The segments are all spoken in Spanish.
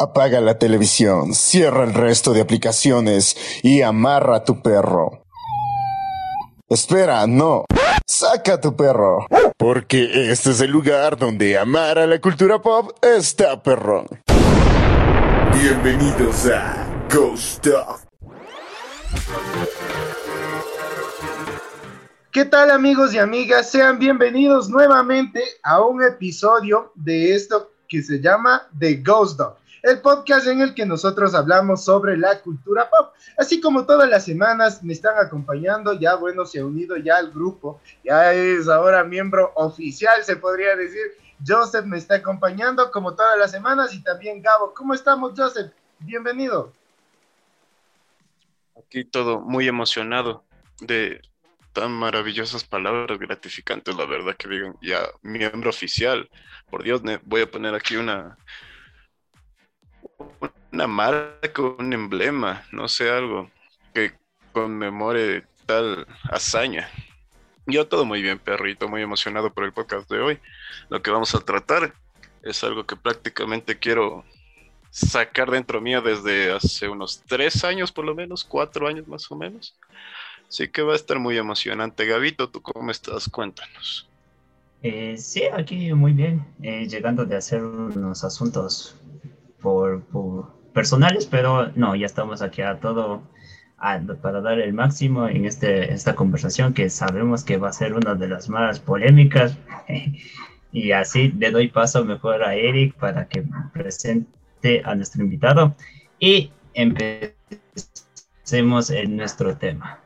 Apaga la televisión, cierra el resto de aplicaciones y amarra a tu perro. Espera, no. Saca a tu perro. Porque este es el lugar donde amar a la cultura pop está perrón. Bienvenidos a Ghost Talk. ¿Qué tal amigos y amigas? Sean bienvenidos nuevamente a un episodio de esto que se llama The Ghost Dog el podcast en el que nosotros hablamos sobre la cultura pop. Así como todas las semanas me están acompañando, ya bueno, se ha unido ya al grupo, ya es ahora miembro oficial, se podría decir. Joseph me está acompañando como todas las semanas y también Gabo. ¿Cómo estamos, Joseph? Bienvenido. Aquí todo muy emocionado de tan maravillosas palabras gratificantes, la verdad que digan ya miembro oficial. Por Dios, voy a poner aquí una, una marca, un emblema, no sé, algo que conmemore tal hazaña. Yo todo muy bien, perrito, muy emocionado por el podcast de hoy. Lo que vamos a tratar es algo que prácticamente quiero sacar dentro mío desde hace unos tres años, por lo menos, cuatro años más o menos. Así que va a estar muy emocionante. Gabito, ¿tú cómo estás? Cuéntanos. Eh, sí, aquí muy bien, eh, llegando de hacer unos asuntos por, personales, pero no, ya estamos aquí a todo para dar el máximo en este, esta conversación que sabemos que va a ser una de las más polémicas. y así le doy paso mejor a Eric para que presente a nuestro invitado y empecemos en nuestro tema.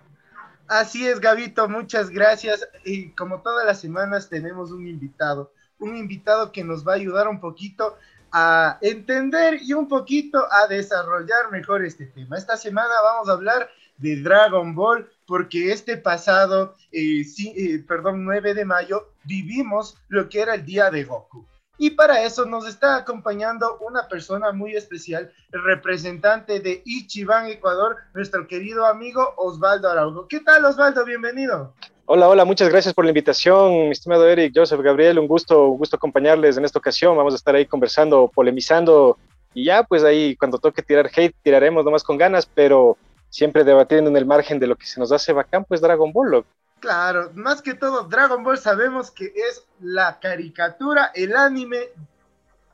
Así es, Gabito, muchas gracias. Y como todas las semanas tenemos un invitado, un invitado que nos va a ayudar un poquito a entender y un poquito a desarrollar mejor este tema. Esta semana vamos a hablar de Dragon Ball porque este pasado, eh, eh, perdón, 9 de mayo vivimos lo que era el día de Goku. Y para eso nos está acompañando una persona muy especial, representante de Ichiban Ecuador, nuestro querido amigo Osvaldo Araujo. ¿Qué tal Osvaldo? Bienvenido. Hola, hola, muchas gracias por la invitación, mi estimado Eric, Joseph, Gabriel, un gusto, un gusto acompañarles en esta ocasión. Vamos a estar ahí conversando, polemizando y ya, pues ahí cuando toque tirar hate, tiraremos nomás con ganas, pero siempre debatiendo en el margen de lo que se nos hace bacán, pues Dragon Ball. Claro, más que todo, Dragon Ball sabemos que es la caricatura, el anime,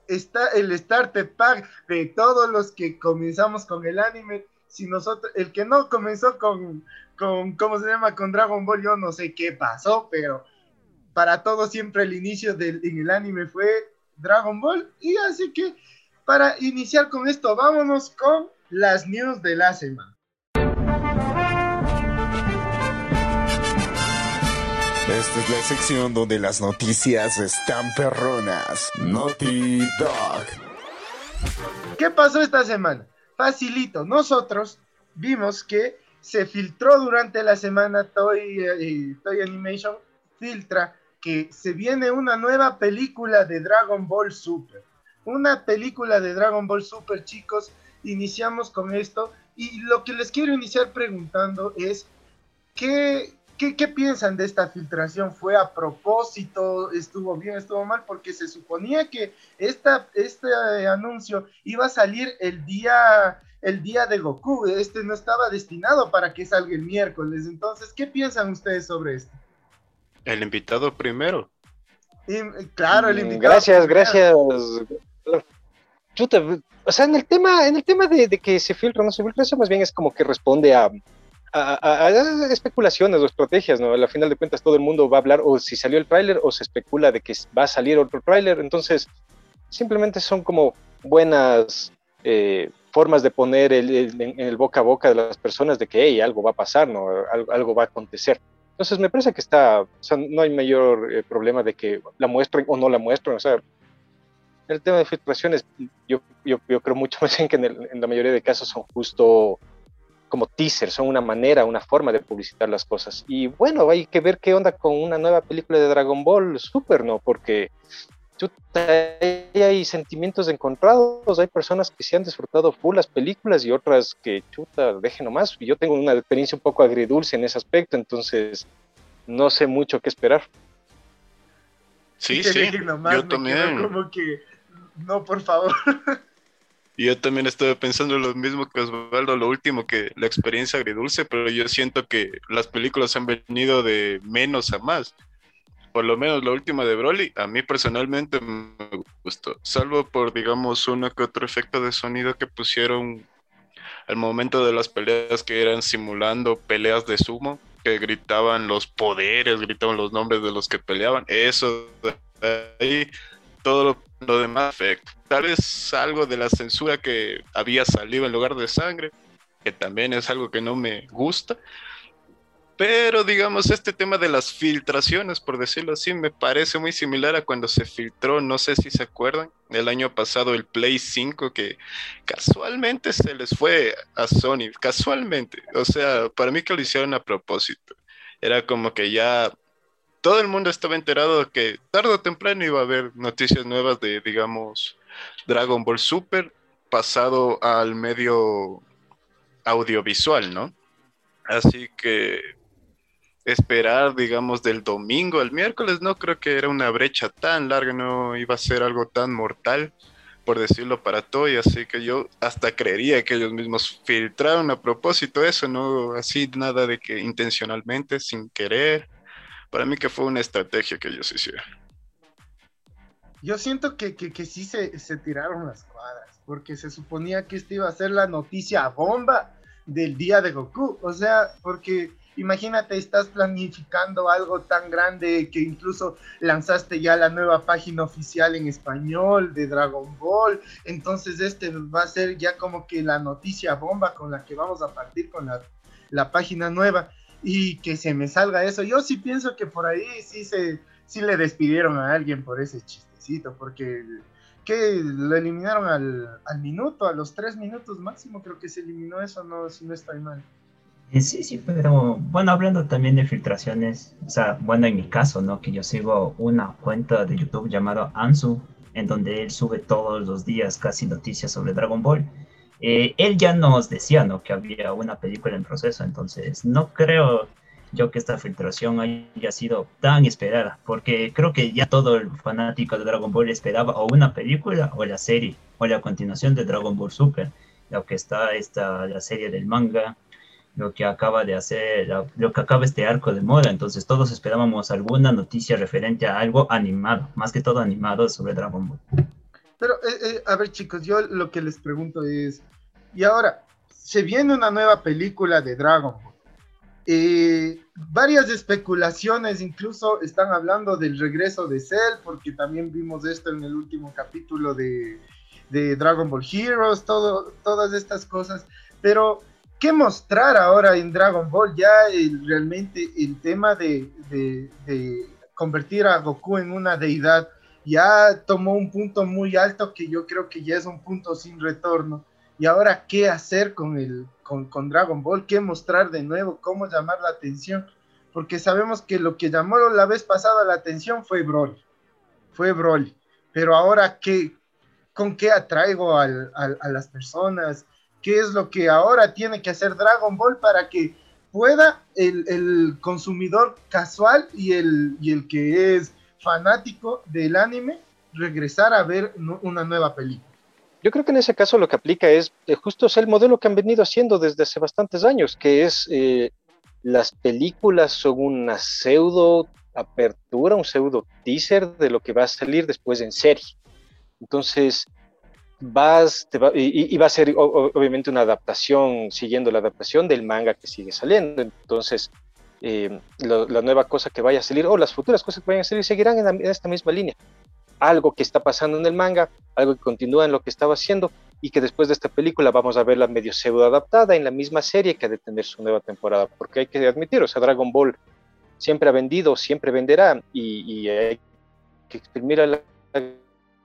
está el starter pack de todos los que comenzamos con el anime. Si nosotros, el que no comenzó con, con, ¿cómo se llama? Con Dragon Ball, yo no sé qué pasó, pero para todos siempre el inicio del, en el anime fue Dragon Ball. Y así que para iniciar con esto, vámonos con las news de la semana. Esta es la sección donde las noticias están perronas. Naughty Dog. ¿Qué pasó esta semana? Facilito. Nosotros vimos que se filtró durante la semana Toy, eh, Toy Animation filtra que se viene una nueva película de Dragon Ball Super. Una película de Dragon Ball Super, chicos. Iniciamos con esto y lo que les quiero iniciar preguntando es ¿qué, qué, piensan de esta filtración? ¿Fue a propósito? ¿Estuvo bien? ¿Estuvo mal? Porque se suponía que esta, este anuncio iba a salir el día el día de Goku. Este no estaba destinado para que salga el miércoles. Entonces, ¿qué piensan ustedes sobre esto? El invitado primero. claro, el invitado. Gracias, gracias. Chuta, o sea, en el tema, en el tema de, que se filtra o no se filtra, eso más bien es como que responde a, a, especulaciones o estrategias, ¿no? Al final de cuentas todo el mundo va a hablar o si salió el tráiler o se especula de que va a salir otro tráiler, entonces simplemente son como buenas eh, formas de poner el, en el boca a boca de las personas de que hey, algo va a pasar, ¿no? algo, va a acontecer. Entonces me parece que está, o sea, no hay mayor eh, problema de que la muestren o no la muestren, o sea, el tema de filtraciones, yo, yo, yo creo mucho más en que en, la mayoría de casos son justo como teasers, son una manera, una forma de publicitar las cosas. Y bueno, hay que ver qué onda con una nueva película de Dragon Ball Super, ¿no? Porque hay sentimientos encontrados, hay personas que se han disfrutado full las películas y otras que, chuta, dejen nomás. Yo tengo una experiencia un poco agridulce en ese aspecto, entonces no sé mucho qué esperar. Sí, sí, yo también. Como que, no, por favor. Y yo también estuve pensando lo mismo que Osvaldo, lo último que la experiencia agridulce, pero yo siento que las películas han venido de menos a más. Por lo menos la última de Broly, a mí personalmente me gustó, salvo por, digamos, uno que otro efecto de sonido que pusieron al momento de las peleas que eran simulando peleas de sumo, que gritaban los poderes, gritaban los nombres de los que peleaban. Eso ahí, todo lo, lo demás, tal vez algo de la censura que había salido en lugar de sangre, que también es algo que no me gusta. Pero digamos, este tema de las filtraciones, por decirlo así, me parece muy similar a cuando se filtró, no sé si se acuerdan, el año pasado el Play 5 que casualmente se les fue a Sony, casualmente. O sea, para mí que lo hicieron a propósito. Era como que ya todo el mundo estaba enterado de que tarde o temprano iba a haber noticias nuevas de, digamos, Dragon Ball Super pasado al medio audiovisual, ¿no? Así que esperar, digamos, del domingo al miércoles, no creo que era una brecha tan larga, no iba a ser algo tan mortal, por decirlo para todo, y así que yo hasta creería que ellos mismos filtraron a propósito eso, no así nada de que intencionalmente, sin querer. Para mí que fue una estrategia que ellos hicieron. Yo siento que, que, sí se, se tiraron las cuadras, porque se suponía que esta iba a ser la noticia bomba del día de Goku. O sea, porque Imagínate, estás planificando algo tan grande que incluso lanzaste ya la nueva página oficial en español de Dragon Ball. Entonces este va a ser ya como que la noticia bomba con la que vamos a partir con la, página nueva. Y que se me salga eso. Yo sí pienso que por ahí sí se sí le despidieron a alguien por ese chistecito, porque que lo eliminaron al, al, minuto, a los tres minutos máximo, creo que se eliminó eso, no, si no estoy mal. Eh, sí, sí, pero bueno, hablando también de filtraciones, o sea, bueno, en mi caso, ¿no? Que yo sigo una cuenta de YouTube llamada Ansu, en donde él sube todos los días casi noticias sobre Dragon Ball. Eh, él ya nos decía, ¿no? Que había una película en proceso, entonces no creo yo que esta filtración haya sido tan esperada, porque creo que ya todo el fanático de Dragon Ball esperaba o una película o la serie, o la continuación de Dragon Ball Super, lo que está esta, la serie del manga, lo que acaba de hacer, lo que acaba este arco de moda. Entonces todos esperábamos alguna noticia referente a algo animado, más que todo animado sobre Dragon Ball. Pero, eh, eh, a ver chicos, yo lo que les pregunto es, y ahora, se viene una nueva película de Dragon Ball. Eh, varias especulaciones incluso están hablando del regreso de Cell, porque también vimos esto en el último capítulo de, de Dragon Ball Heroes, todo, todas estas cosas. Pero ¿Qué mostrar ahora en Dragon Ball? Ya realmente el tema de, convertir a Goku en una deidad ya tomó un punto muy alto que yo creo que ya es un punto sin retorno. Y ahora, ¿qué hacer con, el, con, Dragon Ball? ¿Qué mostrar de nuevo? ¿Cómo llamar la atención? Porque sabemos que lo que llamó la vez pasada la atención fue Broly. Fue Broly. Pero ahora, ¿qué, ¿con qué atraigo a las personas? Qué es lo que ahora tiene que hacer Dragon Ball para que pueda el, consumidor casual y el, y el que es fanático del anime regresar a ver una nueva película. Yo creo que en ese caso lo que aplica es eh, justo es el modelo que han venido haciendo desde hace bastantes años, que es eh, las películas son una pseudo apertura, un pseudo teaser de lo que va a salir después en serie. Entonces, vas, y, va a ser obviamente una adaptación, siguiendo la adaptación del manga que sigue saliendo. Entonces, eh, la nueva cosa que vaya a salir, o las futuras cosas que vayan a salir, seguirán en, esta misma línea. Algo que está pasando en el manga, algo que continúa en lo que estaba haciendo, y que después de esta película vamos a verla medio pseudo adaptada en la misma serie que ha de tener su nueva temporada. Porque hay que admitir, o sea, Dragon Ball siempre ha vendido, siempre venderá, y, y hay que exprimir a la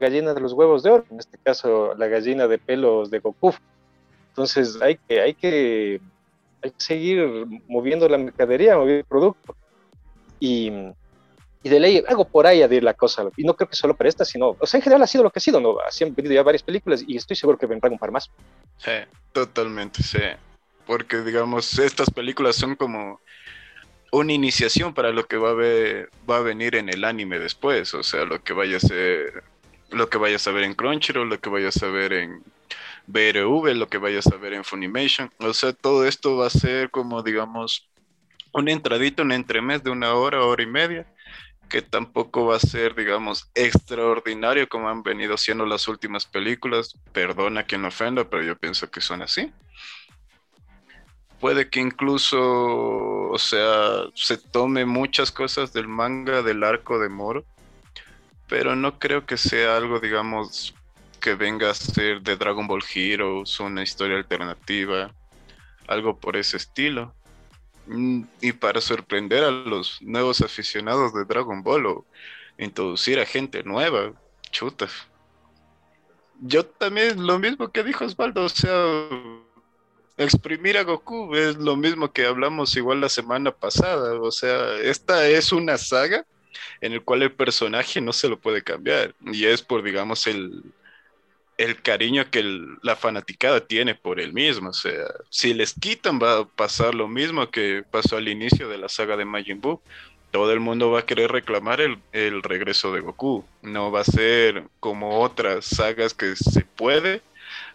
gallina de los huevos de oro, en este caso la gallina de pelos de Goku. Entonces hay que, hay que, seguir moviendo la mercadería, moviendo el producto. Y, y de ley, algo por ahí a decir la cosa. Y no creo que solo para esta, sino, o sea, en general ha sido lo que ha sido, ¿no? Así han venido ya varias películas y estoy seguro que vendrán un par más. Sí, totalmente, sí. Porque, digamos, estas películas son como una iniciación para lo que va a, ver, va a venir en el anime después, o sea, lo que vaya a ser lo que vayas a ver en Crunchyroll, lo que vayas a ver en BRV, lo que vayas a ver en Funimation. O sea, todo esto va a ser como, digamos, un entradito, un entremés de una hora, hora y media, que tampoco va a ser, digamos, extraordinario como han venido siendo las últimas películas. Perdona quien ofenda, pero yo pienso que son así. Puede que incluso, o sea, se tome muchas cosas del manga del arco de Moro, pero no creo que sea algo, digamos, que venga a ser de Dragon Ball Heroes, una historia alternativa, algo por ese estilo. Mm, y para sorprender a los nuevos aficionados de Dragon Ball o introducir a gente nueva, chuta. Yo también, lo mismo que dijo Osvaldo, o sea, exprimir a Goku es lo mismo que hablamos igual la semana pasada, o sea, esta es una saga en el cual el personaje no se lo puede cambiar y es por, digamos, el, el cariño que la fanaticada tiene por él mismo. O sea, si les quitan va a pasar lo mismo que pasó al inicio de la saga de Majin Buu. Todo el mundo va a querer reclamar el, el regreso de Goku. No va a ser como otras sagas que se puede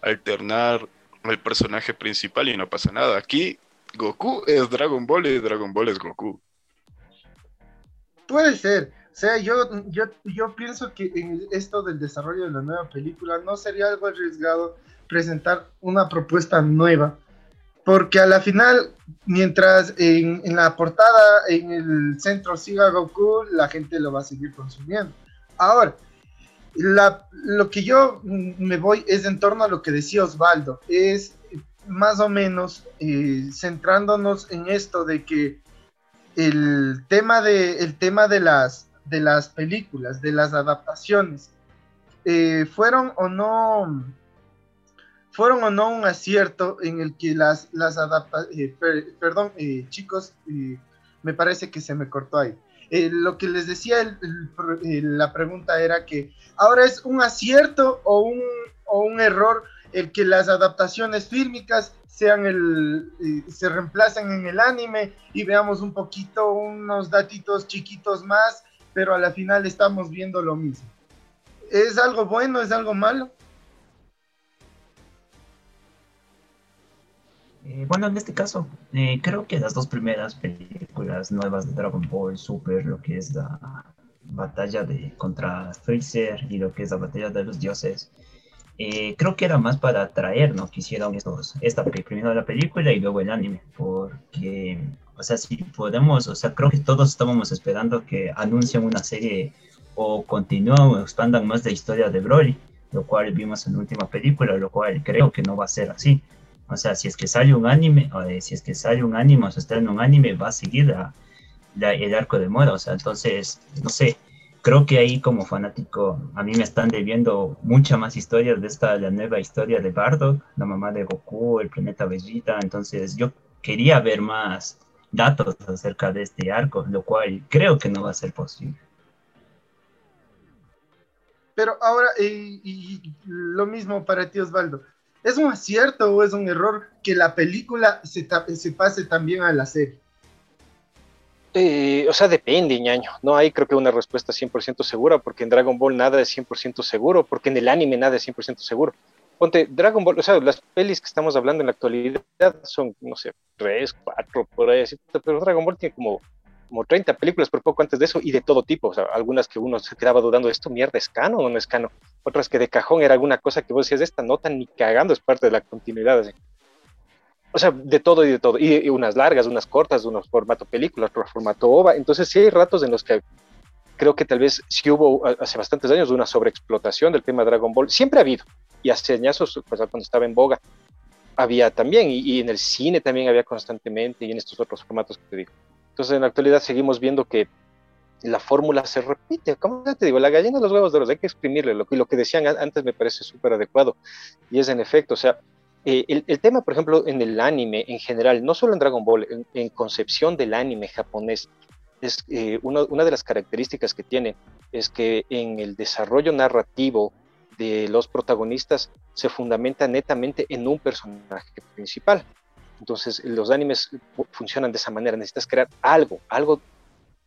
alternar el personaje principal y no pasa nada. Aquí Goku es Dragon Ball y Dragon Ball es Goku. Puede ser, o sea, yo, yo, yo pienso que en esto del desarrollo de la nueva película no sería algo arriesgado presentar una propuesta nueva, porque a la final, mientras en, la portada, en el centro siga Goku, la gente lo va a seguir consumiendo. Ahora, la, lo que yo me voy es en torno a lo que decía Osvaldo, es más o menos eh, centrándonos en esto de que el tema de, el tema de las de las películas, de las adaptaciones, eh, fueron o no fueron o no un acierto en el que las, las adaptaciones, eh, perdón, eh, chicos, me parece que se me cortó ahí. lo que les decía, la pregunta era que ahora es un acierto o un, o un error el que las adaptaciones fílmicas sean el, se reemplacen en el anime y veamos un poquito, unos datitos chiquitos más pero a la final estamos viendo lo mismo. ¿Es algo bueno? ¿Es algo malo? Eh, bueno, en este caso, eh, creo que las dos primeras películas nuevas de Dragon Ball Super, lo que es la batalla de contra Freezer y lo que es la batalla de los dioses, eh, creo que era más para atraer, ¿no? Que hicieron estos, esta primero la película y luego el anime, porque o sea, si podemos, o sea, creo que todos estábamos esperando que anuncien una serie o continúen o expandan más la historia de Broly, lo cual vimos en la última película, lo cual creo que no va a ser así. O sea, si es que sale un anime, o si es que sale un anime o se estrena un anime, va a seguir el arco de moda. O sea, entonces, no sé, creo que ahí como fanático a mí me están debiendo mucha más historias de esta, la nueva historia de Bardock, la mamá de Goku, el planeta Vegeta. Entonces, yo quería ver más datos acerca de este arco, lo cual creo que no va a ser posible. Pero ahora, y, lo mismo para ti, Osvaldo, ¿es un acierto o es un error que la película se pase también a la serie? Eh, o sea, depende, ñaño. No hay creo que una respuesta 100% segura, porque en Dragon Ball nada es 100% seguro, porque en el anime nada es 100% seguro ponte Dragon Ball, o sea, las pelis que estamos hablando en la actualidad son, no sé, tres, cuatro, por ahí, pero Dragon Ball tiene como, como 30 películas por poco antes de eso y de todo tipo, o sea, algunas que uno se quedaba dudando, ¿esto mierda es cano o no es cano? Otras que de cajón era alguna cosa que vos decías, esta nota ni cagando es parte de la continuidad, así. O sea, de todo y de todo, y, unas largas, unas cortas, unos formato película, otro formato OVA, entonces sí hay ratos en los que creo que tal vez sí hubo hace bastantes años una sobreexplotación del tema Dragon Ball, siempre ha habido, y hace años, pues, cuando estaba en boga, había también, y, en el cine también había constantemente, y en estos otros formatos que te digo. Entonces, en la actualidad seguimos viendo que la fórmula se repite. ¿Cómo te digo? La gallina de los huevos de oro, hay que exprimirle. Lo, lo que decían antes me parece súper adecuado. Y es en efecto, o sea, eh, el, tema, por ejemplo, en el anime en general, no solo en Dragon Ball, en, concepción del anime japonés, es eh, una de las características que tiene es que en el desarrollo narrativo de los protagonistas se fundamenta netamente en un personaje principal. Entonces, los animes funcionan de esa manera. Necesitas crear algo, algo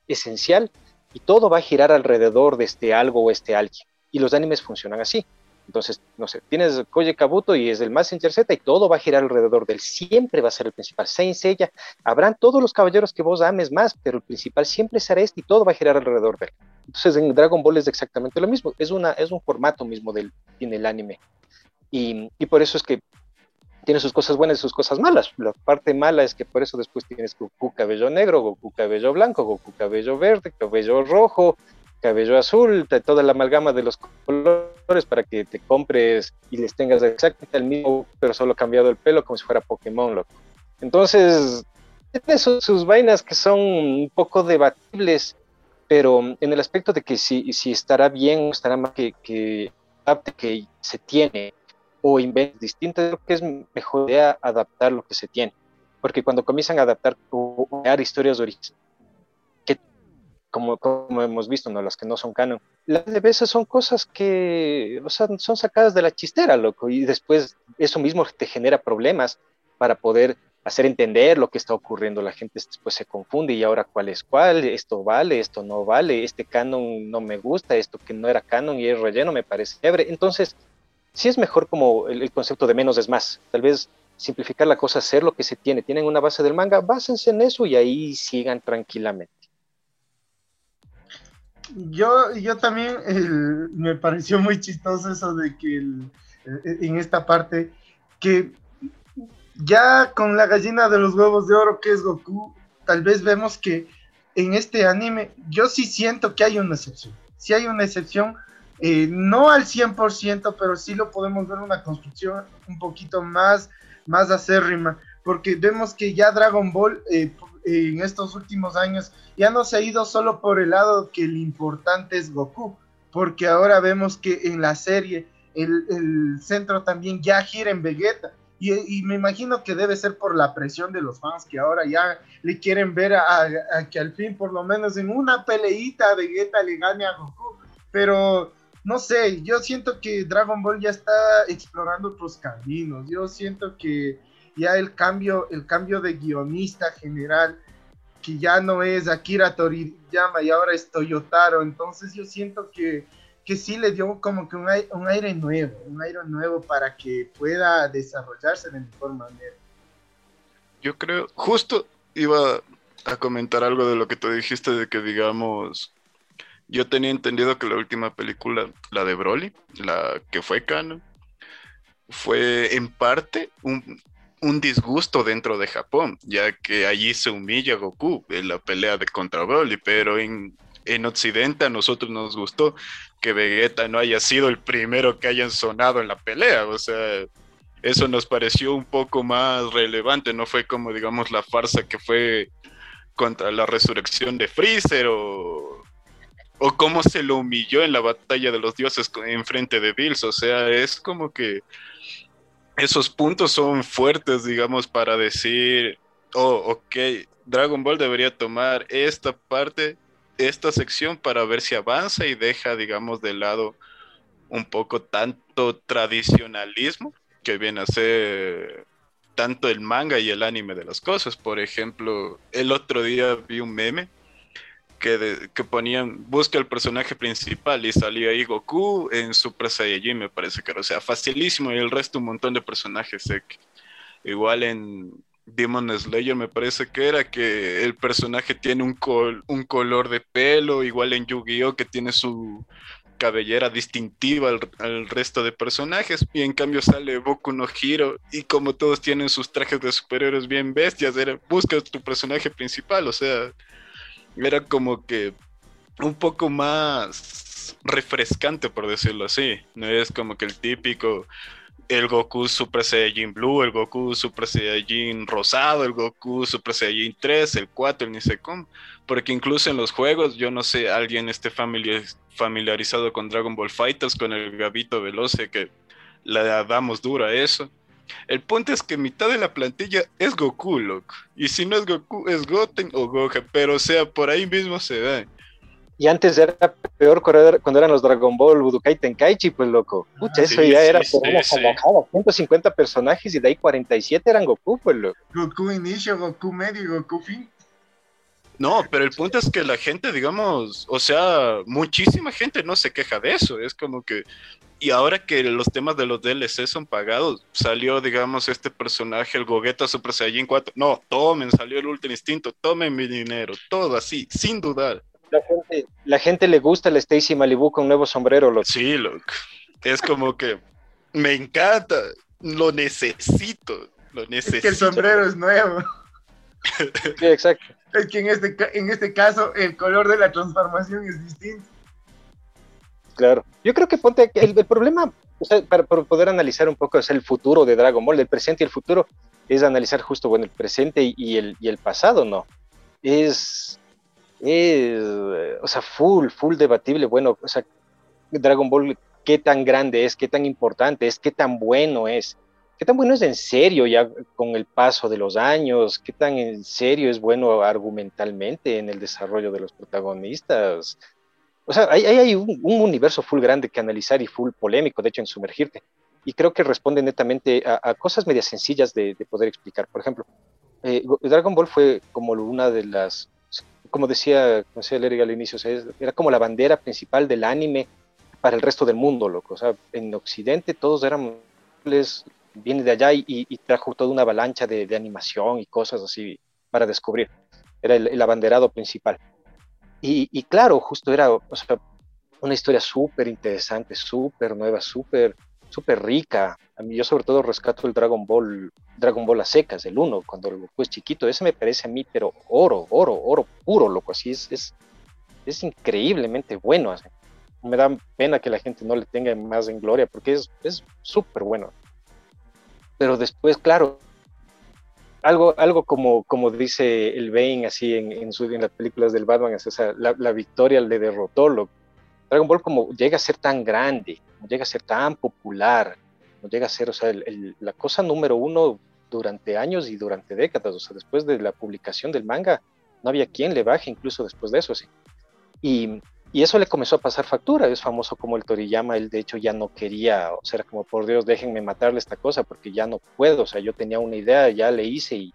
esencial, y todo va a girar alrededor de este algo o este alguien. Y los animes funcionan así. Entonces, no sé, tienes Koje Kabuto y es el más Z y todo va a girar alrededor de él. Siempre va a ser el principal. Saint Seiya, habrán todos los caballeros que vos ames más, pero el principal siempre será este y todo va a girar alrededor de él. Entonces, en Dragon Ball es exactamente lo mismo. Es, una, es un formato mismo del, tiene el anime. Y, y por eso es que tiene sus cosas buenas y sus cosas malas. La parte mala es que por eso después tienes Goku cabello negro, Goku cabello blanco, Goku cabello verde, cabello rojo, cabello azul, toda la amalgama de los colores para que te compres y les tengas exactamente el mismo, pero solo cambiado el pelo como si fuera Pokémon, loco. Entonces, tiene sus, vainas que son un poco debatibles, pero en el aspecto de que si, si estará bien o estará mal que, que que se tiene o inventos distintos, creo que es mejor idea adaptar lo que se tiene. Porque cuando comienzan a adaptar o crear historias origen, como, como hemos visto, ¿no? las que no son canon. Las de veces son cosas que, o sea, son sacadas de la chistera, loco, y después eso mismo te genera problemas para poder hacer entender lo que está ocurriendo. La gente después se confunde y ahora cuál es cuál, esto vale, esto no vale, este canon no me gusta, esto que no era canon y es relleno me parece chévere. Entonces, sí es mejor como el, el concepto de menos es más. Tal vez simplificar la cosa, hacer lo que se tiene. Tienen una base del manga, básense en eso y ahí sigan tranquilamente yo, yo también me pareció muy chistoso eso de que eh, en esta parte, que ya con la gallina de los huevos de oro que es Goku, tal vez vemos que en este anime yo sí siento que hay una excepción. Sí hay una excepción, eh, no al 100%, pero sí lo podemos ver una construcción un poquito más, más acérrima, porque vemos que ya Dragon Ball eh, en estos últimos años ya no se ha ido solo por el lado que el importante es Goku, porque ahora vemos que en la serie el, centro también ya gira en Vegeta. Y, me imagino que debe ser por la presión de los fans que ahora ya le quieren ver a, que al fin, por lo menos en una peleita, Vegeta le gane a Goku. Pero no sé, yo siento que Dragon Ball ya está explorando otros caminos. Yo siento que ya el cambio, el cambio de guionista general, que ya no es Akira Toriyama y ahora es Toyotaro, entonces yo siento que, que sí le dio como que un un aire nuevo, un aire nuevo para que pueda desarrollarse de mejor manera. Yo creo, justo iba a comentar algo de lo que tú dijiste, de que digamos, yo tenía entendido que la última película, la de Broly, la que fue canon, fue en parte un, un disgusto dentro de Japón, ya que allí se humilla Goku en la pelea de contra Broly, pero en, en Occidente a nosotros nos gustó que Vegeta no haya sido el primero que hayan sonado en la pelea, o sea, eso nos pareció un poco más relevante, no fue como digamos la farsa que fue contra la resurrección de Freezer o, o cómo se lo humilló en la batalla de los dioses en frente de Bills, o sea, es como que esos puntos son fuertes, digamos, para decir, oh, ok, Dragon Ball debería tomar esta parte, esta sección para ver si avanza y deja, digamos, de lado un poco tanto tradicionalismo que viene a ser tanto el manga y el anime de las cosas. Por ejemplo, el otro día vi un meme que, ponían, busca el personaje principal y salía ahí Goku en Super Saiyajin, me parece que era, o sea, facilísimo y el resto un montón de personajes. igual en Demon Slayer me parece que era que el personaje tiene un, un color de pelo, igual en Yu-Gi-Oh que tiene su cabellera distintiva al, resto de personajes y en cambio sale Boku no Hiro y como todos tienen sus trajes de superhéroes bien bestias, era, busca tu personaje principal, o sea, era como que un poco más refrescante, por decirlo así. No es como que el típico, el Goku Super Saiyajin Blue, el Goku Super Saiyajin Rosado, el Goku Super Saiyajin 3, el 4, el Nisecom. Porque incluso en los juegos, yo no sé, alguien esté familiarizado con Dragon Ball Fighters, con el Gabito Veloce, que le damos duro a eso. El punto es que mitad de la plantilla es Goku, loco. Y si no es Goku, es Goten o Gohan. Pero o sea, por ahí mismo se da. Y antes era peor cuando eran los Dragon Ball Budokai Tenkaichi, pues loco. Pucha, ah, eso ya era por una 150 personajes y de ahí 47 eran Goku, pues loco. Goku inicio, Goku medio y Goku fin. No, pero el punto es que la gente, digamos, o sea, muchísima gente no se queja de eso. Es como que Y ahora que los temas de los DLC son pagados, salió, digamos, este personaje, el Gogeta Super Saiyan 4. No, tomen, salió el Ultra Instinto, tomen mi dinero, todo así, sin dudar. La gente, la gente le gusta la Stacy Malibu con nuevo sombrero, loco. Sí, loco. Es como que me encanta, lo necesito, lo necesito. Es que el sombrero es nuevo. Sí, exacto. Es que en este, ca- en este caso el color de la transformación es distinto. Claro. Yo creo que ponte el, el problema, o sea, para, para poder analizar un poco el futuro de Dragon Ball, el presente y el futuro, es analizar justo, bueno, el presente y, el, y el pasado, ¿no? Es, es, o sea, full, full debatible, bueno, o sea, Dragon Ball, qué tan grande es, qué tan importante es, qué tan bueno es, qué tan bueno es en serio ya con el paso de los años, qué tan en serio es bueno argumentalmente en el desarrollo de los protagonistas, o sea, hay, un, un, universo full grande que analizar y full polémico, de hecho, en sumergirte. Y creo que responde netamente a, cosas medias sencillas de, de, poder explicar. Por ejemplo, eh, Dragon Ball fue como una de las, como decía, no sé, al inicio, era como la bandera principal del anime para el resto del mundo, loco. O sea, en Occidente todos eran, viene de allá y, trajo toda una avalancha de, animación y cosas así para descubrir. Era el abanderado principal. Y, claro, justo era una historia súper interesante, súper nueva, súper súper rica. A mí yo sobre todo rescato el Dragon Ball, Dragon Ball a secas, el 1, cuando el Goku es chiquito. Ese me parece a mí, pero oro, oro, oro puro, loco. Así es, es, es increíblemente bueno. Me da pena que la gente no le tenga más en gloria, porque es súper bueno. Pero después, claro, algo, algo como, como dice el Bane así en, en, las películas del Batman, es esa, la, la, victoria le derrotó. Lo, Dragon Ball como llega a ser tan grande, llega a ser tan popular, llega a ser, o sea, la cosa número uno durante años y durante décadas, o sea, después de la publicación del manga, no había quien le baje incluso después de eso, sí. Y, y eso le comenzó a pasar factura, es famoso como el Toriyama, él de hecho ya no quería, o sea, como por Dios, déjenme matarle esta cosa porque ya no puedo, o sea, yo tenía una idea, ya le hice y,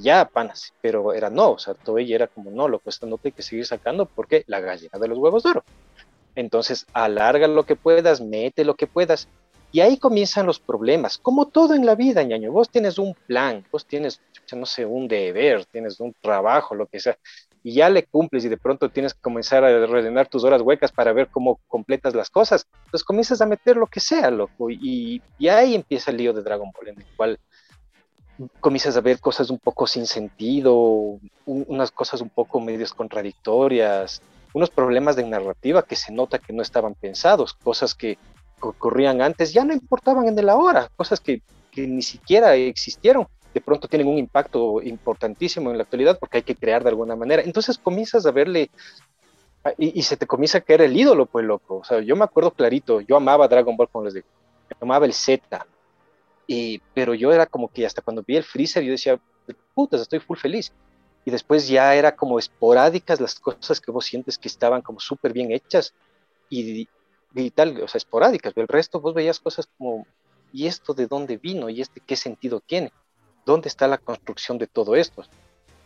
ya, panas, pero era no, o sea, Toei era como, no, lo cuesta no te hay que seguir sacando porque la gallina de los huevos de oro. Entonces, alarga lo que puedas, mete lo que puedas, y ahí comienzan los problemas, como todo en la vida, ñaño, vos tienes un plan, vos tienes, no sé, un deber, tienes un trabajo, lo que sea, y ya le cumples y de pronto tienes que comenzar a rellenar tus horas huecas para ver cómo completas las cosas, pues comienzas a meter lo que sea, loco, y, y ahí empieza el lío de Dragon Ball, en el cual comienzas a ver cosas un poco sin sentido, un, unas cosas un poco medios contradictorias, unos problemas de narrativa que se nota que no estaban pensados, cosas que ocurrían antes ya no importaban en el ahora, cosas que ni siquiera existieron de pronto tienen un impacto importantísimo en la actualidad porque hay que crear de alguna manera. Entonces comienzas a verle y, y, se te comienza a caer el ídolo, pues loco. O sea, yo me acuerdo clarito, yo amaba Dragon Ball, como les digo, amaba el Z, y, pero yo era como que hasta cuando vi el Freezer yo decía, putas, estoy full feliz. Y después ya era como esporádicas las cosas que vos sientes que estaban como súper bien hechas y, y tal, o sea, esporádicas. El resto vos veías cosas como, ¿y esto de dónde vino? ¿Y este qué sentido tiene? ¿Dónde está la construcción de todo esto?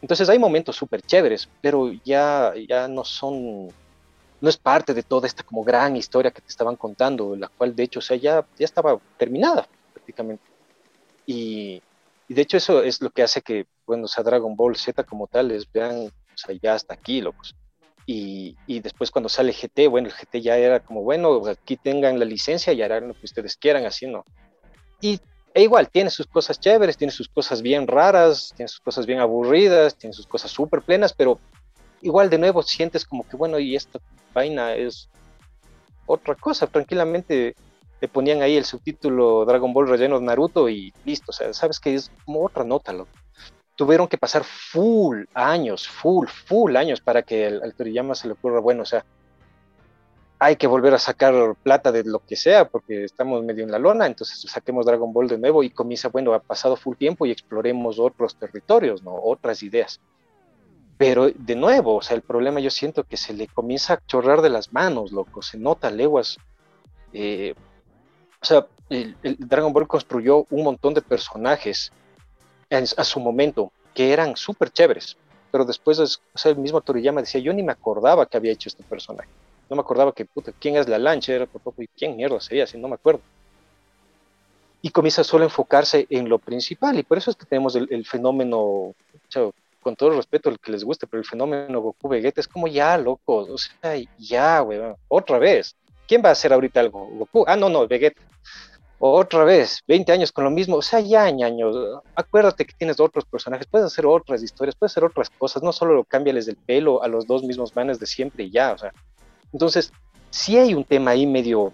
Entonces hay momentos súper chéveres, pero ya, ya no son, no es parte de toda esta como gran historia que te estaban contando, la cual de hecho, o sea, ya, ya estaba terminada prácticamente. Y, de hecho eso es lo que hace que, bueno, o sea, Dragon Ball Z como tal, les vean, o sea, ya hasta aquí, locos. Y, y, después cuando sale GT, bueno, el GT ya era como, bueno, aquí tengan la licencia y harán lo que ustedes quieran, así, ¿no? Y e igual, tiene sus cosas chéveres, tiene sus cosas bien raras, tiene sus cosas bien aburridas, tiene sus cosas súper plenas, pero igual de nuevo sientes como que, bueno, y esta vaina es otra cosa, tranquilamente le ponían ahí el subtítulo Dragon Ball relleno de Naruto y listo, o sea, sabes que es como otra nota, loco. Tuvieron que pasar full años, full, full años para que al, Toriyama se le ocurra, bueno, o sea, hay que volver a sacar plata de lo que sea porque estamos medio en la lona, entonces saquemos Dragon Ball de nuevo y comienza, bueno, ha pasado full tiempo y exploremos otros territorios, ¿no? Otras ideas. Pero de nuevo, o sea, el problema yo siento que se le comienza a chorrar de las manos, loco, se nota leguas. Eh, o sea, el, el, Dragon Ball construyó un montón de personajes en, a su momento que eran súper chéveres, pero después, o sea, el mismo Toriyama decía, yo ni me acordaba que había hecho este personaje no me acordaba que, puta, quién es la lancha, era y quién mierda sería, si no me acuerdo. Y comienza solo a enfocarse en lo principal, y por eso es que tenemos el, fenómeno, con todo el respeto al que les guste, pero el fenómeno Goku Vegeta es como ya, loco, o sea, ya, weón, otra vez. ¿Quién va a hacer ahorita algo? Goku. Ah, no, no, Vegeta. Otra vez, 20 años con lo mismo, o sea, ya años. Acuérdate que tienes otros personajes, puedes hacer otras historias, puedes hacer otras cosas, no solo cambiarles el pelo a los dos mismos manes de siempre y ya, o sea. Entonces, sí hay un tema ahí medio,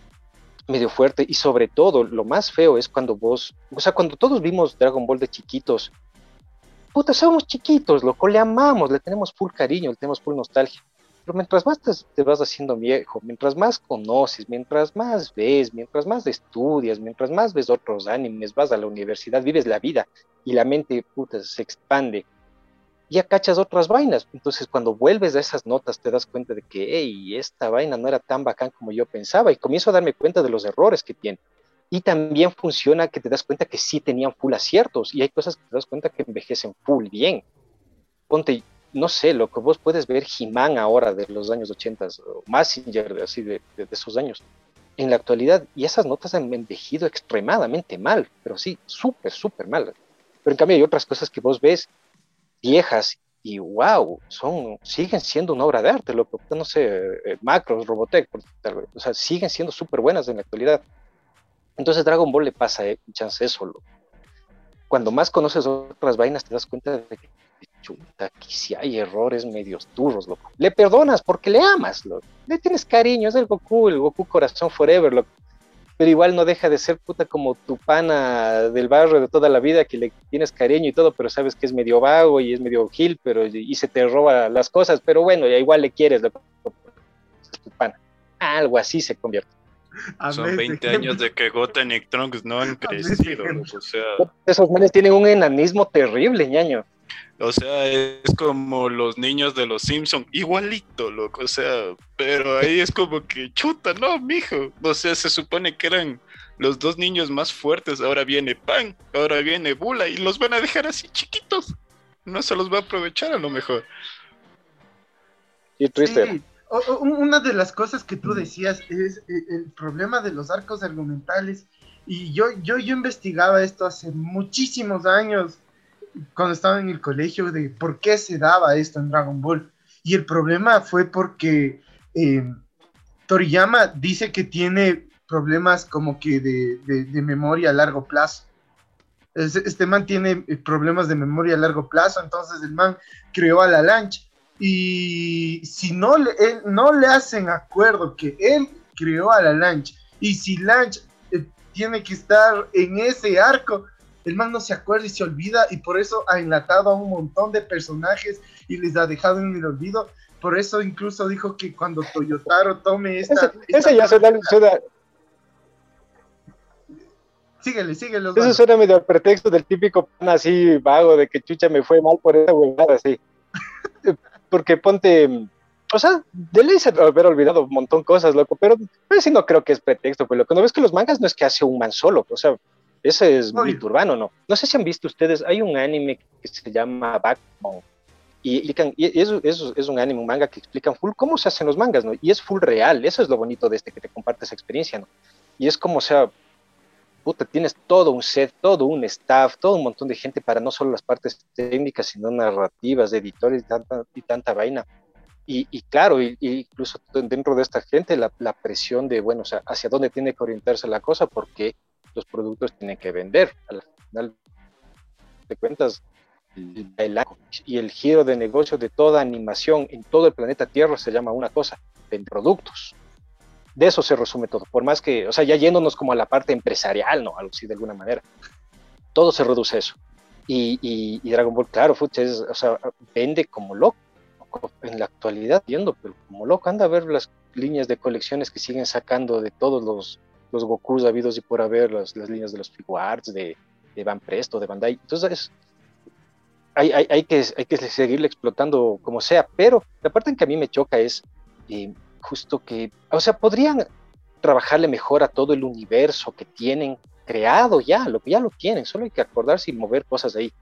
medio fuerte y sobre todo, lo más feo es cuando vos, o sea, cuando todos vimos Dragon Ball de chiquitos, puta, somos chiquitos, loco, le amamos, le tenemos full cariño, le tenemos full nostalgia. Pero mientras más te, vas haciendo viejo, mientras más conoces, mientras más ves, mientras más estudias, mientras más ves otros animes, vas a la universidad, vives la vida y la mente puta, se expande, ya cachas otras vainas. Entonces, cuando vuelves a esas notas, te das cuenta de que, hey, esta vaina no era tan bacán como yo pensaba y comienzo a darme cuenta de los errores que tiene. Y también funciona que te das cuenta que sí tenían full aciertos y hay cosas que te das cuenta que envejecen full bien. Ponte, no sé, lo que vos puedes ver He-Man ahora de los años 80 o Massinger de, así de, esos años en la actualidad y esas notas han envejecido extremadamente mal, pero sí, súper, súper mal. Pero en cambio hay otras cosas que vos ves viejas y wow, son, siguen siendo una obra de arte, lo que no sé, eh, Macros, Robotech, o sea, siguen siendo súper buenas en la actualidad. Entonces Dragon Ball le pasa eh, chance eso. Cuando más conoces otras vainas te das cuenta de que chuta, aquí sí hay errores medios duros, loco. Le perdonas porque le amas, loco. Le tienes cariño, es el Goku, el Goku corazón forever, loco. Pero igual no deja de ser puta como tu pana del barrio de toda la vida que le tienes cariño y todo, pero sabes que es medio vago y es medio gil, pero y, se te roba las cosas, pero bueno, ya igual le quieres. Es tu pana. Algo así se convierte. Son 20 años de que Goten y Trunks no han crecido, o sea... Esos manes tienen un enanismo terrible, ñaño. O sea, es como los niños de los Simpson, igualito, loco. O sea, pero ahí es como que chuta, no, mijo. O sea, se supone que eran los dos niños más fuertes. Ahora viene Pan, ahora viene Bula y los van a dejar así chiquitos. No se los va a aprovechar a lo mejor. Y triste una de las cosas que tú decías es eh, el problema de los arcos argumentales. Y yo, yo, yo investigaba esto hace muchísimos años, cuando estaba en el colegio, de por qué se daba esto en Dragon Ball. Y el problema fue porque eh, Toriyama dice que tiene problemas como que de, de, memoria a largo plazo. Este man tiene eh, problemas de memoria a largo plazo, entonces el man creó a la lancha y si no le, no le hacen acuerdo que él creó a la Lanch, y si Lanch eh, tiene que estar en ese arco, el man no se acuerda y se olvida, y por eso ha enlatado a un montón de personajes y les ha dejado en el olvido. Por eso incluso dijo que cuando Toyotaro tome esta. Ese, ya suena, Síguele, síguele. Eso suena medio al pretexto del típico pan así vago de que chucha me fue mal por esa huevada así. porque ponte, o sea, de ley se haber olvidado un montón de cosas, loco, pero, pero sí no creo que es pretexto, pues lo que no ves que los mangas no es que hace un man solo, o sea, ese es muy urbano, ¿no? No sé si han visto ustedes, hay un anime que se llama Backbone, y, y, es, es, un anime, un manga que explican full cómo se hacen los mangas, ¿no? Y es full real, eso es lo bonito de este, que te comparte esa experiencia, ¿no? Y es como, o sea, puta, tienes todo un set, todo un staff, todo un montón de gente para no solo las partes técnicas, sino narrativas, editores y tanta, y tanta vaina. Y, claro, y, incluso dentro de esta gente la, presión de, bueno, o sea, hacia dónde tiene que orientarse la cosa, porque los productos tienen que vender. Al final de cuentas, el, y el giro de negocio de toda animación en todo el planeta Tierra se llama una cosa, en productos de eso se resume todo, por más que, o sea, ya yéndonos como a la parte empresarial, ¿no? Algo así de alguna manera. Todo se reduce a eso. Y, Dragon Ball, claro, es, o sea, vende como loco. En la actualidad, viendo, pero como loco, anda a ver las líneas de colecciones que siguen sacando de todos los, los Gokus habidos y por haber, las, las líneas de los Figuarts, de, de Van Presto, de Bandai. Entonces, hay, hay, hay, que, hay que seguirle explotando como sea, pero la parte en que a mí me choca es eh, justo que, o sea, podrían trabajarle mejor a todo el universo que tienen creado ya, lo que ya lo tienen, solo hay que acordarse y mover cosas ahí.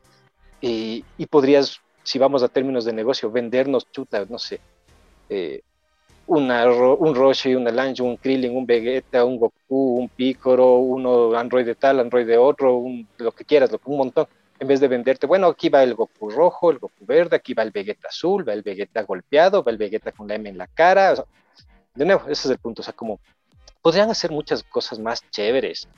y podrías, si vamos a términos de negocio, vendernos chuta, no sé, eh, una, un Roshi, una Lange, un Krillin, un Vegeta, un Goku, un Piccolo, uno Android de tal, Android de otro, un, lo que quieras, un montón. En vez de venderte, bueno, aquí va el Goku rojo, el Goku verde, aquí va el Vegeta azul, va el Vegeta golpeado, va el Vegeta con la M en la cara. de nuevo, ese es el punto. O sea, como podrían hacer muchas cosas más chéveres,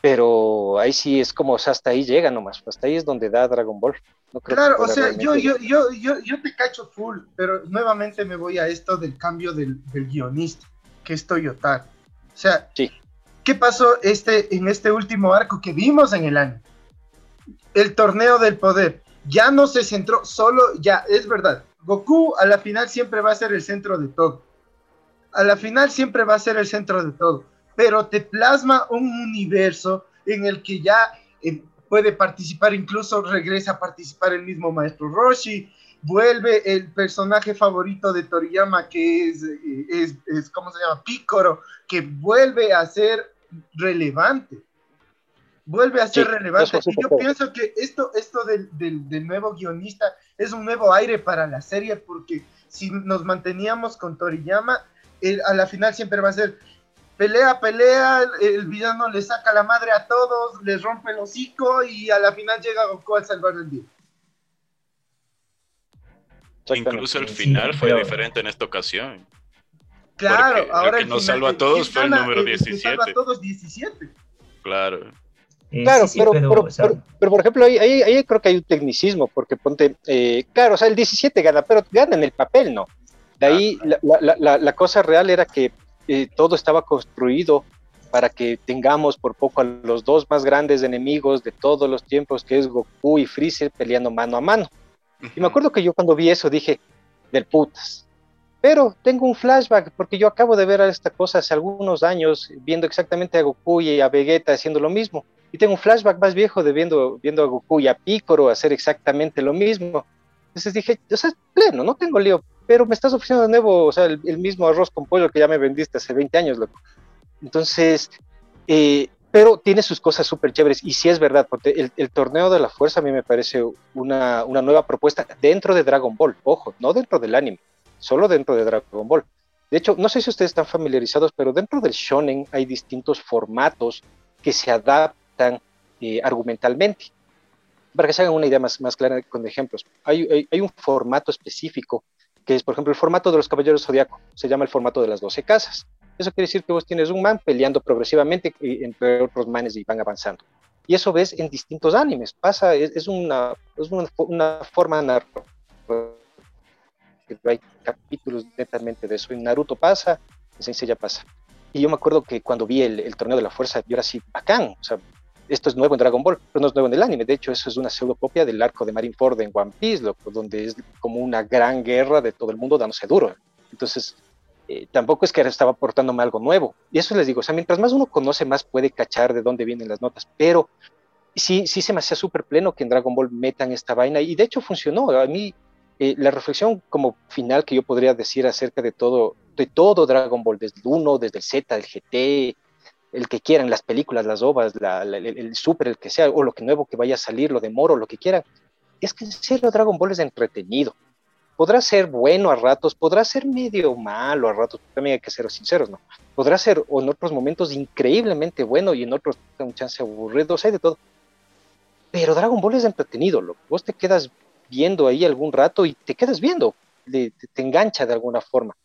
pero ahí sí es como, o sea, hasta ahí llega nomás, hasta ahí es donde da Dragon Ball. claro, o sea, yo, yo, yo, yo, yo te cacho full, pero nuevamente me voy a esto del cambio del, guionista, que es Toyota. O sea, sí. ¿qué pasó este, en este último arco que vimos en el año? El torneo del poder. Ya no se centró solo, ya, es verdad. Goku a la final siempre va a ser el centro de todo. A la final siempre va a ser el centro de todo pero te plasma un universo en el que ya eh, puede participar, incluso regresa a participar el mismo maestro Roshi, vuelve el personaje favorito de Toriyama, que es, eh, es, es ¿cómo se llama? Picoro, que vuelve a ser relevante. Vuelve a ser relevante. Y yo pienso que esto, esto del, del, del, nuevo guionista es un nuevo aire para la serie, porque si nos manteníamos con Toriyama, a la final siempre va a ser pelea, pelea, el, villano le saca la madre a todos, les rompe el hocico y a la final llega Goku a salvar el día. Incluso el final fue diferente en esta ocasión. Claro, ahora el que nos salva a todos fue el número 17. salva a todos 17. Claro. Eh, claro, pero, pero, por ejemplo, ahí, ahí, creo que hay un tecnicismo, porque ponte, eh, claro, o sea, el 17 gana, pero gana en el papel, ¿no? De ahí la, la, la, la, cosa real era que eh, todo estaba construido para que tengamos por poco a los dos más grandes enemigos de todos los tiempos, que es Goku y Freezer peleando mano a mano. Y me acuerdo que yo cuando vi eso dije, del putas. Pero tengo un flashback, porque yo acabo de ver esta cosa hace algunos años, viendo exactamente a Goku y a Vegeta haciendo lo mismo. Y tengo un flashback más viejo de viendo, viendo a Goku y a Piccolo hacer exactamente lo mismo. Entonces dije, o sea, pleno, no tengo lío, pero me estás ofreciendo de nuevo, o sea, el, mismo arroz con pollo que ya me vendiste hace 20 años, loco. Entonces, eh, pero tiene sus cosas súper chéveres, y sí es verdad, porque el, torneo de la fuerza a mí me parece una, una nueva propuesta dentro de Dragon Ball, ojo, no dentro del anime, solo dentro de Dragon Ball. De hecho, no sé si ustedes están familiarizados, pero dentro del shonen hay distintos formatos que se adaptan eh, argumentalmente. Para que se hagan una idea más, más clara con ejemplos, hay, hay, hay, un formato específico que es, por ejemplo, el formato de los Caballeros Zodiaco, se llama el formato de las 12 casas. Eso quiere decir que vos tienes un man peleando progresivamente entre otros manes y van avanzando. Y eso ves en distintos animes, pasa, es, una, es una, una forma narrativa. Hay capítulos netamente de eso. En Naruto pasa, en Sensei ya pasa. Y yo me acuerdo que cuando vi el, el torneo de la fuerza, yo era así, bacán, o sea, esto es nuevo en Dragon Ball, pero no es nuevo en el anime. De hecho, eso es una pseudocopia del arco de Marineford en One Piece, donde es como una gran guerra de todo el mundo dándose duro. Entonces, eh, tampoco es que estaba aportándome algo nuevo. Y eso les digo, mientras más uno conoce, más puede cachar de dónde vienen las notas. Pero sí, sí se me hacía súper pleno que en Dragon Ball metan esta vaina. Y de hecho funcionó. A mí, eh, la reflexión como final que yo podría decir acerca de todo, de todo Dragon Ball, desde el 1, desde el Z, el GT, el que quieran, las películas, las obras, el, super, el que sea, o lo que nuevo que vaya a salir, lo de Moro, lo que quieran. Es que en serio Dragon Ball es entretenido. Podrá ser bueno a ratos, podrá ser medio malo a ratos, también hay que ser sinceros, ¿no? Podrá ser o en otros momentos increíblemente bueno y en otros un chance aburrido, o sea, hay de todo. Pero Dragon Ball es entretenido, lo vos te quedas viendo ahí algún rato y te quedas viendo, te engancha de alguna forma.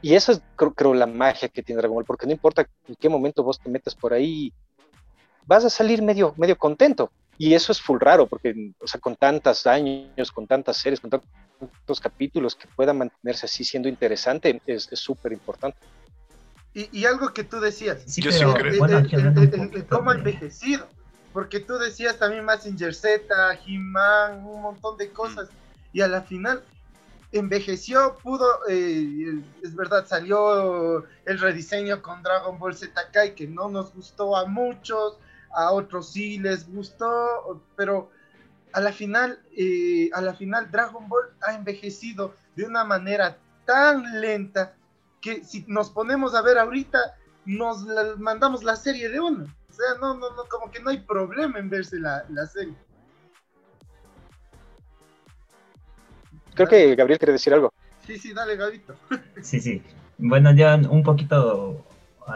Y eso es, creo, la magia que tiene Dragon Ball, porque no importa en qué momento vos te metas por ahí, vas a salir medio, medio contento. Y eso es full raro, porque, o sea, con tantos años, con tantas series, con tantos capítulos, que pueda mantenerse así siendo interesante, es súper importante. Y, algo que tú decías, sí, Yo cómo ha envejecido, porque tú decías también Massinger Z, He-Man, un montón de cosas, y a la final envejeció, pudo, eh, es verdad, salió el rediseño con Dragon Ball Z Kai que no nos gustó a muchos, a otros sí les gustó, pero a la final, eh, a la final Dragon Ball ha envejecido de una manera tan lenta que si nos ponemos a ver ahorita, nos mandamos la serie de uno. O sea, no, no, no, como que no hay problema en verse la, la serie. Creo que Gabriel quiere decir algo. Sí, sí, dale, Gabito. Sí, sí. Bueno, ya un poquito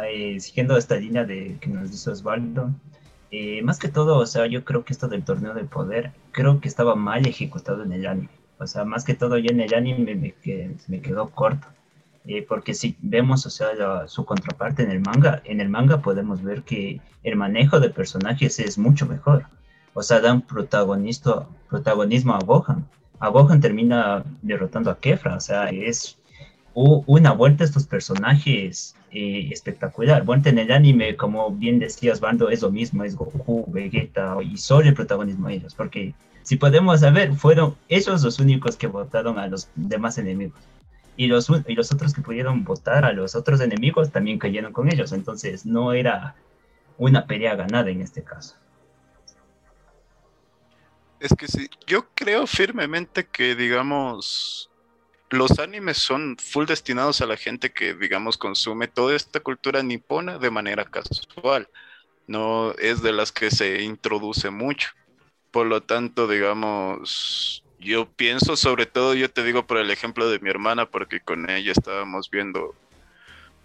eh, siguiendo esta línea de que nos dice Osvaldo. Eh, más que todo, o sea, yo creo que esto del torneo de poder, creo que estaba mal ejecutado en el anime. O sea, más que todo ya en el anime me, me quedó corto. Eh, porque si vemos, o sea, su contraparte en el manga, en el manga podemos ver que el manejo de personajes es mucho mejor. O sea, dan protagonista, protagonismo a Gohan. A Gohan termina derrotando a Kefra, o sea, es una vuelta a estos personajes eh, espectacular. Vuelta en el anime, como bien decías, Bando, es lo mismo, es Goku, Vegeta y solo el protagonismo de ellos, porque si podemos saber, fueron ellos los únicos que votaron a los demás enemigos y los, y los otros que pudieron votar a los otros enemigos también cayeron con ellos. Entonces no era una pelea ganada en este caso. Es que sí, yo creo firmemente que, digamos, los animes son full destinados a la gente que, digamos, consume toda esta cultura nipona de manera casual. No es de las que se introduce mucho. Por lo tanto, digamos, yo pienso, sobre todo, yo te digo por el ejemplo de mi hermana, porque con ella estábamos viendo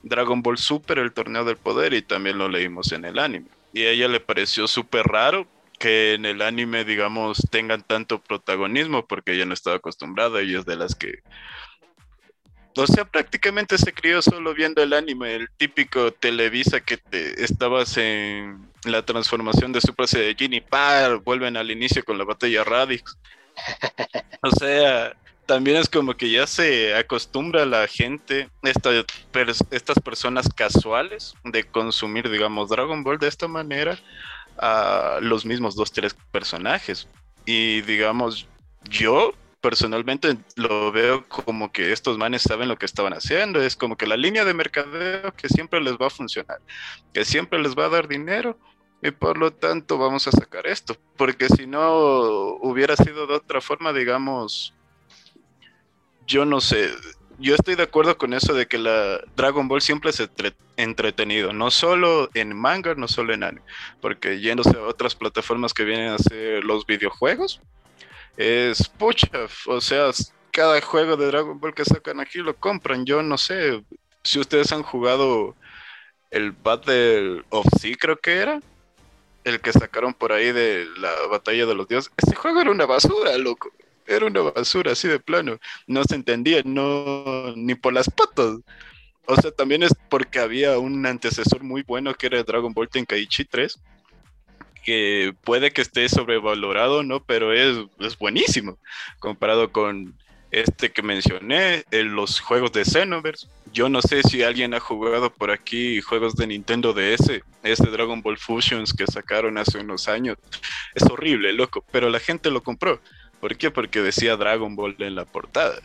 Dragon Ball Super, el torneo del poder, y también lo leímos en el anime. Y a ella le pareció súper raro que en el anime, digamos, tengan tanto protagonismo, porque ella no estaba acostumbrada, ella es de las que... O sea, prácticamente se crió solo viendo el anime, el típico Televisa que te estabas en la transformación de Super Saiyajin y par, vuelven al inicio con la batalla Radix. O sea, también es como que ya se acostumbra la gente, estas personas casuales, de consumir, digamos, Dragon Ball de esta manera a los mismos dos, tres personajes. Y digamos, yo personalmente lo veo como que estos manes saben lo que estaban haciendo. Es como que la línea de mercadeo que siempre les va a funcionar, que siempre les va a dar dinero y por lo tanto vamos a sacar esto, porque si no hubiera sido de otra forma, digamos, yo no sé, yo estoy de acuerdo con eso de que la Dragon Ball siempre es entretenido, no solo en manga, no solo en anime, porque yéndose a otras plataformas que vienen a hacer los videojuegos, es pucha, o sea, cada juego de Dragon Ball que sacan aquí lo compran, yo no sé si ustedes han jugado el Battle of Sea, creo que era, el que sacaron por ahí de la batalla de los dioses, ese juego era una basura, loco. Era una basura, así de plano. No se entendía, no, ni por las patas. O sea, también es porque había un antecesor muy bueno que era Dragon Ball Tenkaichi 3, que puede que esté sobrevalorado, ¿no? Pero es, es buenísimo comparado con este que mencioné, en los juegos de Xenoverse. Yo no sé si alguien ha jugado por aquí juegos de Nintendo DS, este Dragon Ball Fusions que sacaron hace unos años. Es horrible, loco, pero la gente lo compró. ¿Por qué? Porque decía Dragon Ball en la portada.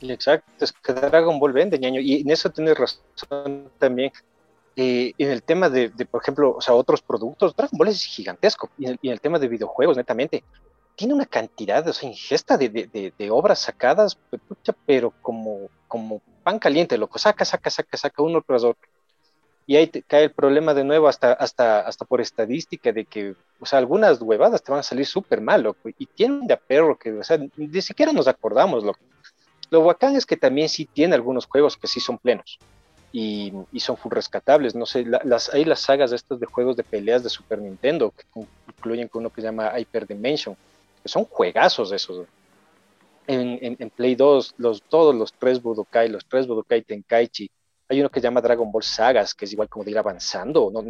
Exacto, es que Dragon Ball vende, ñaño, y en eso tienes razón también. Eh, en el tema de, por ejemplo, o sea, otros productos, Dragon Ball es gigantesco, y en el tema de videojuegos, netamente, tiene una cantidad, o sea, ingesta de, de, de, obras sacadas, pero como, como pan caliente, loco, saca, saca, saca, saca uno tras otro. Y ahí cae el problema de nuevo hasta, hasta, hasta por estadística de que, o sea, algunas huevadas te van a salir súper mal, loco, y tienen de perro que, o sea, ni siquiera nos acordamos, loco. Lo bacán es que también sí tiene algunos juegos que sí son plenos y, y son full rescatables, no sé, las, hay las sagas estas de juegos de peleas de Super Nintendo que incluyen con uno que se llama Hyper Dimension, son juegazos esos. En, en, Play 2, los, todos los tres Budokai, los tres Budokai Tenkaichi, hay uno que se llama Dragon Ball Sagas, que es igual como de ir avanzando, no,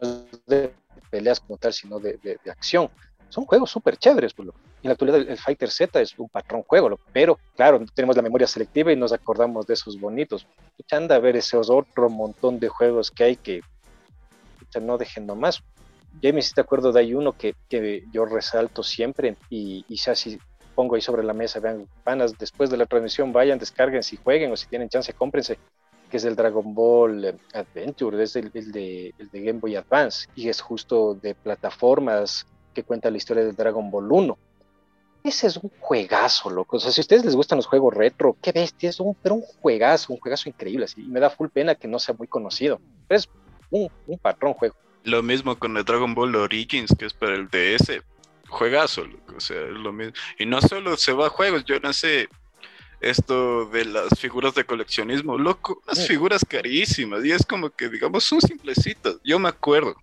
es de peleas como tal, sino de, de, acción. Son juegos súper chéveres, pues, En la actualidad el, Fighter Z es un patrón juego, pero claro, tenemos la memoria selectiva y nos acordamos de esos bonitos. Anda a ver ese otro montón de juegos que hay que no dejen nomás ya me hiciste acuerdo de ahí uno que, que yo resalto siempre y, y si pongo ahí sobre la mesa, vean, panas, después de la transmisión vayan, descarguen si jueguen o si tienen chance, cómprense, que es el Dragon Ball Adventure, es el, de, Game Boy Advance y es justo de plataformas que cuenta la historia del Dragon Ball 1. Ese es un juegazo, loco. O sea, si a ustedes les gustan los juegos retro, qué bestia, es un, pero un juegazo, un juegazo increíble. Así, me da full pena que no sea muy conocido. Es un, un patrón juego. Lo mismo con el Dragon Ball Origins, que es para el DS. Juegazo, o sea, es lo mismo. Y no solo se va a juegos, yo no sé. Esto de las figuras de coleccionismo, loco, unas figuras carísimas, y es como que, digamos, son simplecitas. Yo me acuerdo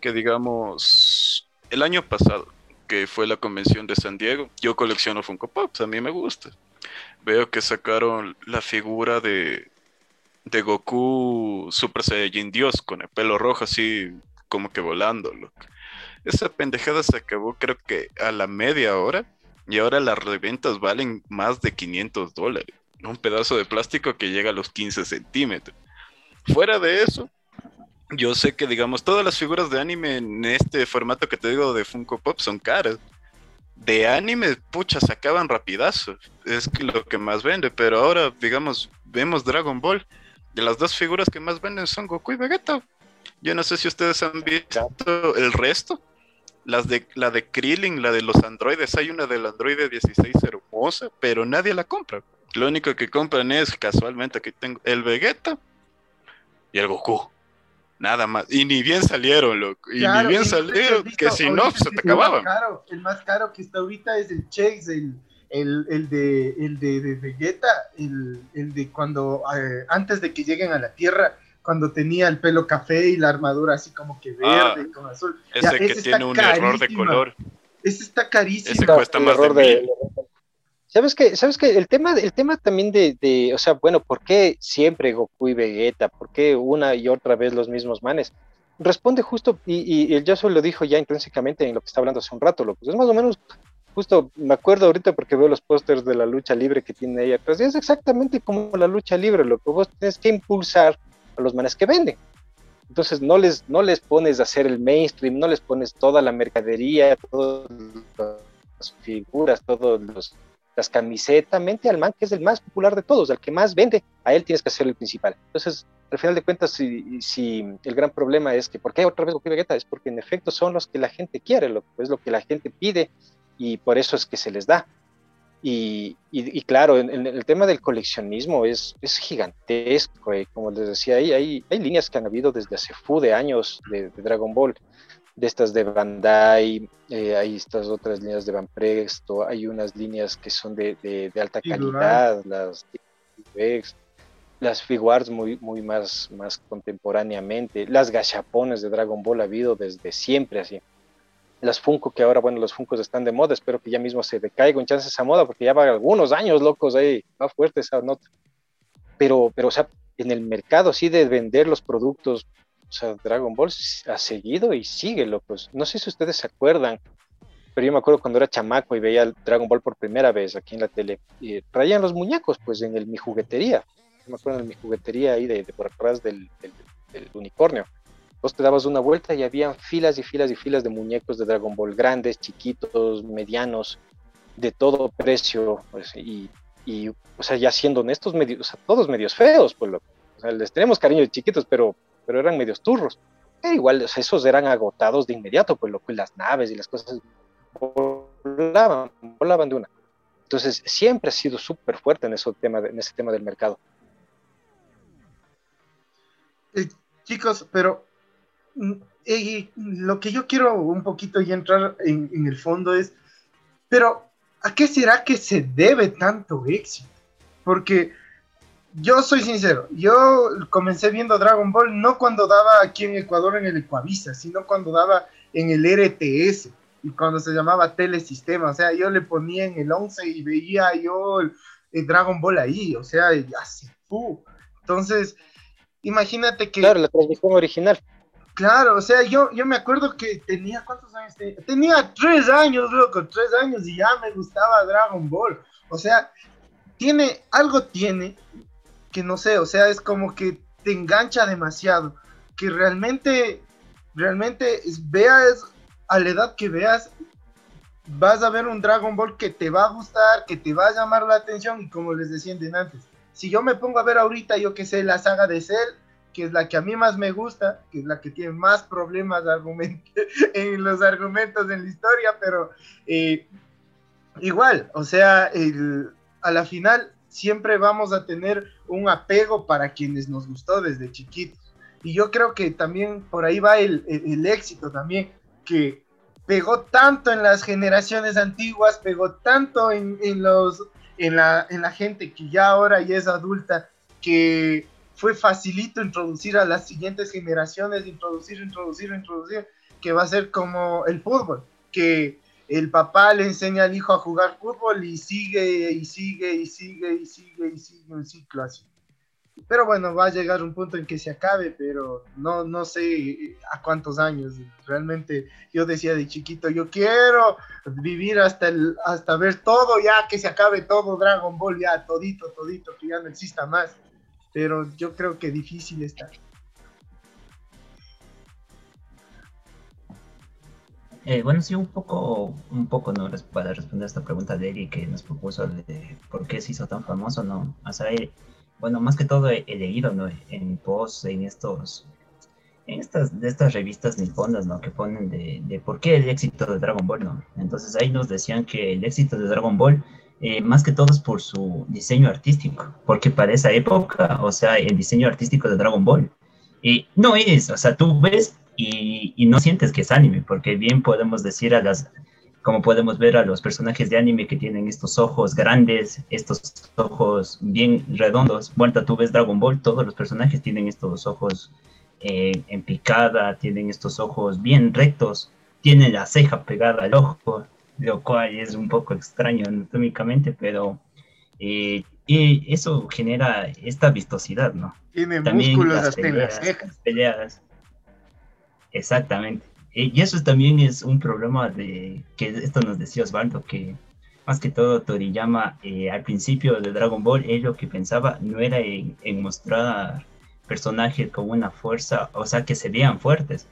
que, digamos, el año pasado, que fue la convención de San Diego, yo colecciono Funko Pops, a mí me gusta. Veo que sacaron la figura de, de Goku Super Saiyajin Dios con el pelo rojo así como que volando, loco. Esa pendejada se acabó creo que a la media hora y ahora las reventas valen más de 500 dólares. Un pedazo de plástico que llega a los 15 centímetros. Fuera de eso, yo sé que, digamos, todas las figuras de anime en este formato que te digo de Funko Pop son caras. De anime, pucha, se acaban rapidazo. Es lo que más vende. Pero ahora, digamos, vemos Dragon Ball. De las dos figuras que más venden son Goku y Vegeta. Yo no sé si ustedes han visto el resto. Las de, la de Krillin, la de los androides, hay una del androide 16 hermosa, pero nadie la compra. Lo único que compran es casualmente aquí tengo el Vegeta y el Goku. Nada más. Y ni bien salieron, loco. Y ni bien salieron, que si no, se te acababan. el más caro que está ahorita es el Chase, el, el, el, de, el de, Vegeta, el, el de cuando, eh, antes de que lleguen a la Tierra, cuando tenía el pelo café y la armadura así como que ah, verde y con azul. Ese que tiene un error de color. Ese está carísimo. Ese cuesta más de, mil. ¿Sabes qué? ¿Sabes qué? El tema, el tema también de, de, o sea, bueno, ¿por qué siempre Goku y Vegeta? ¿Por qué una y otra vez los mismos manes? Responde justo, y, y el Yasuo lo dijo ya intrínsecamente en lo que está hablando hace un rato, loco. Es más o menos, justo, me acuerdo ahorita porque veo los pósters de la lucha libre que tiene ahí atrás, y es exactamente como la lucha libre, lo que vos tienes que impulsar a los manes que venden. Entonces no les, no les pones a hacer el mainstream, no les pones toda la mercadería, todas las figuras, todas las camisetas, mente al man que es el más popular de todos, el que más vende, a él tienes que hacer el principal. Entonces, al final de cuentas, si, si el gran problema es que, ¿por qué otra vez Goku Vegeta? Es porque en efecto son los que la gente quiere, lo, es lo que la gente pide y por eso es que se les da. Y, y, claro, en, el tema del coleccionismo es, es gigantesco. Eh. Como les decía, hay, hay, hay, líneas que han habido desde hace fu de años de, Dragon Ball, de estas de Bandai, eh, hay estas otras líneas de Van Presto, hay unas líneas que son de, de, alta calidad, las las figuarts muy, muy más, más contemporáneamente, las gachapones de Dragon Ball ha habido desde siempre así las Funko, que ahora, bueno, los Funkos están de moda, espero que ya mismo se decaiga un chance esa moda, porque ya va algunos años, locos, ahí, va fuerte esa nota. Pero, pero, o sea, en el mercado, sí, de vender los productos, o sea, Dragon Ball ha seguido y sigue, locos. No sé si ustedes se acuerdan, pero yo me acuerdo cuando era chamaco y veía Dragon Ball por primera vez aquí en la tele, traían los muñecos, pues, en el, mi juguetería. Yo me acuerdo en mi juguetería ahí de, por atrás del unicornio vos te dabas una vuelta y había filas y filas y filas de muñecos de Dragon Ball, grandes, chiquitos, medianos, de todo precio, pues, y, o sea, ya siendo honestos, medios, todos medios feos, pues, les tenemos cariño de chiquitos, pero, pero eran medios turros. Pero igual, esos eran agotados de inmediato, pues, lo, las naves y las cosas volaban, volaban de una. Entonces, siempre ha sido súper fuerte en, ese tema en ese tema del mercado. Eh, chicos, pero y lo que yo quiero un poquito y entrar en, el fondo es, pero ¿a qué será que se debe tanto éxito? Porque yo soy sincero, yo comencé viendo Dragon Ball no cuando daba aquí en Ecuador en el Ecuavisa, sino cuando daba en el RTS y cuando se llamaba Telesistema, o sea, yo le ponía en el 11 y veía yo el, Dragon Ball ahí, o sea, así, entonces, imagínate que... Claro, la transmisión original. Claro, o sea, yo, yo me acuerdo que tenía, ¿cuántos años tenía? Tenía tres años, loco, tres años y ya me gustaba Dragon Ball. O sea, tiene, algo tiene que no sé, o sea, es como que te engancha demasiado, que realmente, realmente veas a la edad que veas, vas a ver un Dragon Ball que te va a gustar, que te va a llamar la atención y como les decía antes, si yo me pongo a ver ahorita, yo que sé, la saga de Cell, que es la que a mí más me gusta, que es la que tiene más problemas en los argumentos en la historia, pero eh, igual, o sea, a la final siempre vamos a tener un apego para quienes nos gustó desde chiquitos. Y yo creo que también por ahí va el, éxito también, que pegó tanto en las generaciones antiguas, pegó tanto en, los, en la, en la gente que ya ahora ya es adulta, que fue facilito introducir a las siguientes generaciones, introducir, introducir, introducir, que va a ser como el fútbol, que el papá le enseña al hijo a jugar fútbol y sigue y sigue y sigue y sigue y sigue un ciclo así. Pero bueno, va a llegar un punto en que se acabe, pero no, no sé a cuántos años. Realmente yo decía de chiquito, yo quiero vivir hasta, el, hasta ver todo ya, que se acabe todo Dragon Ball, ya todito, todito, que ya no exista más. Pero yo creo que difícil está. Eh, bueno, sí, un poco, un poco, ¿no? Para responder a esta pregunta de Eric que nos propuso de por qué se hizo tan famoso, ¿no? O sea, bueno, más que todo he, leído, ¿no? En posts, en estos, en estas, de estas revistas niponas, ¿no? Que ponen de, por qué el éxito de Dragon Ball, ¿no? Entonces ahí nos decían que el éxito de Dragon Ball, eh, más que todo es por su diseño artístico, porque para esa época, o sea, el diseño artístico de Dragon Ball, y no es, o sea, tú ves y, no sientes que es anime, porque bien podemos decir a las, como podemos ver a los personajes de anime que tienen estos ojos grandes, estos ojos bien redondos. Bueno, tú ves Dragon Ball, todos los personajes tienen estos ojos eh, en picada, tienen estos ojos bien rectos, tienen la ceja pegada al ojo, lo cual es un poco extraño anatómicamente, pero eh, y eso genera esta vistosidad, ¿no? Tiene músculos hasta en las cejas. Exactamente. Y eso también es un problema de que esto nos decía Osvaldo, que más que todo Toriyama eh, al principio de Dragon Ball, él lo que pensaba no era en, mostrar personajes con una fuerza, o sea, que se vean fuertes.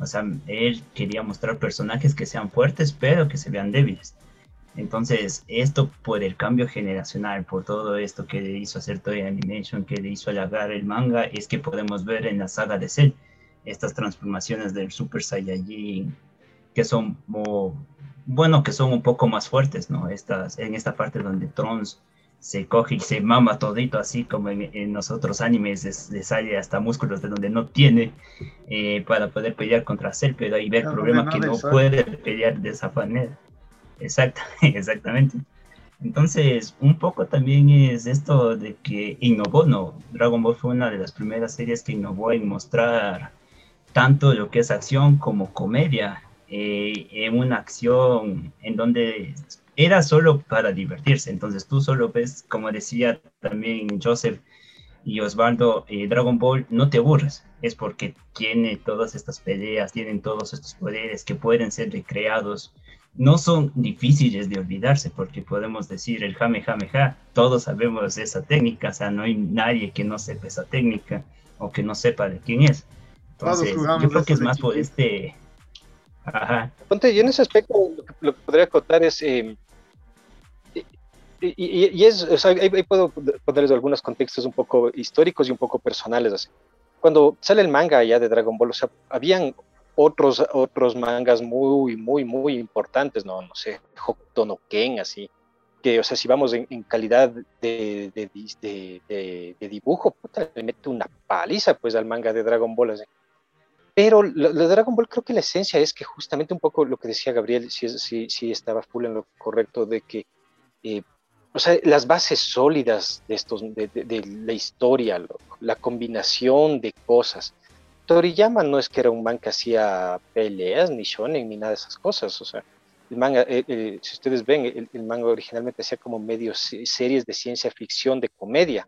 O sea, él quería mostrar personajes que sean fuertes, pero que se vean débiles. Entonces, esto por el cambio generacional, por todo esto que le hizo hacer Toy Animation, que le hizo halagar el manga, es que podemos ver en la saga de Cell estas transformaciones del Super Saiyajin que son, bueno, que son un poco más fuertes, ¿no? Estas, en esta parte donde Trons se coge y se mama todito, así como en, en los otros animes le sale hasta músculos de donde no tiene eh, para poder pelear contra Cell, pero ahí ve el problema que no puede pelear de esa manera. Exacto, exactamente. Entonces, un poco también es esto de que innovó, ¿no? Dragon Ball fue una de las primeras series que innovó en mostrar tanto lo que es acción como comedia, eh, en una acción en donde era solo para divertirse. Entonces tú solo ves, como decía también Joseph y Osvaldo, eh, Dragon Ball, no te aburres. Es porque tiene todas estas peleas, tienen todos estos poderes que pueden ser recreados. No son difíciles de olvidarse porque podemos decir el Jame Jame Ja, todos sabemos esa técnica, o sea, no hay nadie que no sepa esa técnica o que no sepa de quién es yo creo que es más por este. Ajá. Ponte, yo en ese aspecto lo que, podría acotar es. Eh, y, es, o sea, ahí, puedo ponerles algunos contextos un poco históricos y un poco personales. Así. Cuando sale el manga ya de Dragon Ball, o sea, habían otros, otros mangas muy, muy, muy importantes, no, no sé, Hokuto no Ken, así, que, o sea, si vamos en, calidad de, de, de, dibujo, puta, le mete una paliza, pues, al manga de Dragon Ball, así. Pero lo, de Dragon Ball creo que la esencia es que justamente un poco lo que decía Gabriel, si, si, si estaba full en lo correcto, de que, eh, o sea, las bases sólidas de, estos, de, la historia, la combinación de cosas. Toriyama no es que era un man que hacía peleas, ni shonen, ni nada de esas cosas, o sea, el manga, eh, eh, si ustedes ven, el, el, manga originalmente hacía como medio series de ciencia ficción de comedia,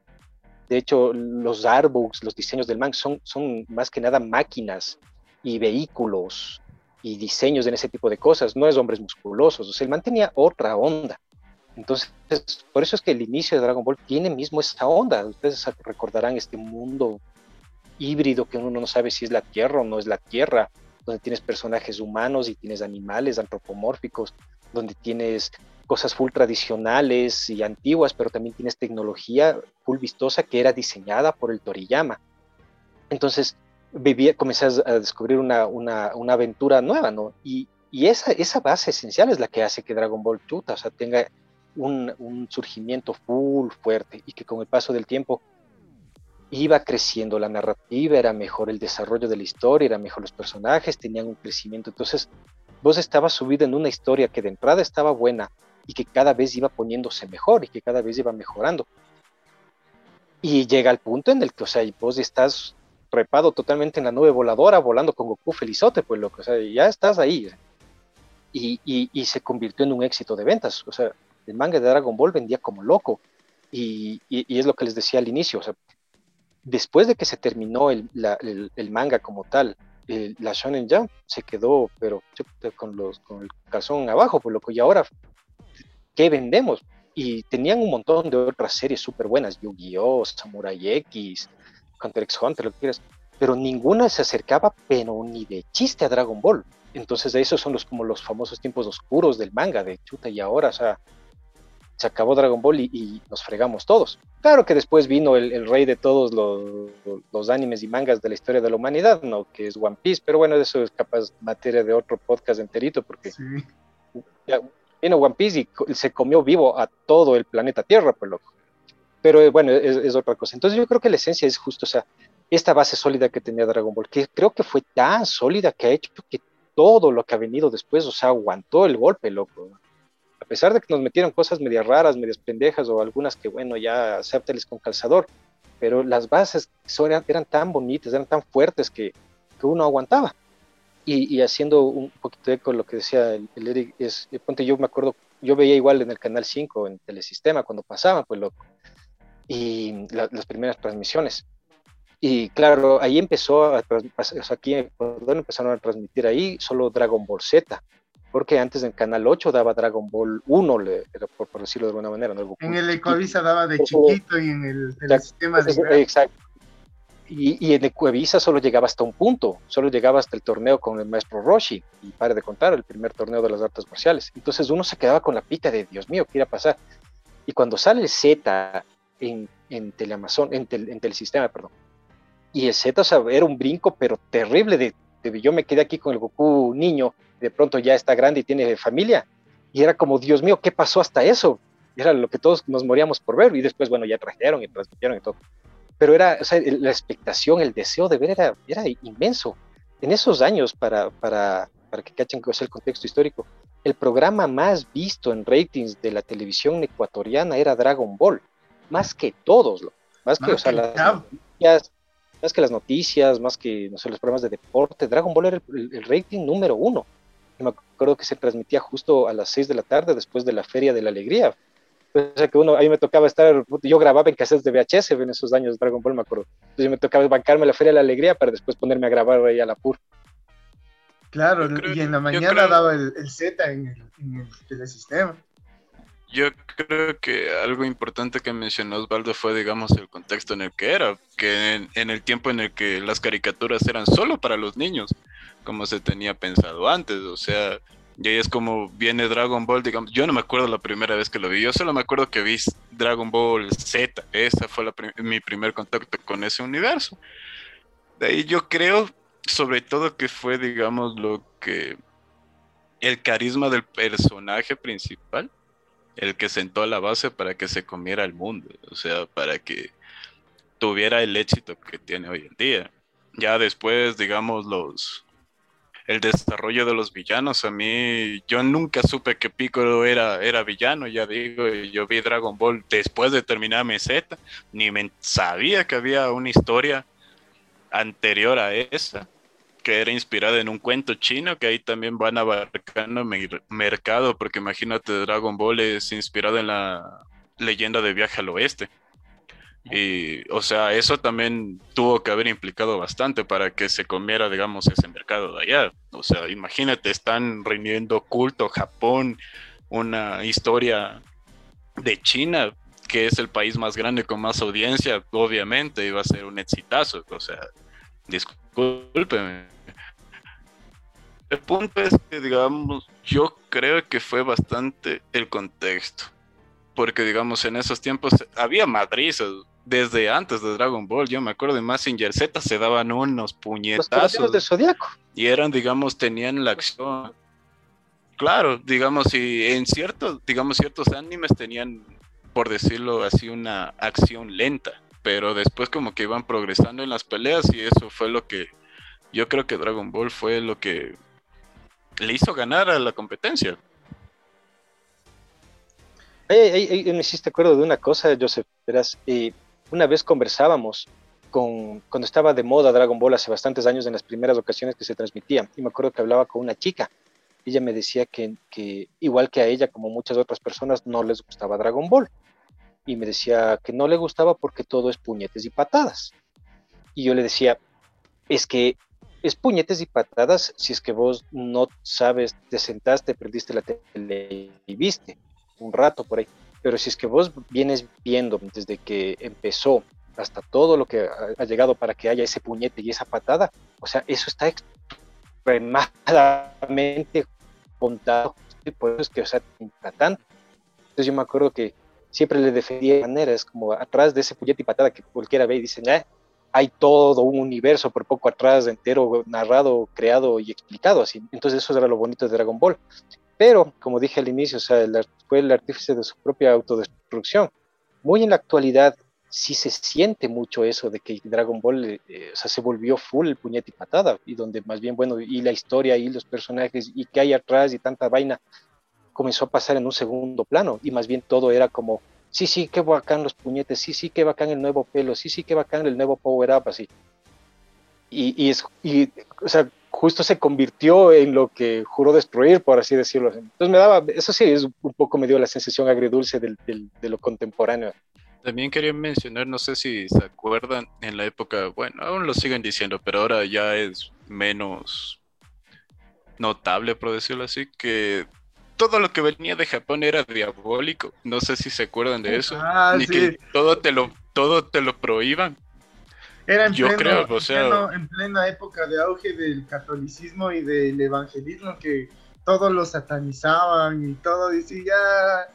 de hecho, los artbooks, los diseños del manga son, son más que nada máquinas y vehículos y diseños en ese tipo de cosas. No es hombres musculosos. O sea, el man tenía otra onda. Entonces, por eso es que el inicio de Dragon Ball tiene mismo esa onda. Ustedes recordarán este mundo híbrido que uno no sabe si es la Tierra o no es la Tierra, donde tienes personajes humanos y tienes animales antropomórficos, donde tienes cosas full tradicionales y antiguas, pero también tienes tecnología full vistosa que era diseñada por el Toriyama. Entonces, vivía, a descubrir una, una, una aventura nueva, ¿no? Y, y, esa, esa base esencial es la que hace que Dragon Ball Chuta, o sea, tenga un, un surgimiento full fuerte y que con el paso del tiempo iba creciendo la narrativa, era mejor el desarrollo de la historia, era mejor los personajes, tenían un crecimiento. Entonces, vos estabas subido en una historia que de entrada estaba buena, y que cada vez iba poniéndose mejor y que cada vez iba mejorando. Y llega al punto en el que, o sea, vos estás repado totalmente en la nube voladora, volando con Goku felizote, pues lo que, o sea, ya estás ahí. Y, y, se convirtió en un éxito de ventas. O sea, el manga de Dragon Ball vendía como loco. Y, y es lo que les decía al inicio, o sea, después de que se terminó el, el, manga como tal, la Shonen Jump se quedó, pero con, los, con el calzón abajo, por lo que y ahora, ¿qué vendemos? Y tenían un montón de otras series súper buenas, Yu-Gi-Oh!, Samurai X, Hunter x Hunter, lo que quieras, pero ninguna se acercaba, pero ni de chiste a Dragon Ball. Entonces, esos son los como los famosos tiempos oscuros del manga, de chuta, y ahora, o sea, se acabó Dragon Ball y, nos fregamos todos. Claro que después vino el, rey de todos los, animes y mangas de la historia de la humanidad, ¿no? Que es One Piece, pero bueno, eso es capaz materia de otro podcast enterito, porque vino One Piece y se comió vivo a todo el planeta Tierra, pues loco. Pero eh, bueno, es, otra cosa. Entonces yo creo que la esencia es justo, o sea, esta base sólida que tenía Dragon Ball, que creo que fue tan sólida que ha hecho que todo lo que ha venido después, o sea, aguantó el golpe, loco pesar de que nos metieron cosas medias raras, medias pendejas o algunas que, bueno, ya acépteles con calzador, pero las bases eran, eran tan bonitas, eran tan fuertes que, que uno aguantaba. Y, haciendo un poquito de eco lo que decía el, Eric, es, ponte, yo me acuerdo, yo veía igual en el Canal 5, en Telesistema, cuando pasaban, pues loco, y las primeras transmisiones. Y claro, ahí empezó, a, o sea, aquí empezaron a transmitir ahí solo Dragon Ball Z, porque antes en Canal 8 daba Dragon Ball 1, le, por, por, decirlo de alguna manera. En el Ecuavisa daba de chiquito y en el, sistema de... Exacto. Y, y, en Ecuavisa solo llegaba hasta un punto, solo llegaba hasta el torneo con el maestro Roshi, y pare de contar, el primer torneo de las artes marciales. Entonces uno se quedaba con la pita de, Dios mío, ¿qué iba a pasar? Y cuando sale el Z en, en Teleamazon, en, tel, en Telesistema, perdón, y el Z, o sea, era un brinco, pero terrible de yo me quedé aquí con el Goku niño, de pronto ya está grande y tiene familia, y era como, Dios mío, ¿qué pasó hasta eso? Era lo que todos nos moríamos por ver, y después, bueno, ya trajeron y transmitieron y todo. Pero era, o sea, la expectación, el deseo de ver era, era inmenso. En esos años, para, para, para que cachen que es el contexto histórico, el programa más visto en ratings de la televisión ecuatoriana era Dragon Ball, más que todos, más que, o sea, las, más que las noticias, más que no sé, los programas de deporte, Dragon Ball era el, rating número uno. me acuerdo que se transmitía justo a las 6 de la tarde después de la Feria de la Alegría. O sea que uno, a mí me tocaba estar, yo grababa en cassettes de VHS en esos años Dragon Ball, me acuerdo. Entonces me tocaba bancarme la Feria de la Alegría para después ponerme a grabar ahí a la PUR. Claro, y en la mañana daba el, Z en el, en el telesistema. Yo creo que algo importante que mencionó Osvaldo fue, digamos, el contexto en el que era, que en, el tiempo en el que las caricaturas eran solo para los niños, como se tenía pensado antes, o sea, y ahí es como viene Dragon Ball, digamos, yo no me acuerdo la primera vez que lo vi, yo solo me acuerdo que vi Dragon Ball Z, esa fue mi primer contacto con ese universo. De ahí yo creo, sobre todo, que fue, digamos, lo que el carisma del personaje principal el que sentó la base para que se comiera el mundo, o sea, para que tuviera el éxito que tiene hoy en día. Ya después, digamos, los el desarrollo de los villanos, a mí yo nunca supe que Piccolo era, era villano, ya digo, yo vi Dragon Ball después de terminar Z, ni me sabía que había una historia anterior a esa que era inspirada en un cuento chino, que ahí también van abarcando mercado, porque imagínate, Dragon Ball es inspirado en la leyenda de viaje al oeste. Y, o sea, eso también tuvo que haber implicado bastante para que se comiera, digamos, ese mercado de allá. O sea, imagínate, están reuniendo culto Japón, una historia de China, que es el país más grande con más audiencia, obviamente iba a ser un exitazo. O sea, discúlpeme. El punto es que, digamos, yo creo que fue bastante el contexto. Porque, digamos, en esos tiempos había madrizas. Desde antes de Dragon Ball, yo me acuerdo de Massinger Z, se daban unos puñetazos. Los de Zodíaco. Y eran, digamos, tenían la acción. Claro, digamos, y en ciertos, digamos, ciertos animes tenían, por decirlo así, una acción lenta pero después como que iban progresando en las peleas y eso fue lo que yo creo que Dragon Ball fue lo que le hizo ganar a la competencia. me hiciste acuerdo de una cosa, Joseph. Verás, eh, una vez conversábamos con, cuando estaba de moda Dragon Ball hace bastantes años en las primeras ocasiones que se transmitía. Y me acuerdo que hablaba con una chica. Ella me decía que, que igual que a ella, como muchas otras personas, no les gustaba Dragon Ball. Y me decía que no le gustaba porque todo es puñetes y patadas. Y yo le decía, es que es puñetes y patadas si es que vos no sabes, te sentaste, perdiste la tele y viste un rato por ahí. Pero si es que vos vienes viendo desde que empezó hasta todo lo que ha, llegado para que haya ese puñete y esa patada, o sea, eso está extremadamente contado, y por es que, o sea, tanto. Entonces yo me acuerdo que siempre le defendía de manera, es como atrás de ese puñete y patada que cualquiera ve y dice, ah, hay todo un universo por poco atrás entero narrado, creado y explicado así. Entonces eso era lo bonito de Dragon Ball. Pero, como dije al inicio, o sea, fue el artífice de su propia autodestrucción. Muy en la actualidad sí se siente mucho eso de que Dragon Ball eh, o sea, se volvió full puñete y patada, y donde más bien, bueno, y la historia y los personajes y qué hay atrás y tanta vaina comenzó a pasar en un segundo plano, y más bien todo era como sí, sí, qué bacán los puñetes, sí, sí, qué bacán el nuevo pelo, sí, sí, qué bacán el nuevo power up, así. Y, y, es, y o sea, justo se convirtió en lo que juró destruir, por así decirlo. Entonces me daba, eso sí, es un poco me dio la sensación agridulce del, del, de lo contemporáneo. También quería mencionar, no sé si se acuerdan, en la época, bueno, aún lo siguen diciendo, pero ahora ya es menos notable, por decirlo así, que todo lo que venía de Japón era diabólico. No sé si se acuerdan de eso. Ah, Ni que todo te lo, todo te lo prohíban. Era en, Yo creo, o sea... en plena época de auge del catolicismo y del evangelismo que todos lo satanizaban y todo, y ya,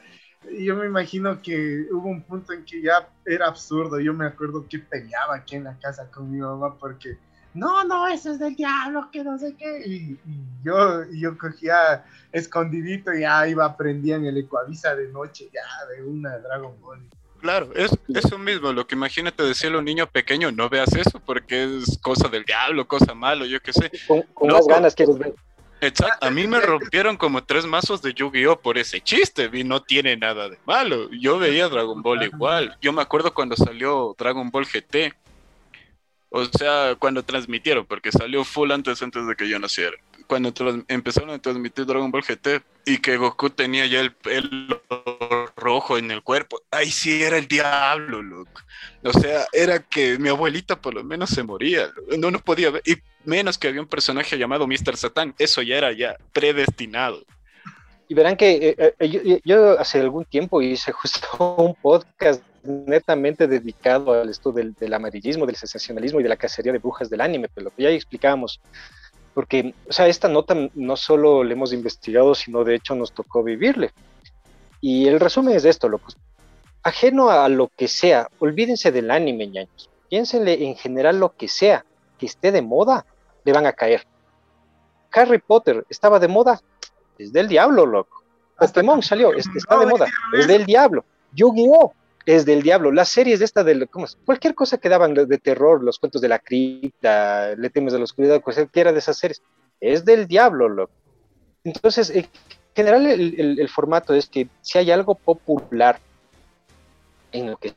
yo me imagino que hubo un punto en que ya era absurdo, yo me acuerdo que peleaba aquí en la casa con mi mamá porque no, no, eso es del diablo, que no sé qué. Y, yo, yo cogía escondidito y ya iba, aprendía en el Ecuavisa de noche, ya, de una Dragon Ball. Claro, es eso mismo, lo que imagínate decirle a un niño pequeño, no veas eso porque es cosa del diablo, cosa malo, yo qué sé. Con, más ganas quieres ver. Exacto, a mí me rompieron como tres mazos de Yu-Gi-Oh por ese chiste, y no tiene nada de malo. Yo veía Dragon Ball igual. Yo me acuerdo cuando salió Dragon Ball GT, o sea, cuando transmitieron, porque salió full antes, antes de que yo naciera. Cuando empezaron a transmitir Dragon Ball GT y que Goku tenía ya el pelo rojo en el cuerpo, ahí sí era el diablo, loco. O sea, era que mi abuelita por lo menos se moría. No, no podía ver. Y menos que había un personaje llamado Mr. Satan. Eso ya era ya predestinado. Y verán que eh, eh, yo, hace algún tiempo hice justo un podcast netamente dedicado al estudio del, amarillismo, del sensacionalismo y de la cacería de brujas del anime, pero lo que ya explicábamos, porque, o sea, esta nota no solo la hemos investigado, sino de hecho nos tocó vivirle. Y el resumen es esto, locos. Ajeno a lo que sea, olvídense del anime, ñaños. Piénsenle en general lo que sea que esté de moda, le van a caer. Harry Potter estaba de moda, es del diablo, loco. Pokémon salió, está de moda, es del diablo. Yu-Gi-Oh! Es del diablo. Las series de esta, de, ¿cómo cualquier cosa que daban de terror, los cuentos de la cripta, Le temes de la oscuridad, cualquiera de esas series, es del diablo. Entonces, en general, el, formato es que si hay algo popular en lo que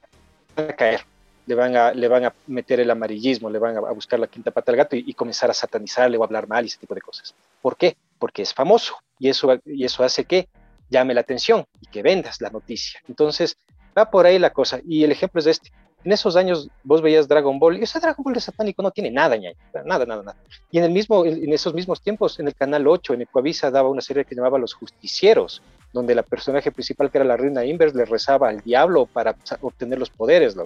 van a caer, le van a, le van a meter el amarillismo, le van a, buscar la quinta pata al gato y, y, comenzar a satanizarle o hablar mal y ese tipo de cosas. ¿Por qué? Porque es famoso y eso, y eso hace que llame la atención y que vendas la noticia. Entonces, Va por ahí la cosa. Y el ejemplo es este. En esos años vos veías Dragon Ball y ese Dragon Ball de satánico no tiene nada, ñaño, nada, nada, nada. Y en, el mismo, en esos mismos tiempos, en el canal 8, en Ecuavisa, daba una serie que llamaba Los Justicieros, donde la personaje principal, que era la reina Inverse, le rezaba al diablo para obtener los poderes.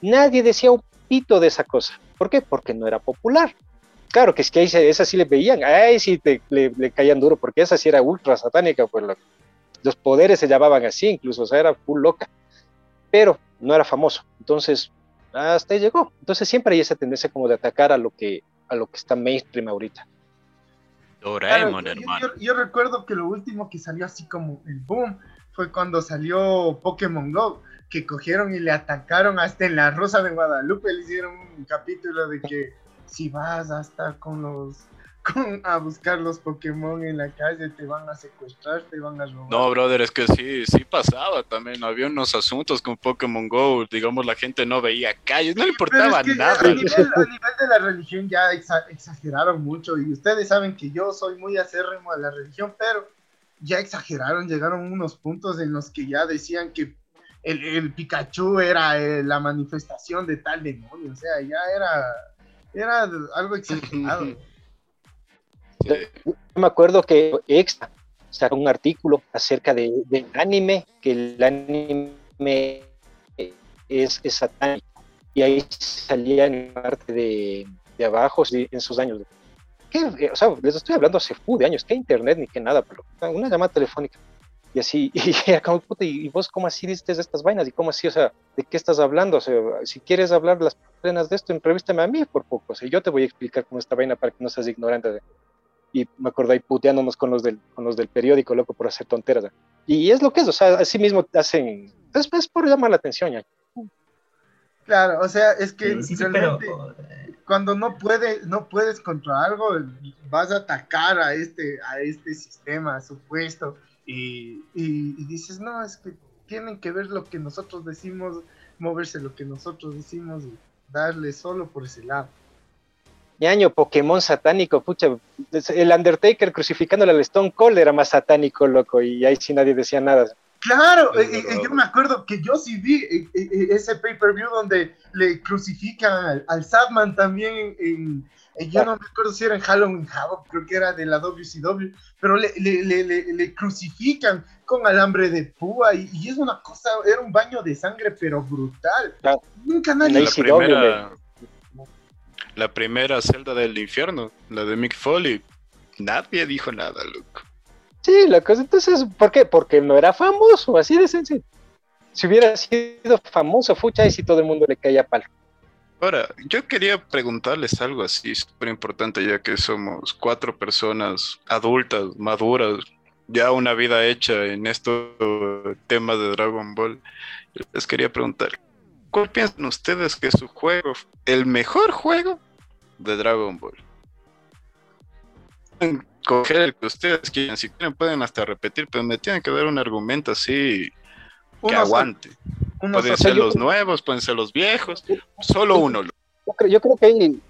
Nadie decía un pito de esa cosa. ¿Por qué? Porque no era popular. Claro que es que ahí esa sí le veían, ahí sí le, caían duro, porque esa sí era ultra satánica, pues los poderes se llamaban así, incluso, o sea, era full loca pero no era famoso. Entonces, hasta ahí llegó. Entonces siempre hay esa tendencia como de atacar a lo que, a lo que está mainstream ahorita. Doraemon, hermano. Yo, recuerdo que lo último que salió así como el boom fue cuando salió Pokémon Go, que cogieron y le atacaron hasta en la Rosa de Guadalupe, le hicieron un capítulo de que si vas hasta con los con, a buscar los Pokémon en la calle, te van a secuestrar, te van a robar. No, brother, es que sí, sí pasaba también. Había unos asuntos con Pokémon Go. Digamos, la gente no veía calles, no le importaba es que nada. A nivel, a nivel de la religión ya exa- exageraron mucho y ustedes saben que yo soy muy acérrimo a la religión, pero ya exageraron, llegaron unos puntos en los que ya decían que el, el Pikachu era eh, la manifestación de tal demonio, o sea, ya era, era algo exagerado. Yo me acuerdo que Extra sacó un artículo acerca de, del anime, que el anime es, es satánico. Y ahí salía en parte de, de abajo, en sus años. ¿Qué? O sea, les estoy hablando hace fu de años, que internet ni que nada, pero una llamada telefónica. Y así, y como, puta, ¿y vos cómo así dices estas vainas? ¿Y cómo así? O sea, ¿de qué estás hablando? O sea, si quieres hablar las plenas de esto, entrevístame a mí por poco. O sea, yo te voy a explicar cómo esta vaina para que no seas ignorante y me acuerdo ahí puteándonos con los del, con los del periódico, loco, por hacer tonteras. Y es lo que es, o sea, así mismo hacen, es, es por llamar la atención ya. Claro, o sea, es que Sí, sí, sí, pero realmente eh, cuando no puedes, no puedes contra algo, vas a atacar a este, a este sistema supuesto y, y- y dices, no, es que tienen que ver lo que nosotros decimos, moverse lo que nosotros decimos y darle solo por ese lado. Ñaño, Pokémon satánico, pucha, el Undertaker crucificándole al Stone Cold era más satánico, loco, y ahí sí nadie decía nada. Claro, eh, eh, verdad. yo me acuerdo que yo sí vi eh, eh, eh, ese pay-per-view donde le crucifican al, al Sadman también en, en- en- yo no me acuerdo si era en Halloween Havoc, creo que era de la WCW, pero le, le, le, le- le crucifican con alambre de púa y, y es una cosa, era un baño de sangre pero brutal. Claro. Nunca En nadie... La ACW, primera, la primera celda del infierno, la de Mick Foley, nadie dijo nada, loco. Sí, la cosa, entonces, ¿por qué? Porque no era famoso, así de sencillo. Si hubiera sido famoso, fucha, y si todo el mundo le caía palo. Ahora, yo quería preguntarles algo así súper importante, ya que somos cuatro personas adultas, maduras, ya una vida hecha en estos temas de Dragon Ball. Les quería preguntar, ¿cuál piensan ustedes que es su juego, el mejor juego de Dragon Ball? Pueden Coger el que ustedes quieran, si quieren pueden hasta repetir, pero me tienen que dar un argumento así que aguante. Pueden ser los nuevos, pueden ser los viejos, solo uno. Yo creo, yo creo que ahí,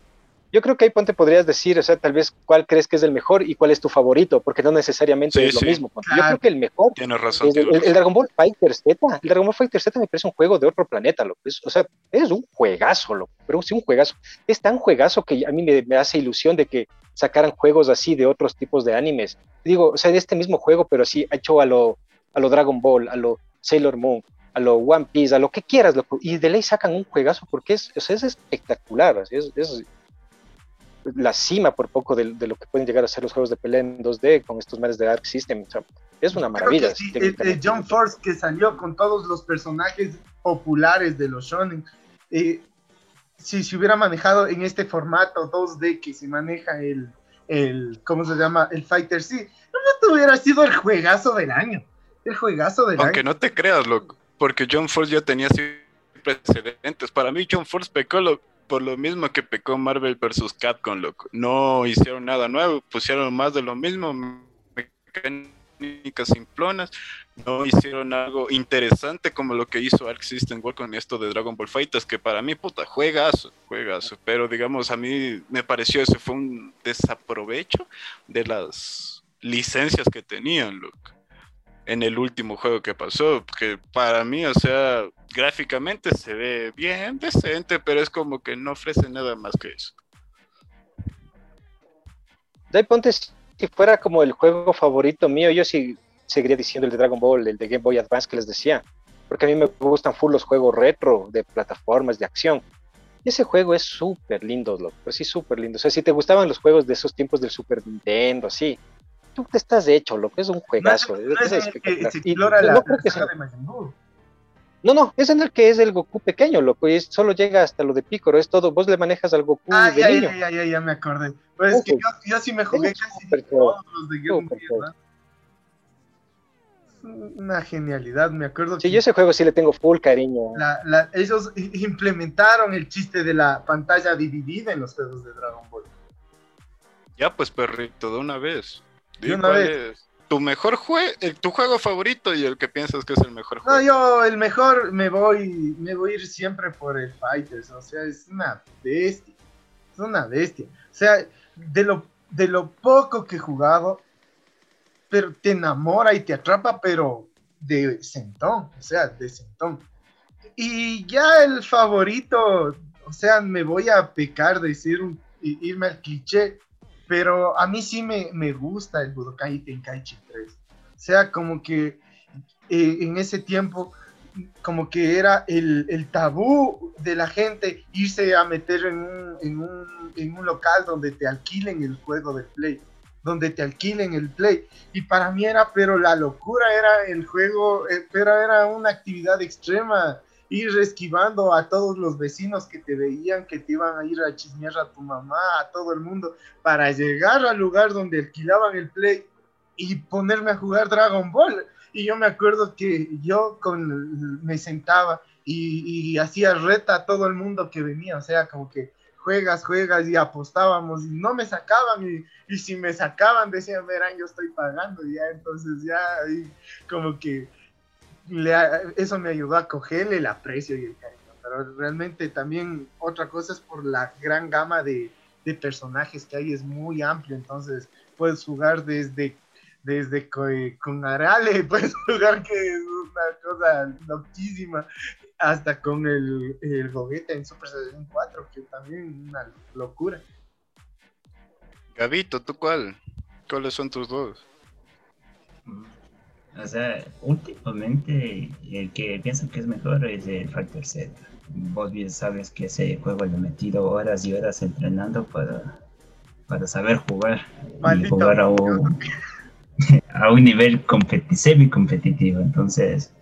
yo creo que ahí ponte podrías decir, o sea, tal vez cuál crees que es el mejor y cuál es tu favorito, porque no necesariamente Sí, es lo sí. mismo. ponte. Yo Claro. creo que el mejor Tienes razón, El, el- el. Dragon Ball Fighter Z, el Dragon Ball Fighter Z me parece un juego de otro planeta, loco. Es- o sea, es un juegazo, loco, pero sí un juegazo. Es tan juegazo que a mí me, me hace ilusión de que sacaran juegos así de otros tipos de animes. Digo, o sea, de este mismo juego, pero así hecho a lo, a lo Dragon Ball, a lo Sailor Moon, a lo One Piece, a lo que quieras, loco. Y de ley sacan un juegazo porque es, o sea, es espectacular, así es, es la cima por poco de, de lo que pueden llegar a ser los juegos de pelea en 2D con estos mares de Arc System. o sea, es una Creo maravilla. que sí, el- el técnicamente. John Force que salió con todos los personajes populares de los shonen. eh, si se hubiera manejado en este formato 2D que se maneja el, el ¿cómo se llama? El Fighter C, no hubiera sido el juegazo del año. El juegazo del Aunque año. no te creas, loco, porque John Force ya tenía precedentes. Para mí, John Force pecó lo- por lo mismo que pecó Marvel vs. Capcom, loco. No hicieron nada nuevo, pusieron más de lo mismo, mecánicas simplonas. No hicieron algo interesante como lo que hizo Arc System World con esto de Dragon Ball Fighters, que para mí, puta, juegazo, juegazo. Pero digamos, a mí me pareció ese fue un desaprovecho de las licencias que tenían, loco en el último juego que pasó, que para mí, o sea, gráficamente se ve bien, decente, pero es como que no ofrece nada más que eso. Ahí ponte, si fuera como el juego favorito mío, yo sí seguiría diciendo el de Dragon Ball, el de Game Boy Advance que les decía, porque a mí me gustan full los juegos retro, de plataformas, de acción. Ese juego es súper lindo, loco, pero sí súper lindo. O sea, si te gustaban los juegos de esos tiempos del Super Nintendo, así, tú te estás hecho, loco, es un juegazo. no es es en el que espectacular. se Y explora no la, creo la que saga sea- de Majin Buu. No, no, es en el que es el Goku pequeño, loco, y es- solo llega hasta lo de Piccolo, es todo, vos le manejas al Goku Ah, de ya, niño. ya, ya, ya, ya me acordé. Pues es que yo, yo sí me jugué casi todos los de Game Boy, Una genialidad, me acuerdo Sí, que yo ese juego sí le tengo full cariño. la- la- ellos implementaron el chiste de la pantalla dividida en los juegos de Dragon Ball. Ya pues, perrito, de una vez. Una vez. es tu mejor juego, tu juego favorito y el que piensas que es el mejor juego. No, yo el mejor me voy, me voy a ir siempre por el Fighters, o sea, es una bestia, es una bestia. O sea, de lo, de lo poco que he jugado, pero te enamora y te atrapa, pero de centón, o sea, de centón. Y ya el favorito, o sea, me voy a pecar de decir un- irme al cliché, pero a mí sí me, me gusta el Budokai Tenkaichi 3. O sea, como que eh, en ese tiempo, como que era el, el tabú de la gente irse a meter en un, en, un, en un local donde te alquilen el juego de Play, donde te alquilen el Play. Y para mí era, pero la locura era el juego, eh, pero era una actividad extrema ir esquivando a todos los vecinos que te veían, que te iban a ir a chismear a tu mamá, a todo el mundo, para llegar al lugar donde alquilaban el Play y ponerme a jugar Dragon Ball. Y yo me acuerdo que yo con, me sentaba y, hacía reta a todo el mundo que venía, o sea, como que juegas, juegas y apostábamos y no me sacaban y, si me sacaban decían, verán, yo estoy pagando ya, entonces ya como que le, eso me ayudó a cogerle el aprecio y el cariño. Pero realmente también otra cosa es por la gran gama de, de personajes que hay, es muy amplio. Entonces puedes jugar desde, desde co- con Arale, puedes jugar que es una cosa loquísima, hasta con el, el Gogeta en Super Saiyan 4, que también una locura. Gabito, ¿tú cuál? ¿Cuáles son tus dos? O sea, últimamente el que pienso que es mejor es el Factor Z. Vos bien sabes que ese juego le he metido horas y horas entrenando para, para saber jugar y jugar a un, a un nivel competi- semi-competitivo. Entonces,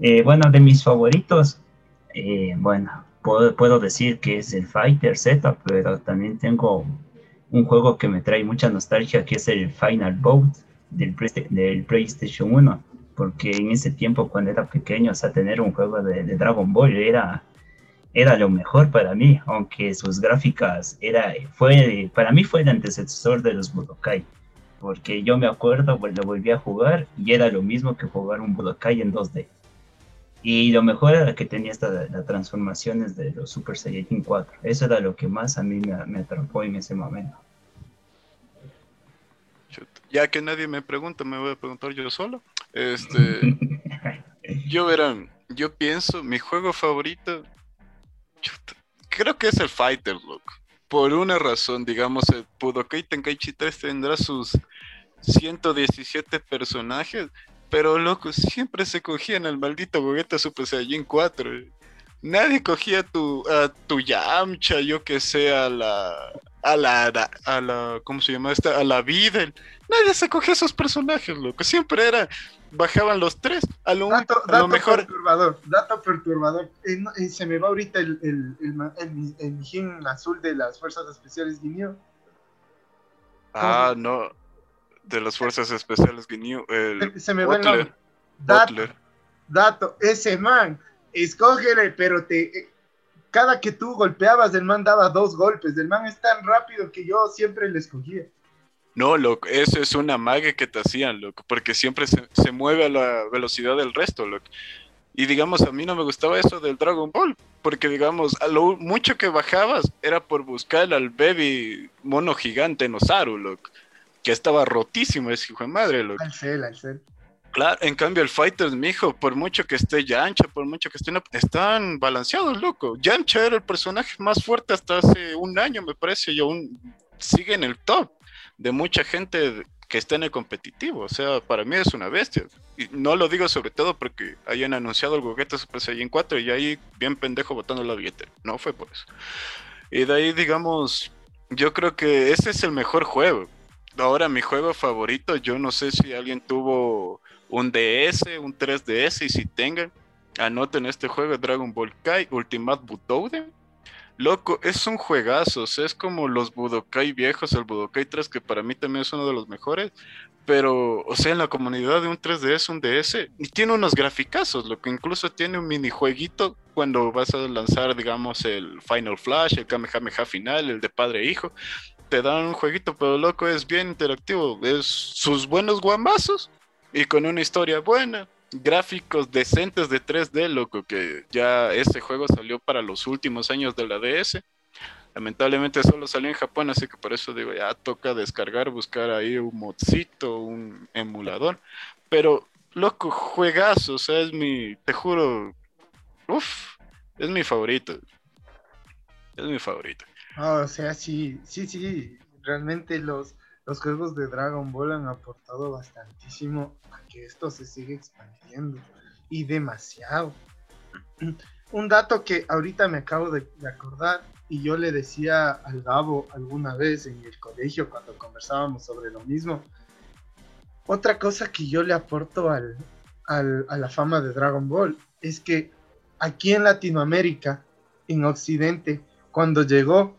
eh, bueno, de mis favoritos, eh, bueno, puedo, puedo decir que es el Fighter Z, pero también tengo un juego que me trae mucha nostalgia, que es el Final Bout del, del PlayStation 1, porque en ese tiempo cuando era pequeño, o sea, tener un juego de, de Dragon Ball era, era lo mejor para mí, aunque sus gráficas era, fue, para mí fue el antecesor de los Budokai, porque yo me acuerdo, pues, lo volví a jugar y era lo mismo que jugar un Budokai en 2D. Y lo mejor era que tenía estas las transformaciones de los Super Saiyajin 4. Eso era lo que más a mí me, me atrapó en ese momento. Ya que nadie me pregunta, me voy a preguntar yo solo. Este, yo verán, yo pienso, mi juego favorito, creo que es el Fighter, loco. Por una razón, digamos, el Budokai Tenkaichi 3 tendrá sus 117 personajes, pero loco, siempre se cogían al maldito Gogeta Super Saiyajin 4. Nadie cogía tu, a tu Yamcha, yo que sé, a la, a la, a la, ¿cómo se llama esta? A la Videl. Nadie se cogía esos personajes, loco. Siempre era, bajaban los tres. A lo, Dato, a lo mejor, perturbador, dato perturbador. Eh, no, eh, se me va ahorita el, el, el, el, mijín azul de las Fuerzas Especiales Guineo. ah, no, de las fuerzas especiales el Se, se me va el nombre. Dato, dato, ese man, escógele, pero te... Cada que tú golpeabas, el man daba dos golpes. El man es tan rápido que yo siempre le escogía. No, loco, eso es una magia que te hacían, loco, porque siempre se, se mueve a la velocidad del resto, loco. Y digamos, a mí no me gustaba eso del Dragon Ball, porque digamos, a lo mucho que bajabas era por buscar al baby mono gigante Nozaru, loco, que estaba rotísimo ese hijo de madre, loco. Al cel, al cel. Claro, en cambio el Fighters, mijo, por mucho que esté Yancha, por mucho que esté... Están balanceados, loco. Yancha era el personaje más fuerte hasta hace un año, me parece, y aún sigue en el top de mucha gente que está en el competitivo. O sea, para mí es una bestia. Y no lo digo sobre todo porque hayan anunciado el Gogeta Super Saiyan 4 y ahí bien pendejo botando la billetera. No fue por eso. Y de ahí, digamos, yo creo que ese es el mejor juego. Ahora, mi juego favorito, yo no sé si alguien tuvo un DS, un 3DS, y si tengan, anoten este juego Dragon Ball Kai Ultimate Budoden. Loco, es un juegazo, o es como los Budokai viejos, el Budokai 3, que para mí también es uno de los mejores, pero, o sea, en la comunidad de un 3DS, un DS, y tiene unos graficazos, lo que incluso tiene un minijueguito cuando vas a lanzar, digamos, el Final Flash, el Kamehameha final, el de padre e hijo, te dan un jueguito, pero loco, es bien interactivo. Es sus buenos guambazos y con una historia buena. Gráficos decentes de 3D, loco, que ya ese juego salió para los últimos años de la DS. Lamentablemente solo salió en Japón, así que por eso digo, ya toca descargar, buscar ahí un modcito, un emulador. Pero, loco, juegazo, o sea, es mi, te juro, uff, es mi favorito. Es mi favorito. o sea, sí, sí, sí, realmente los, los juegos de Dragon Ball han aportado bastantísimo a que esto se siga expandiendo y demasiado. Un dato que ahorita me acabo de, acordar y yo le decía al Gabo alguna vez en el colegio cuando conversábamos sobre lo mismo. Otra cosa que yo le aporto al, al, a la fama de Dragon Ball es que aquí en Latinoamérica, en Occidente, cuando llegó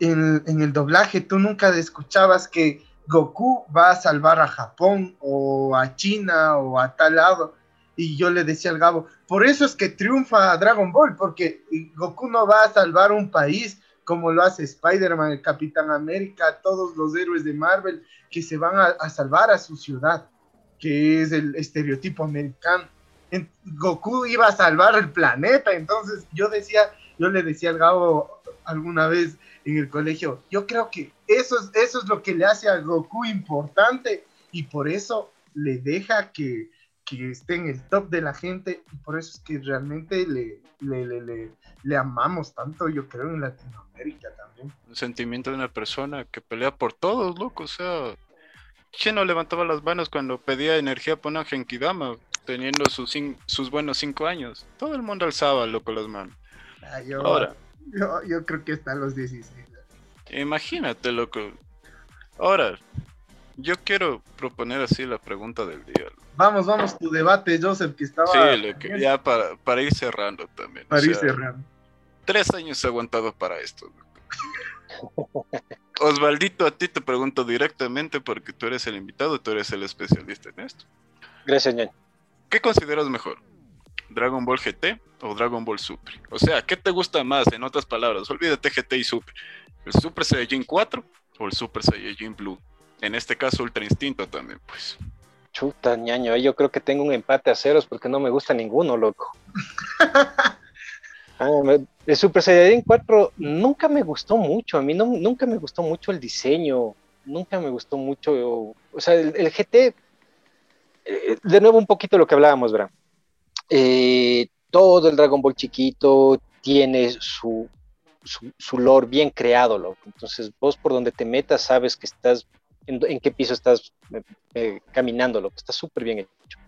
en, en, el doblaje, tú nunca escuchabas que Goku va a salvar a Japón o a China o a tal lado. Y yo le decía al Gabo, por eso es que triunfa Dragon Ball, porque Goku no va a salvar un país como lo hace Spider-Man, el Capitán América, todos los héroes de Marvel que se van a, salvar a su ciudad, que es el estereotipo americano. Goku iba a salvar el planeta, entonces yo decía, yo le decía al Gabo alguna vez en el colegio, yo creo que eso es, eso es lo que le hace a Goku importante y por eso le deja que, que esté en el top de la gente y por eso es que realmente le, le, le, amamos tanto, yo creo, en Latinoamérica también. El sentimiento de una persona que pelea por todos, loco, o sea, ¿quién no levantaba las manos cuando pedía energía por una Genkidama, teniendo sus, sus buenos cinco años? Todo el mundo alzaba, loco, las manos. Ah, yo, Ahora, yo, yo creo que hasta los 16. Imagínate, loco. Ahora, yo quiero proponer así la pregunta del día. Vamos, vamos, tu debate, Joseph, que estaba. Sí, ya para, para, ir cerrando también. Para ir cerrando. Tres años he aguantado para esto. Osvaldito, a ti te pregunto directamente porque tú eres el invitado, tú eres el especialista en esto. Gracias, ñaño. ¿Qué consideras mejor? ¿Dragon Ball GT o Dragon Ball Super? O sea, ¿qué te gusta más? En otras palabras, olvídate GT y Super. ¿El Super Saiyajin 4 o el Super Saiyajin Blue? En este caso, Ultra Instinto también, pues. Chuta, ñaño, yo creo que tengo un empate a ceros porque no me gusta ninguno, loco. Ah, el Super Saiyajin 4 nunca me gustó mucho, a mí no, nunca me gustó mucho el diseño, nunca me gustó mucho, o sea, el, GT, eh, de nuevo un poquito lo que hablábamos, ¿verdad? Eh, todo el Dragon Ball chiquito tiene su, su, su, lore bien creado, loco. Entonces, vos por donde te metas sabes que estás en, qué piso estás eh, eh, caminando, lo que está súper bien hecho.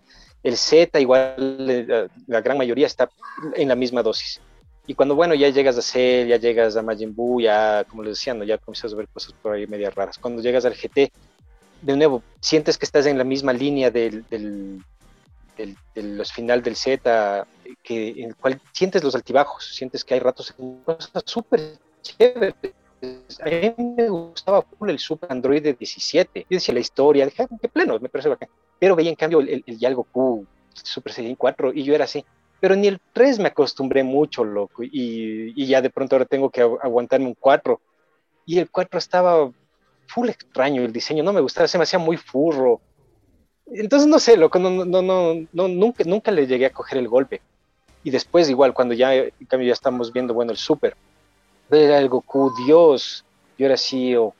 El Z igual, eh, la, gran mayoría está en la misma dosis. Y cuando, bueno, ya llegas a Cell, ya llegas a Majin Buu, ya, como les decía, ¿no? ya comienzas a ver cosas por ahí medias raras. Cuando llegas al GT, de nuevo, sientes que estás en la misma línea del, del, del, los final del Z, que, en el cual sientes los altibajos, sientes que hay ratos en cosas súper chéveres, a mí me gustaba el Super Android de 17. Yo decía la historia, dije, ah, qué pleno, me parece bacán. Pero veía en cambio el, el, el Goku Super Saiyan 4 y yo era así. Pero ni el 3 me acostumbré mucho, loco. Y, y ya de pronto ahora tengo que aguantarme un 4. Y el 4 estaba full extraño, el diseño no me gustaba, se me hacía muy furro. Entonces no sé, loco, no, no, no, no, nunca, nunca le llegué a coger el golpe. Y después igual, cuando ya, en ya estamos viendo, bueno, el Super ver al Goku Dios. Y ahora sí, ok,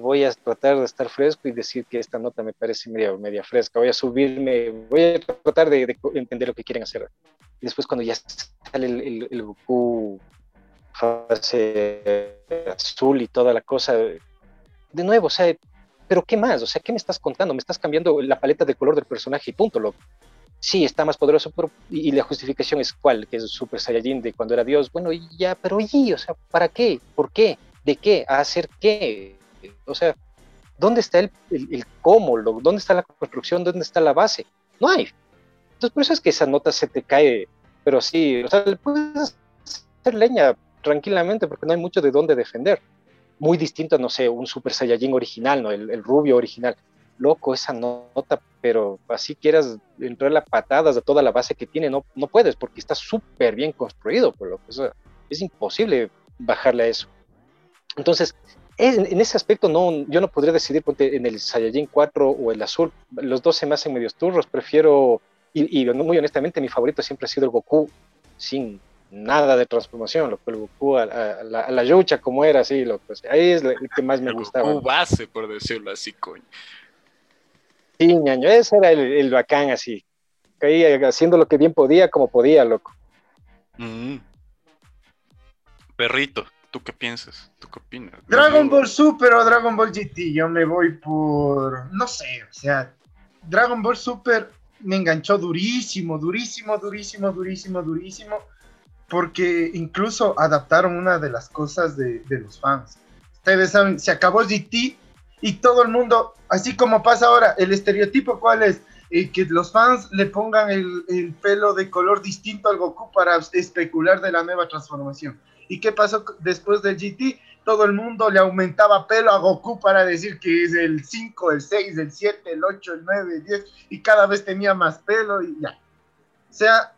voy a tratar de estar fresco y decir que esta nota me parece media, media fresca. Voy a subirme, voy a tratar de, entender lo que quieren hacer. Y después cuando ya sale el, el, Goku fase azul y toda la cosa, de nuevo, o sea, pero ¿qué más? O sea, ¿qué me estás contando? Me estás cambiando la paleta de color del personaje y punto, loco sí, está más poderoso, y, la justificación es cuál, que es Super Saiyajin de cuando era Dios. Bueno, ya, pero y, o sea, ¿para qué? ¿Por qué? ¿De qué? ¿A hacer qué? O sea, ¿dónde está el, el, cómo? ¿Dónde está la construcción? ¿Dónde está la base? No hay. Entonces, por eso es que esa nota se te cae, pero sí, o sea, le puedes hacer leña tranquilamente porque no hay mucho de dónde defender. Muy distinto, no sé, un Super Saiyajin original, ¿no? El, rubio original loco esa nota, pero así quieras entrar a patadas de toda la base que tiene, no, no puedes, porque está súper bien construido, por lo que es imposible bajarle a eso. Entonces, en, ese aspecto no, yo no podría decidir en el Saiyajin 4 o el azul. Los dos se me hacen medios turros. Prefiero, y, muy honestamente, mi favorito siempre ha sido el Goku sin nada de transformación. Lo que el Goku a, la, la yucha como era, así. Lo, pues, ahí es el que más me gustaba. Goku base, por decirlo así, coño. Sí, ñaño, ese era el, bacán así. Caía haciendo lo que bien podía, como podía, loco. Mm. Perrito. ¿Tú qué piensas? ¿Tú qué opinas? Dragon Ball Super o Dragon Ball GT, yo me voy por, no sé, o sea, Dragon Ball Super me enganchó durísimo, durísimo, durísimo, durísimo, durísimo, porque incluso adaptaron una de las cosas de, los fans. Ustedes saben, se acabó GT y todo el mundo, así como pasa ahora, el estereotipo cuál es, eh, que los fans le pongan el, el, pelo de color distinto al Goku para especular de la nueva transformación. ¿Y qué pasó después del GT? Todo el mundo le aumentaba pelo a Goku para decir que es el 5, el 6, el 7, el 8, el 9, el 10, y cada vez tenía más pelo y ya. O sea,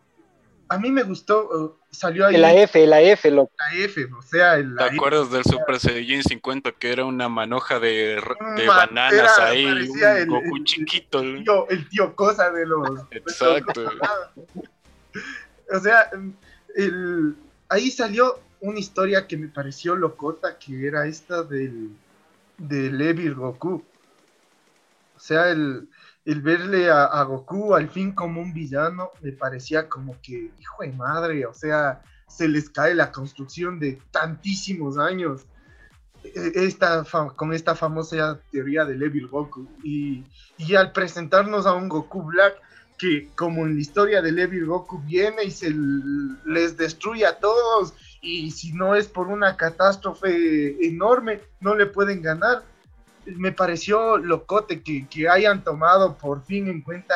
a mí me gustó, salió ahí. La F, la F, lo. La F, o sea, el. ¿Te acuerdas del Super Saiyan 50 que era una manoja de, de bananas ahí? Un Goku chiquito. El tío, el tío cosa de los. Exacto. o sea, el, ahí salió una historia que me pareció locota, que era esta del, del Evil Goku. O sea, el, verle a, Goku al fin como un villano me parecía como que, hijo de madre, o sea, se les cae la construcción de tantísimos años. E, esta, con esta famosa teoría del Evil Goku. Y, y al presentarnos a un Goku Black, que como en la historia del Evil Goku viene y se les destruye a todos y si no es por una catástrofe enorme, no le pueden ganar. Me pareció locote que, hayan tomado por fin en cuenta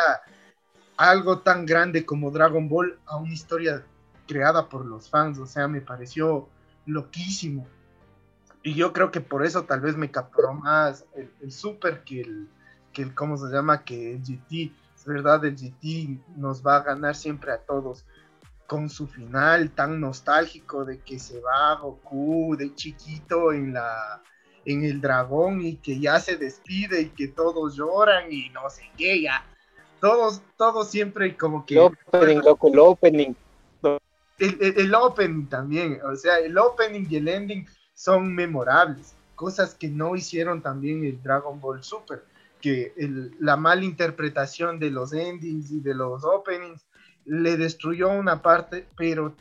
algo tan grande como Dragon Ball a una historia creada por los fans, o sea, me pareció loquísimo. Y yo creo que por eso tal vez me capturó más el, Super que el, que el, ¿cómo se llama? Que el GT. Es verdad, el GT nos va a ganar siempre a todos con su final tan nostálgico de que se va Goku de chiquito en la en el dragón y que ya se despide y que todos lloran y no sé qué ya. Todos todos siempre como que el opening loco el opening. El, opening también o sea el opening y el ending son memorables cosas que no hicieron también el Dragon Ball Super que la mala interpretación de los endings y de los openings le destruyó una parte, pero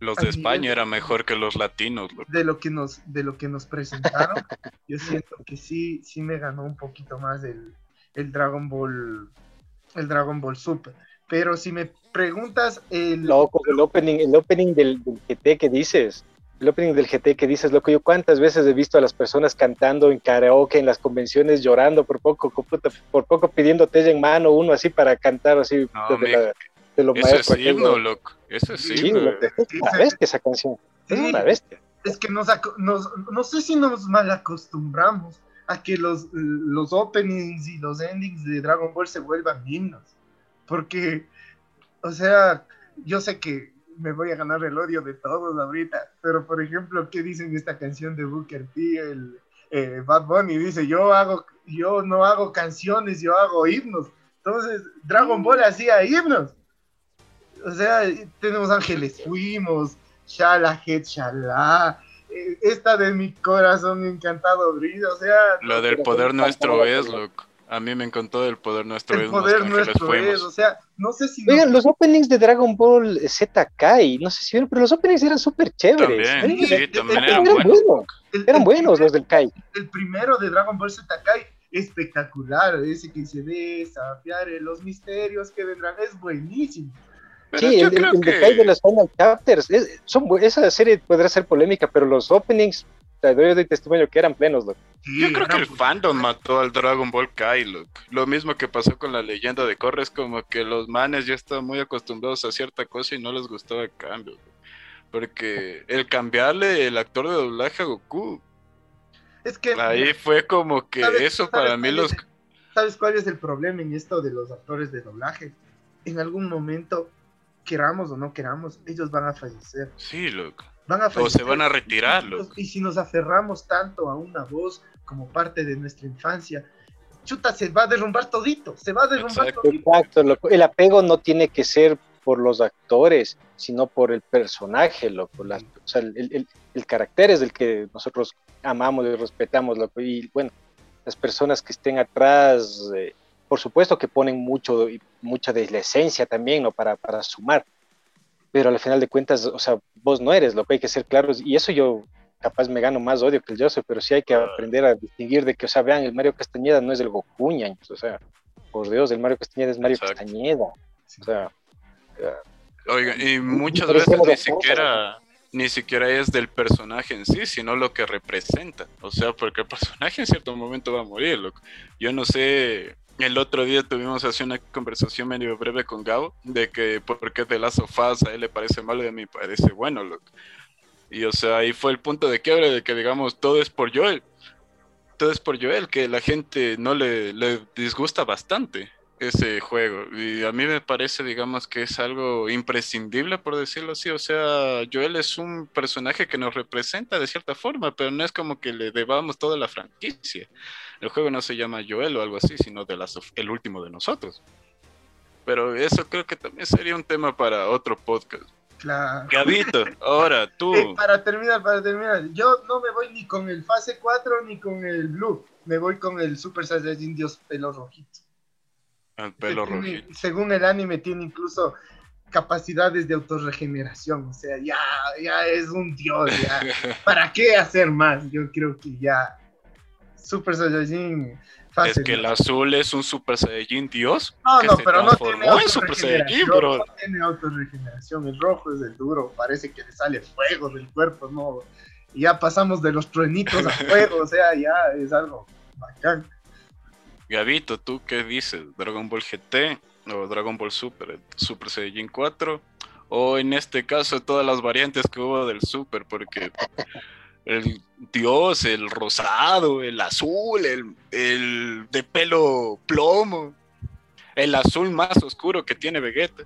los de España eran mejor que los latinos. De lo que nos, de lo que nos presentaron, yo siento que sí, sí me ganó un poquito más el, el Dragon Ball, el Dragon Ball Super. Pero si me preguntas el, Loco, el opening, el opening del, del GT que dices, el opening del GT que dices, loco, yo cuántas veces he visto a las personas cantando en karaoke, en las convenciones, llorando por poco, por poco pidiendo té en mano, uno así para cantar así de, lo Eso es himno, loco. Eso es himno. es una bestia esa canción. Es una bestia. Es que nos, no sé si nos mal acostumbramos a que los, los openings y los endings de Dragon Ball se vuelvan himnos. Porque, o sea, yo sé que me voy a ganar el odio de todos ahorita. Pero, por ejemplo, ¿qué dicen esta canción de Booker T? El eh, Bad Bunny dice, yo, hago, yo no hago canciones, yo hago himnos. Entonces, Dragon Ball hacía himnos. O sea, tenemos Ángeles Fuimos, Shala Het Shala, eh, esta de mi corazón encantado brillo, o sea... Lo del poder nuestro es, loco. A mí me encantó el poder nuestro. El poder nuestro es, o sea, no sé si... Oigan, los openings de Dragon Ball Z Kai, no sé si vieron, pero los openings eran súper chéveres. También, sí, también eran, buenos. eran buenos los del Kai. El primero de Dragon Ball Z Kai, espectacular, ese que se desafiar los misterios que vendrán, es buenísimo. Sí, el, el, de Kai de los Final Chapters, son, esa serie podrá ser polémica, pero los openings doy de testimonio que eran plenos, Yo creo que el fandom mató al Dragon Ball Kai, Lo mismo que pasó con la leyenda de Korra, es como que los manes ya estaban muy acostumbrados a cierta cosa y no les gustaba el cambio. Porque el cambiarle el actor de doblaje a Goku. Es que. Ahí fue como que eso para mí los. ¿Sabes cuál es el problema en esto de los actores de doblaje? En algún momento, queramos o no queramos, ellos van a fallecer. Sí, loco Van a O se fallecer. van a retirar, loco. Y si nos aferramos tanto a una voz como parte de nuestra infancia, chuta, se va a derrumbar todito, se va a derrumbar Exacto. todito. Exacto, loco. El apego no tiene que ser por los actores, sino por el personaje, loco. Las- o sea, el, el- el carácter es el que nosotros amamos y respetamos, loco. Y bueno, las personas que estén atrás, eh, por supuesto que ponen mucho, y mucha de la esencia también, ¿no? Para, para sumar. Pero al final de cuentas, o sea, vos no eres, lo que hay que ser claros. Y eso yo capaz me gano más odio que el Joseph, pero sí hay que aprender a distinguir de que, o sea, vean, el Mario Castañeda no es el Goku, ñaños, o sea, por Dios, el Mario Castañeda es Mario Exacto. Castañeda. O sea, Oiga, y muchas pero veces ni siquiera, ni siquiera es del personaje en sí, sino lo que representa. O sea, porque el personaje en cierto momento va a morir, loco. Yo no sé, el otro día tuvimos así una conversación medio breve con Gabo, de que por qué de las sofás a él le parece malo y a mí me parece bueno. Y o sea, ahí fue el punto de quiebre de que digamos, todo es por Joel. Todo es por Joel, que la gente no le, le disgusta bastante ese juego. Y a mí me parece, digamos, que es algo imprescindible, por decirlo así. O sea, Joel es un personaje que nos representa de cierta forma, pero no es como que le debamos toda la franquicia. El juego no se llama Joel o algo así, sino de las, el último de nosotros. Pero eso creo que también sería un tema para otro podcast. Claro. Gabito, ahora tú. Eh, para terminar, para terminar, yo no me voy ni con el fase 4 ni con el blue, me voy con el Super Saiyajin Dios pelo rojito. El pelo rojito. Según el anime tiene incluso capacidades de autorregeneración, o sea, ya, ya es un dios, ya. ¿Para qué hacer más? Yo creo que ya Super Saiyajin fase Es que el azul es un Super Saiyajin Dios. No, que no, se pero no tiene autorregeneración, bro. no tiene autorregeneración, el rojo es el duro, parece que le sale fuego del cuerpo, no, ya pasamos de los truenitos a fuego, o sea, ya es algo bacán. Gabito, ¿tú qué dices? ¿Dragon Ball GT o Dragon Ball Super? ¿Super Saiyajin 4? O en este caso todas las variantes que hubo del Super, porque el Dios, el rosado, el azul, el, el de pelo plomo, el azul más oscuro que tiene Vegeta.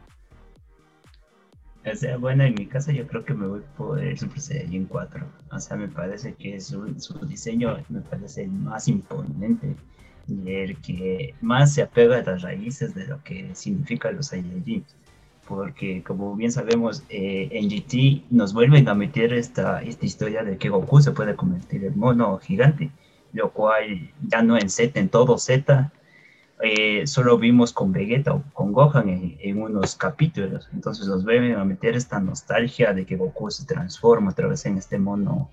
O sea, bueno, en mi caso yo creo que me voy por el Super Saiyajin 4. O sea, me parece que su, su diseño me parece más imponente el que más se apega a las raíces de lo que significan los Saiyajin. Porque como bien sabemos, eh, en GT nos vuelven a meter esta, esta historia de que Goku se puede convertir en mono gigante, lo cual ya no en Z, en todo Z, eh, solo vimos con Vegeta o con Gohan en, en, unos capítulos. Entonces nos vuelven a meter esta nostalgia de que Goku se transforma otra vez en este mono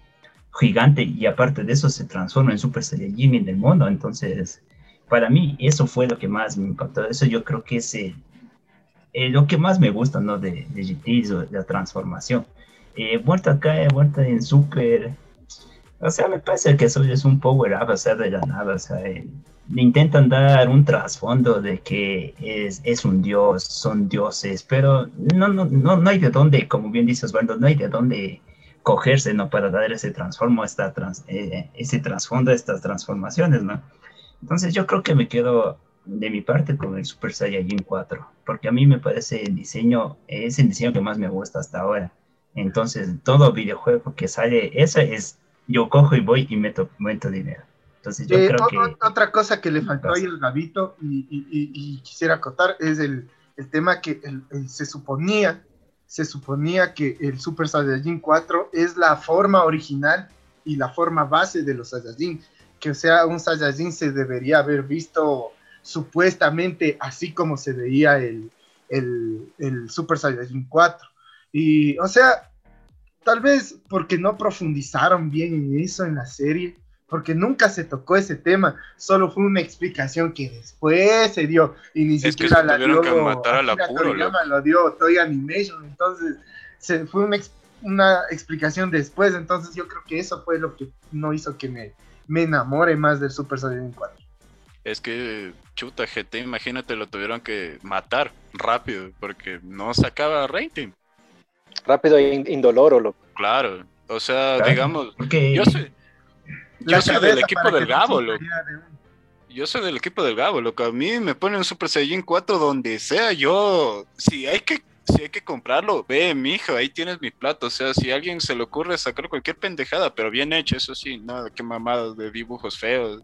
gigante y aparte de eso se transforma en Super Saiyajin en el mono. Entonces, para mí eso fue lo que más me impactó. Eso yo creo que es eh, eh, lo que más me gusta ¿no? de, de GT, la transformación. Eh, vuelta acá, vuelta en Super. O sea, me parece que eso es un power up, o sea, de la nada, o sea, le intentan dar un trasfondo de que es, es, un dios, son dioses, pero no, no, no, no hay de dónde, como bien dices, Osvaldo, no hay de dónde cogerse, ¿no? Para dar ese transformo, esta trans, eh, ese trasfondo, estas transformaciones, ¿no? Entonces yo creo que me quedo de mi parte con el Super Saiyajin 4, porque a mí me parece el diseño, es el diseño que más me gusta hasta ahora. Entonces, todo videojuego que sale, eso es, yo cojo y voy y meto, meto dinero. Entonces yo eh, creo que... Otra cosa que le faltó ahí al Gabito y, y, y, y, quisiera acotar es el, el tema que el, el, se suponía, se suponía que el Super Saiyajin 4 es la forma original y la forma base de los Saiyajin, que o sea, un Saiyajin se debería haber visto supuestamente así como se veía el, el, Super Saiyajin 4. Y, o sea, tal vez porque no profundizaron bien en eso en la serie, porque nunca se tocó ese tema, solo fue una explicación que después se dio y ni es siquiera que la dio que matar al apuro, Toriyama, lo dio Toy Animation, entonces se, fue una, una, explicación después, entonces yo creo que eso fue lo que no hizo que me, me enamore más del Super Saiyan 4. Es que, chuta, GT, imagínate, lo tuvieron que matar rápido, porque no sacaba rating. Rápido e indoloro, lo. Claro, o sea, claro. digamos, porque... yo soy, yo soy del equipo del Gabo, loco. Yo soy del equipo del Gabo, loco. A mí me ponen un Super Saiyan 4 donde sea. Yo, si hay que si hay que comprarlo, ve, mijo, ahí tienes mi plato. O sea, si a alguien se le ocurre sacar cualquier pendejada, pero bien hecho, eso sí, nada, qué mamadas de dibujos feos,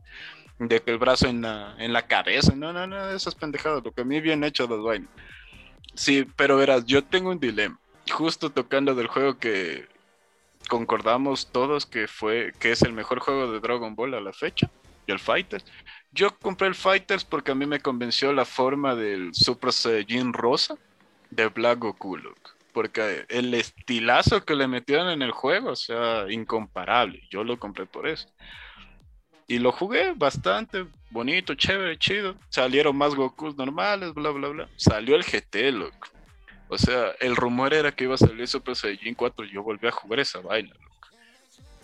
de que el brazo en la, en la cabeza, no, no, no, esas pendejadas, lo que a mí bien hecho los vainas. Sí, pero verás, yo tengo un dilema, justo tocando del juego que concordamos todos que fue, que es el mejor juego de Dragon Ball a la fecha, y el Fighters. Yo compré el Fighters porque a mí me convenció la forma del Super Saiyajin rosa de Black Goku, porque el estilazo que le metieron en el juego, o sea, incomparable. Yo lo compré por eso. Y lo jugué bastante bonito, chévere, chido. Salieron más Gokus normales, bla, bla, bla. Salió el GT, loco. O sea, el rumor era que iba a salir Super Saiyajin 4. Yo volví a jugar esa vaina, loco.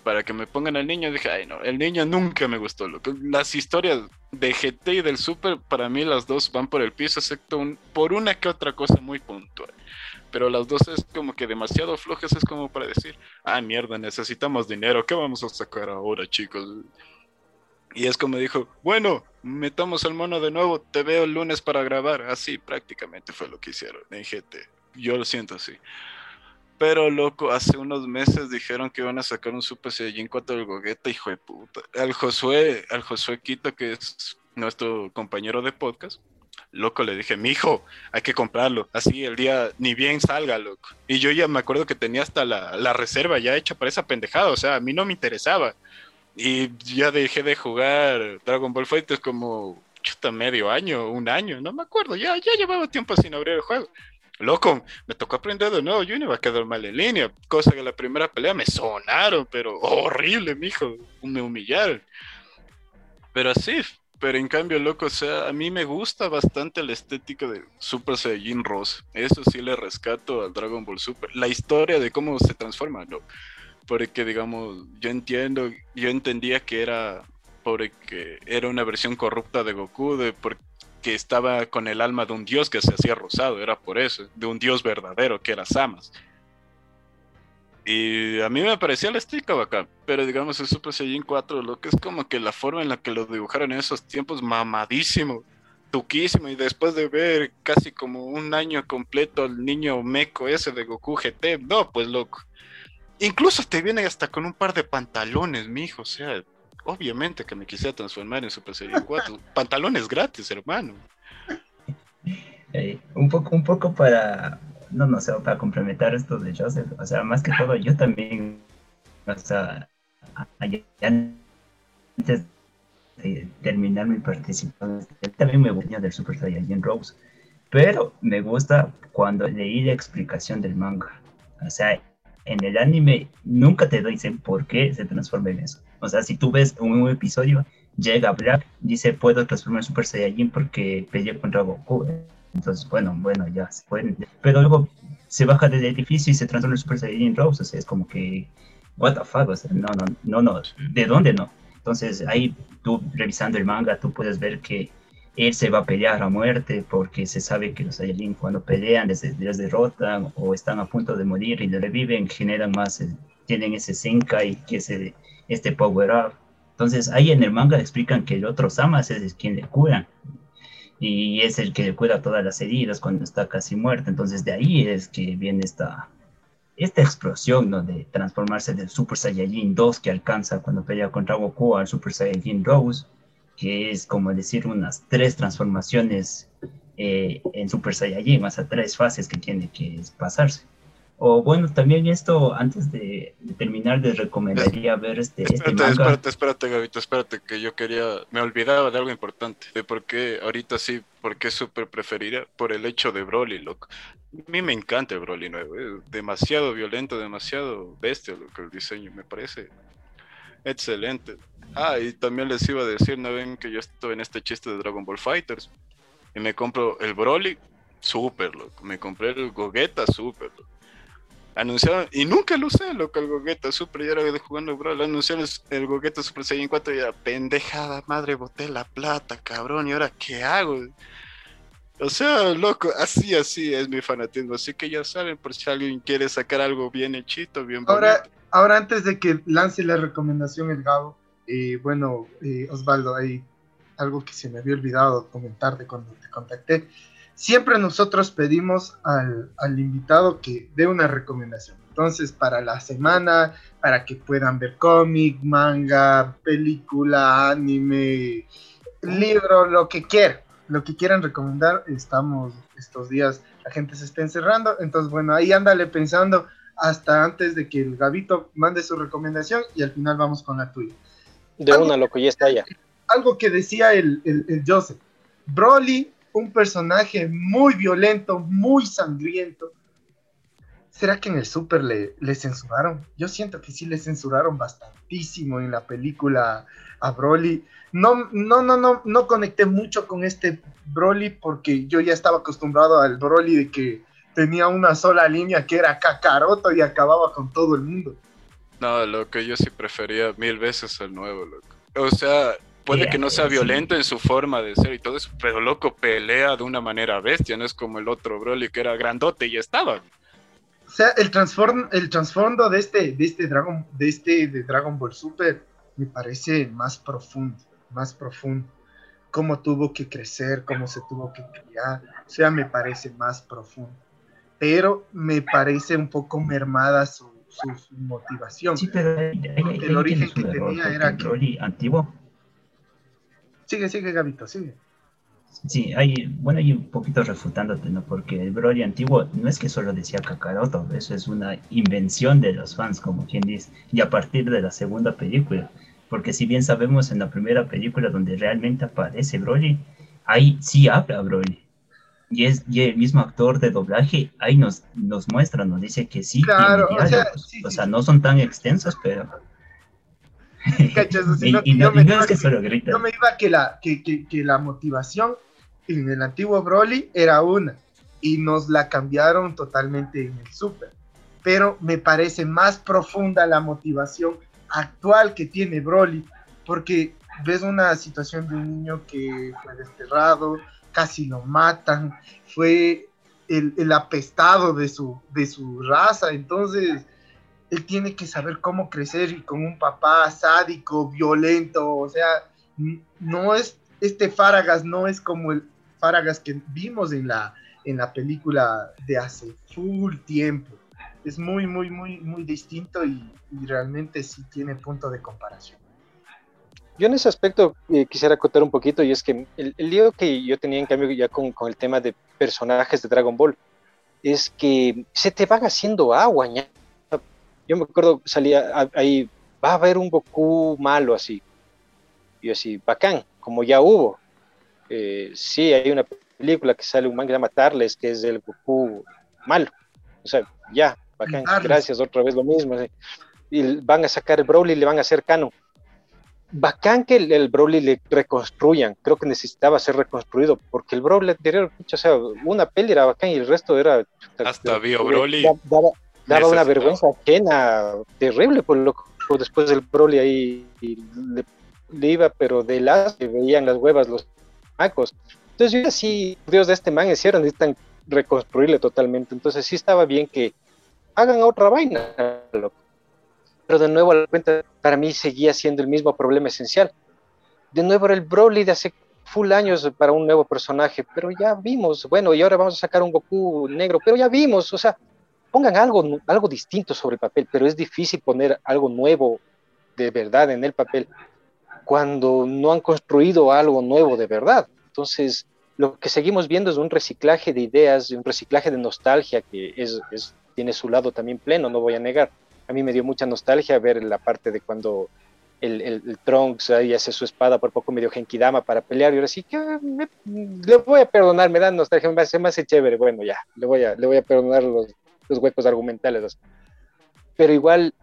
Para que me pongan al niño, dije, ay no, el niño nunca me gustó, loco. Las historias de GT y del Super, para mí las dos van por el piso, excepto por una que otra cosa muy puntual. Pero las dos es como que demasiado flojas, es como para decir, ah, mierda, necesitamos dinero, ¿qué vamos a sacar ahora, chicos? Y es como dijo, bueno, metamos al mono de nuevo, te veo el lunes para grabar. Así prácticamente fue lo que hicieron en GT. Yo lo siento así. Pero loco, hace unos meses dijeron que iban a sacar un Super Saiyajin 4 del Gogeta, hijo de puta. Al Josué, al Josué Quito, que es nuestro compañero de podcast, loco, le dije, mi hijo, hay que comprarlo. Así el día ni bien salga, loco. Y yo ya me acuerdo que tenía hasta la, la reserva ya hecha para esa pendejada. O sea, a mí no me interesaba. Y ya dejé de jugar Dragon Ball Fighters como chuta medio año, un año, no me acuerdo, ya, ya llevaba tiempo sin abrir el juego. Loco, me tocó aprender de nuevo, yo no iba a quedar mal en línea, cosa que la primera pelea me sonaron, pero horrible, mijo, me humillaron. Pero así, pero en cambio, loco, o sea, a mí me gusta bastante la estética de Super Saiyajin Rose. Eso sí le rescato al Dragon Ball Super. La historia de cómo se transforma, ¿no? porque digamos, yo entiendo, yo entendía que era porque era una versión corrupta de Goku, de porque estaba con el alma de un dios que se hacía rosado, era por eso, de un dios verdadero que era Samas. Y a mí me parecía la estética bacán, pero digamos el Super Saiyan 4, lo que es como que la forma en la que lo dibujaron en esos tiempos, mamadísimo, tuquísimo, y después de ver casi como un año completo al niño meco ese de Goku GT, no, pues loco. Incluso te viene hasta con un par de pantalones, mijo. O sea, obviamente que me quisiera transformar en Super Saiyan 4. pantalones gratis, hermano. Eh, un poco, un poco para, no, no sé, para complementar esto de Joseph. O sea, más que todo, yo también, o sea, antes de terminar mi participación, también me gustó del Super Saiyan Rose. Pero me gusta cuando leí la explicación del manga. O sea, en el anime nunca te dicen por qué se transforma en eso. O sea, si tú ves un, episodio, llega Black, dice, puedo transformar en Super Saiyajin porque peleé contra Goku. Entonces, bueno, bueno, ya se pueden. Pero luego se baja del edificio y se transforma en Super Saiyajin Rose. O sea, es como que, what the fuck, o sea, no, no, no, no, ¿de dónde no? Entonces, ahí tú revisando el manga, tú puedes ver que él se va a pelear a muerte porque se sabe que los Saiyajin cuando pelean les, derrotan o están a punto de morir y le reviven, generan más, eh, tienen ese Senkai, que es este Power Up. Entonces ahí en el manga explican que el otro Samas es quien le cura y es el que le cura todas las heridas cuando está casi muerto. Entonces de ahí es que viene esta, esta explosión ¿no? de transformarse del Super Saiyajin 2 que alcanza cuando pelea contra Goku al Super Saiyajin Rose que es como decir unas tres transformaciones eh, en Super Saiyajin, más a tres fases que tiene que pasarse. O bueno, también esto, antes de, terminar, les recomendaría ver este, este espérate, manga. Espérate, espérate, Gabito, espérate, que yo quería, me olvidaba de algo importante, de por qué, ahorita sí, por qué Super preferiría, por el hecho de Broly, loco. A mí me encanta el Broly nuevo, es demasiado violento, demasiado bestia, lo que el diseño me parece excelente. Ah, y también les iba a decir, ¿no ven que yo estoy en este chiste de Dragon Ball Fighters? Y me compro el Broly, súper loco. Me compré el Gogeta, súper loco. Anunciaron, y nunca lo usé, loco, el Gogeta Super, ya era jugando Broly. Anunciaron el Gogeta Super Saiyan 4 y era pendejada, madre, boté la plata, cabrón, ¿y ahora qué hago? O sea, loco, así, así es mi fanatismo. Así que ya saben, por si alguien quiere sacar algo bien hechito, bien ahora, Ahora, antes de que lance la recomendación el Gabo, eh, bueno, eh, Osvaldo, hay algo que se me había olvidado comentarte cuando te contacté. Siempre nosotros pedimos al, al invitado que dé una recomendación. Entonces, para la semana, para que puedan ver cómic, manga, película, anime, libro, lo que quieran, lo que quieran recomendar, estamos estos días, la gente se está encerrando, entonces bueno, ahí ándale pensando hasta antes de que el Gabito mande su recomendación y al final vamos con la tuya. De una, loco, ya está ya. Algo que decía el, el, el Joseph, Broly, un personaje muy violento, muy sangriento, ¿Será que en el Super le, censuraron? Yo siento que sí le censuraron bastantísimo en la película a Broly. No, no, no, no, no conecté mucho con este Broly porque yo ya estaba acostumbrado al Broly de que tenía una sola línea que era Kakaroto y acababa con todo el mundo. No, lo que yo sí prefería mil veces el nuevo, loco. O sea, puede yeah, que no sea sí. violento en su forma de ser y todo eso, pero loco pelea de una manera bestia, no es como el otro Broly que era grandote y estaba. O sea, el transform, el trasfondo de este, de este Dragon, de este de Dragon Ball Super me parece más profundo, más profundo. Cómo tuvo que crecer, cómo se tuvo que criar, o sea, me parece más profundo. Pero me parece un poco mermada su, su, su motivación. Sí, pero hay, el origen que tenía era que... antiguo. Sigue, sigue, Gabito, sigue. Sí, hay, bueno, y un poquito refutándote, ¿no? Porque el Broly antiguo no es que solo decía Kakaroto, eso es una invención de los fans, como quien dice, y a partir de la segunda película, porque si bien sabemos en la primera película donde realmente aparece Broly, ahí sí habla Broly, y, es, y el mismo actor de doblaje ahí nos, nos muestra, nos dice que sí, claro, tiene o sea, sí, o sea sí. no son tan extensos, pero... No, me no es que solo grita. No me iba que la, que, que, que la motivación en el antiguo Broly era una y nos la cambiaron totalmente en el Super. Pero me parece más profunda la motivación actual que tiene Broly, porque ves una situación de un niño que fue desterrado, casi lo matan, fue el, el apestado de su, de su raza, entonces él tiene que saber cómo crecer y con un papá sádico, violento, o sea, no es, este Faragas no es como el Faragas que vimos en la, en la película de hace full tiempo. Es muy, muy, muy, muy distinto y, realmente sí tiene punto de comparación. Yo en ese aspecto eh, quisiera acotar un poquito y es que el, el, lío que yo tenía en cambio ya con, con, el tema de personajes de Dragon Ball es que se te van haciendo agua, ¿ya? Yo me acuerdo, salía ahí, va a haber un Goku malo así. Y yo así, bacán, como ya hubo. Eh, sí, hay una película que sale un man que se llama Tarles, que es el Goku malo. O sea, ya, bacán, gracias, otra vez lo mismo. Así. Y van a sacar el Broly y le van a hacer canon. Bacán que el, el, Broly le reconstruyan, creo que necesitaba ser reconstruido, porque el Broly anterior, o sea, una peli era bacán y el resto era... Hasta Bio Broly. Daba, daba una vergüenza ajena terrible por lo después del Broly ahí le, le, iba pero de las que veían las huevas los macos. Entonces yo así Dios de este man hicieron necesitan reconstruirle totalmente. Entonces sí estaba bien que hagan otra vaina loco. pero de nuevo a la cuenta para mí seguía siendo el mismo problema esencial. De nuevo era el Broly de hace full años para un nuevo personaje pero ya vimos bueno y ahora vamos a sacar un Goku negro pero ya vimos o sea pongan algo, algo distinto sobre el papel, pero es difícil poner algo nuevo de verdad en el papel cuando no han construido algo nuevo de verdad. Entonces, lo que seguimos viendo es un reciclaje de ideas, un reciclaje de nostalgia que es, es, tiene su lado también pleno, no voy a negar. A mí me dio mucha nostalgia ver la parte de cuando el, el, el Trunks ahí hace su espada, por poco me dio Genkidama para pelear, y ahora sí que le voy a perdonar, me da nostalgia, hace, me hace chévere, bueno, ya, le voy a, le voy a perdonar los, los huecos argumentales. Pero igual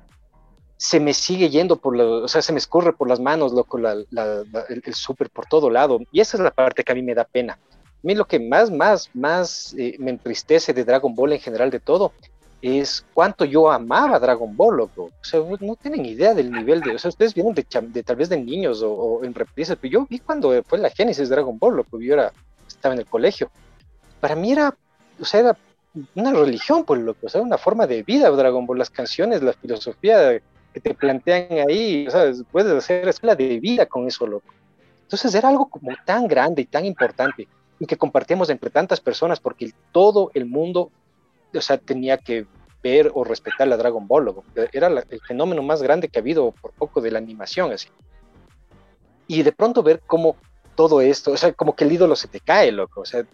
se me sigue yendo por la, o sea, se me escurre por las manos, loco, la, la, la, el, el súper por todo lado. Y esa es la parte que a mí me da pena. A mí lo que más, más, más eh, me entristece de Dragon Ball en general de todo es cuánto yo amaba Dragon Ball, loco. O sea, no tienen idea del nivel de, o sea, ustedes vieron de, de tal vez de niños o, o en reprises, pero yo vi cuando fue la génesis de Dragon Ball, loco, yo era, estaba en el colegio. Para mí era, o sea, era una religión, pues loco, o sea, una forma de vida, Dragon Ball, las canciones, la filosofía que te plantean ahí, ¿sabes? Puedes hacer escuela de vida con eso, loco. Entonces era algo como tan grande y tan importante y que compartíamos entre tantas personas porque todo el mundo, o sea, tenía que ver o respetar la Dragon Ball, era el fenómeno más grande que ha habido por poco de la animación, así. Y de pronto ver cómo todo esto, o sea, como que el ídolo se te cae, loco, o sea,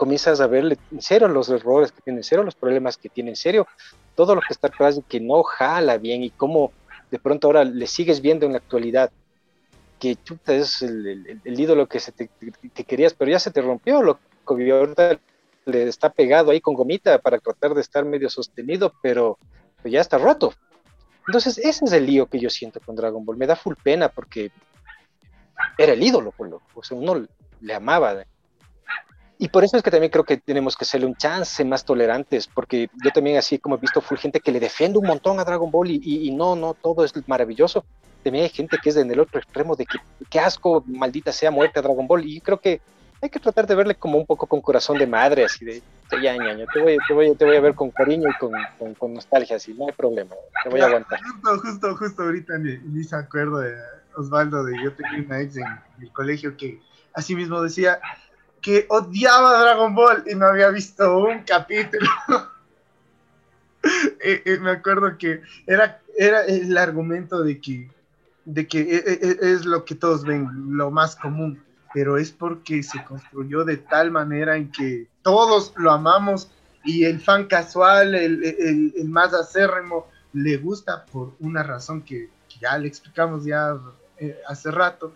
comienzas a verle en serio los errores que tiene, en serio los problemas que tiene, en serio todo lo que está atrás que no jala bien y cómo de pronto ahora le sigues viendo en la actualidad que chuta es el, ídolo que, se te, que querías, pero ya se te rompió, lo que ahorita le está pegado ahí con gomita para tratar de estar medio sostenido, pero, ya está roto. Entonces, ese es el lío que yo siento con Dragon Ball. Me da full pena porque era el ídolo, pues, o sea, uno le amaba. Y por eso es que también creo que tenemos que hacerle un chance más tolerantes, porque yo también así como he visto full gente que le defiende un montón a Dragon Ball y, y no, no, todo es maravilloso también hay gente que es en el otro extremo de que qué asco, maldita sea muerte a Dragon Ball. Y creo que hay que tratar de verle como un poco con corazón de madre, así de, ya, ñaño, te voy, te, voy, te voy a ver con cariño y con, con, nostalgia, así, no hay problema, te voy a aguantar. Justo, justo, justo ahorita ni, ni se acuerdo de Osvaldo, de yo tenía una ex en el colegio que así mismo decía que odiaba Dragon Ball y no había visto un capítulo. Eh, eh, me acuerdo que era, era el argumento de que de que e, e, e, es lo que todos ven, lo más común, pero es porque se construyó de tal manera en que todos lo amamos y el fan casual, el, más acérrimo, le gusta por una razón que, ya le explicamos ya eh, hace rato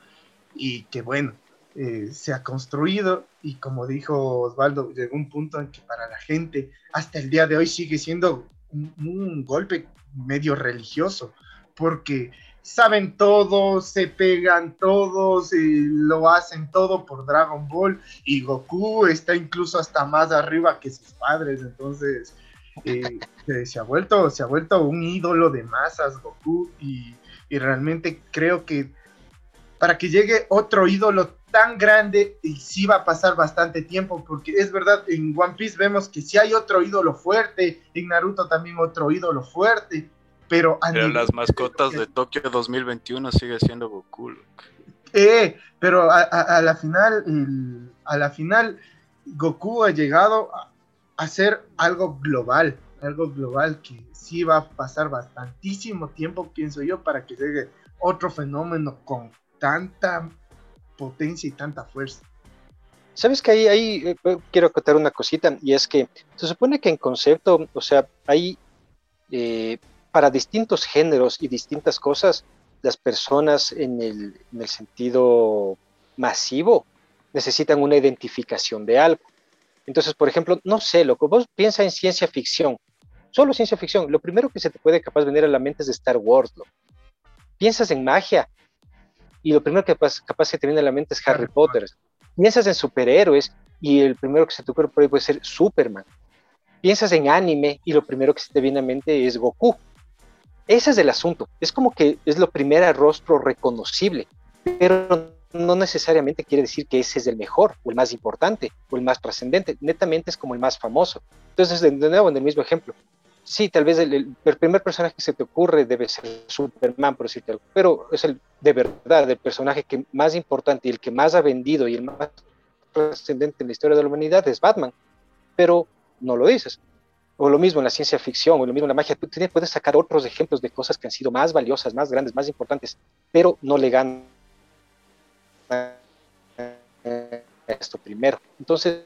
y que bueno, eh, se ha construido y como dijo Osvaldo, llegó un punto en que para la gente hasta el día de hoy sigue siendo un golpe medio religioso, porque saben todo, se pegan todos, y lo hacen todo por Dragon Ball y Goku está incluso hasta más arriba que sus padres, entonces eh, se, ha vuelto, se ha vuelto un ídolo de masas Goku y, realmente creo que para que llegue otro ídolo tan grande y sí va a pasar bastante tiempo porque es verdad en One Piece vemos que si hay otro ídolo fuerte, en Naruto también otro ídolo fuerte, pero, las mascotas de Tokio 2021 sigue siendo Goku. Eh, pero a, la final, a la final, Goku ha llegado a, ser algo global, algo global que sí va a pasar bastantísimo tiempo, pienso yo, para que llegue otro fenómeno con tanta potencia y tanta fuerza. Sabes que ahí, eh, eh, quiero contar una cosita, y es que se supone que en concepto, o sea, hay eh, para distintos géneros y distintas cosas, las personas en el, sentido masivo necesitan una identificación de algo. Entonces, por ejemplo, no sé, lo que vos piensa en ciencia ficción, solo ciencia ficción, lo primero que se te puede capaz venir a la mente es de Star Wars. ¿no? Piensas en magia y lo primero que capaz, capaz se te viene a la mente es Harry Potter. Piensas en superhéroes y el primero que se te ocurre por ahí puede ser Superman. Piensas en anime y lo primero que se te viene a la mente es Goku. Ese es el asunto. Es como que es lo primer rostro reconocible, pero no necesariamente quiere decir que ese es el mejor o el más importante o el más trascendente. Netamente es como el más famoso. Entonces, de, nuevo, en el mismo ejemplo. Sí, tal vez el, primer personaje que se te ocurre debe ser Superman, por decirte algo, pero es el de verdad el personaje que más importante y el que más ha vendido y el más trascendente en la historia de la humanidad es Batman, pero no lo dices o lo mismo en la ciencia ficción, o lo mismo en la magia, tú puedes sacar otros ejemplos de cosas que han sido más valiosas, más grandes, más importantes, pero no le ganan esto primero. Entonces,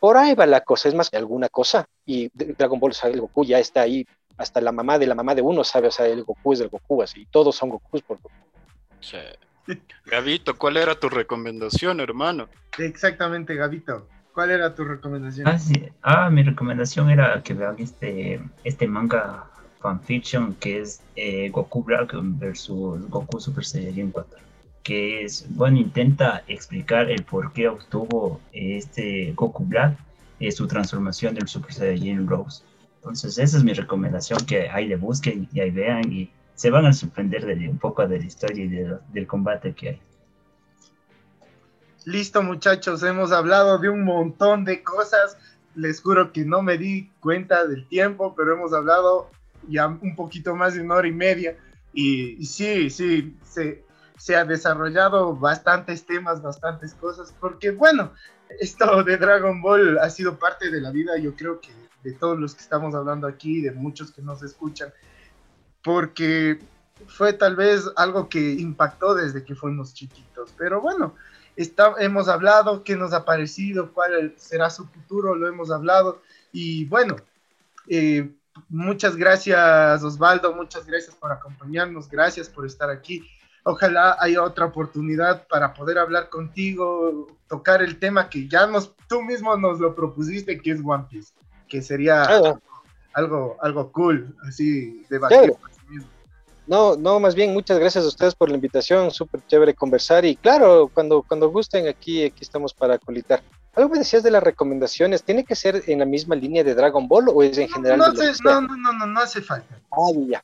por ahí va la cosa, es más que alguna cosa, y Dragon Ball, sabe, el Goku ya está ahí, hasta la mamá de la mamá de uno sabe, o sea, el Goku es el Goku, así, todos son Gokus por Sí. Gabito, ¿cuál era tu recomendación, hermano? Exactamente, Gabito. ¿Cuál era tu recomendación? Ah, sí. ah mi recomendación era que vean este, este manga fanfiction que es eh, Goku Black versus Goku Super Saiyan 4 que es, bueno, intenta explicar el por qué obtuvo este Goku Black eh, su transformación del Super Saiyan Rose. Entonces, esa es mi recomendación, que ahí le busquen y ahí vean y se van a sorprender de un poco de la historia y del combate que hay. Listo muchachos, hemos hablado de un montón de cosas. Les juro que no me di cuenta del tiempo, pero hemos hablado ya un poquito más de una hora y media. Y, sí, sí, se ha desarrollado bastantes temas, bastantes cosas, porque bueno, esto de Dragon Ball ha sido parte de la vida, yo creo que de todos los que estamos hablando aquí, de muchos que nos escuchan, porque fue tal vez algo que impactó desde que fuimos chiquitos, pero bueno, está, hemos hablado qué nos ha parecido, cuál será su futuro, lo hemos hablado, y bueno, eh, muchas gracias Osvaldo, muchas gracias por acompañarnos, gracias por estar aquí. Ojalá haya otra oportunidad para poder hablar contigo, tocar el tema que ya nos, tú mismo nos lo propusiste, que es One Piece, que sería algo, algo cool, así, debatir. No, no, más bien muchas gracias a ustedes por la invitación, súper chévere conversar y claro, cuando, cuando gusten aquí, aquí estamos para colitar. Algo me decías de las recomendaciones, ¿tiene que ser en la misma línea de Dragon Ball o es en general? No, no, no, no, no, hace falta. Ah, ya.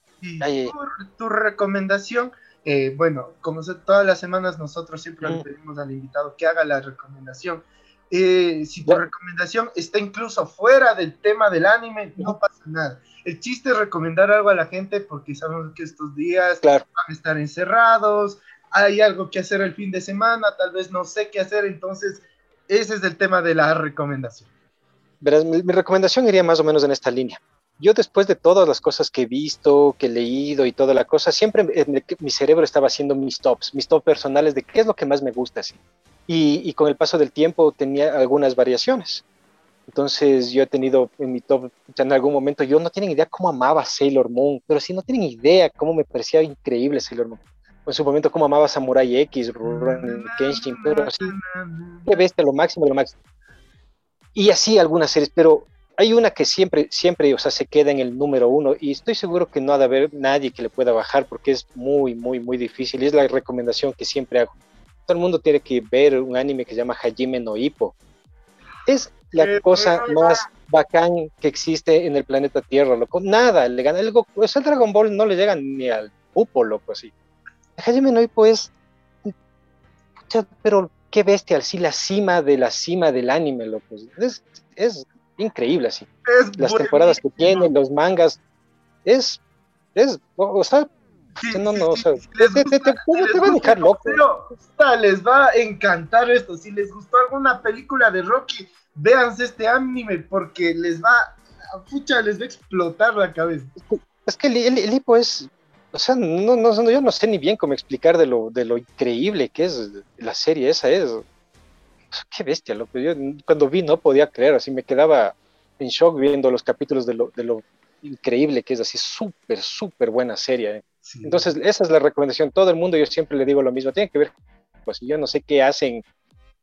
tu, recomendación, eh, bueno, como todas las semanas nosotros siempre le mm. pedimos al invitado que haga la recomendación. Eh, si tu recomendación está incluso fuera del tema del anime, no pasa nada. El chiste es recomendar algo a la gente porque sabemos que estos días van a estar encerrados, hay algo que hacer el fin de semana, tal vez no sé qué hacer, entonces ese es el tema de la recomendación. Verás, mi, recomendación iría más o menos en esta línea. Yo después de todas las cosas que he visto, que he leído y toda la cosa, siempre mi cerebro estaba haciendo mis tops, mis tops personales de qué es lo que más me gusta. Y, con el paso del tiempo tenía algunas variaciones. Entonces yo he tenido en mi top, en algún momento, yo no tienen idea cómo amaba Sailor Moon, pero sí no tienen idea cómo me parecía increíble Sailor Moon. En su momento cómo amaba Samurai X, Rurouni Kenshin, pero así, qué bestia, lo máximo, lo máximo. Y así algunas series, pero hay una que siempre, siempre, o sea, se queda en el número uno y estoy seguro que no ha de haber nadie que le pueda bajar porque es muy, muy, muy difícil y es la recomendación que siempre hago todo el mundo tiene que ver un anime que se llama Hajime no Ippo. Es la cosa más bacán que existe en el planeta Tierra, loco. Nada, le gana el Goku. el Dragon Ball no le llega ni al Upo, loco, así. Hajime no Ippo es. pero qué bestia, así la cima de la cima del anime, loco. Es, es increíble, así. Las temporadas que tiene, los mangas. Es. Es. O sea, no, no, o sea, te, va a dejar loco. les va a encantar esto. Si les gustó alguna película de Rocky, véanse este anime porque les va, pucha, les va a explotar la cabeza. Es que el, hipo es, o sea, no, no, yo no sé ni bien cómo explicar de lo, de lo increíble que es la serie esa es. Qué bestia, loco. Yo cuando vi no podía creer, así me quedaba en shock viendo los capítulos de lo, de lo increíble que es, así súper, súper buena serie. ¿eh? Entonces, esa es la recomendación. Todo el mundo, yo siempre le digo lo mismo. Tiene que ver, pues yo no sé qué hacen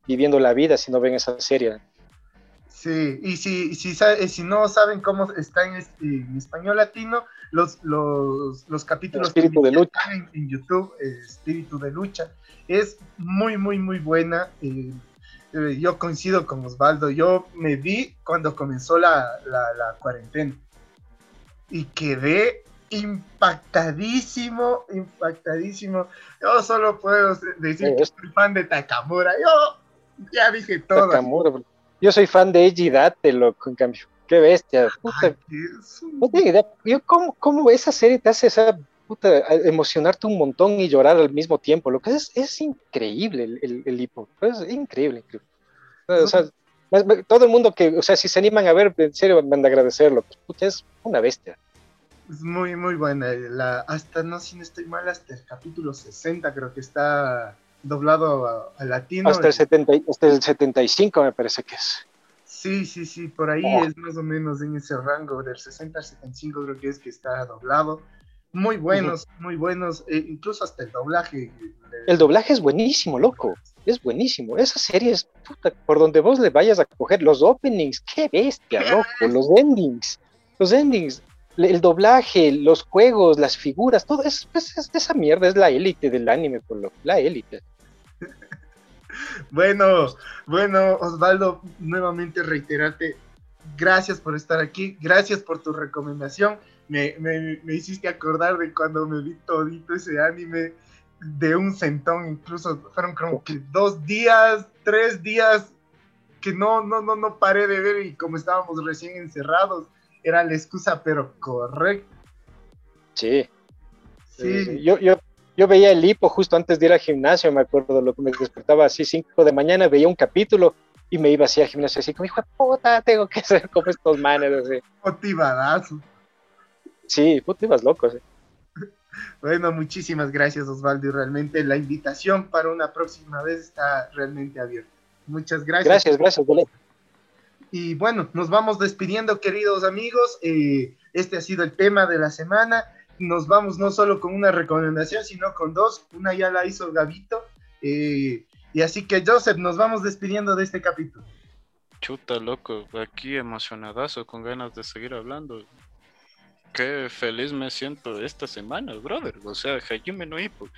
viviendo la vida si no ven esa serie. Sí, y si, si, si no saben cómo está en, en español latino, los, los, los capítulos Espíritu de lucha. En, YouTube, Espíritu de Lucha, es muy, muy, muy buena. Eh, eh, yo coincido con Osvaldo, yo me vi cuando comenzó la, la, la cuarentena y quedé impactadísimo, impactadísimo. Yo solo puedo decir que soy fan de Takamura. Yo ya dije todo. Takamura, yo soy fan de Eiji Date, loco, en cambio. Qué bestia. Puta. no tengo idea. Yo, ¿cómo, ¿cómo, esa serie te hace esa puta, emocionarte un montón y llorar al mismo tiempo? Lo que es, es increíble el, el, hipo. Es increíble. O sea, todo el mundo que, o sea, si se animan a ver, en serio, van a agradecerlo. Puta, es una bestia. Es muy, muy buena. La, hasta, no, si no estoy mal, hasta el capítulo 60 creo que está doblado a, latino. Hasta el, 70, hasta el 75 me parece que es. Sí, sí, sí, por ahí oh. es más o menos en ese rango, del 60 al 75 creo que es que está doblado. Muy buenos, muy buenos, e incluso hasta el doblaje. El doblaje es buenísimo, loco, es buenísimo. Esa serie es, puta, por donde vos le vayas a coger los openings, qué bestia, loco, los endings, los endings el doblaje, los juegos, las figuras, todo es, esa mierda, es la élite del anime, por lo, la élite. Bueno, bueno, Osvaldo, nuevamente reiterarte, gracias por estar aquí, gracias por tu recomendación. Me, me, hiciste acordar de cuando me vi todito ese anime de un centón, incluso fueron como que dos días, tres días que no, no, no, no paré de ver y como estábamos recién encerrados, era la excusa, pero correcto Sí. Sí. Yo, yo, yo veía el hipo justo antes de ir al gimnasio, me acuerdo, lo que me despertaba así 5 de mañana, veía un capítulo y me iba así al gimnasio así como, hijo de puta, tengo que ser como estos manes, así. Motivadazo. Sí, puta, ibas loco, sí. Bueno, muchísimas gracias Osvaldo y realmente la invitación para una próxima vez está realmente abierta. Muchas gracias. Gracias, gracias, Belén. Y bueno, nos vamos despidiendo, queridos amigos. Eh, este ha sido el tema de la semana. Nos vamos no solo con una recomendación, sino con dos. Una ya la hizo Gavito. Eh, y así que, Joseph, nos vamos despidiendo de este capítulo. Chuta, loco, aquí emocionadazo, con ganas de seguir hablando. Qué feliz me siento esta semana, brother. O sea, Hajime no Ippo.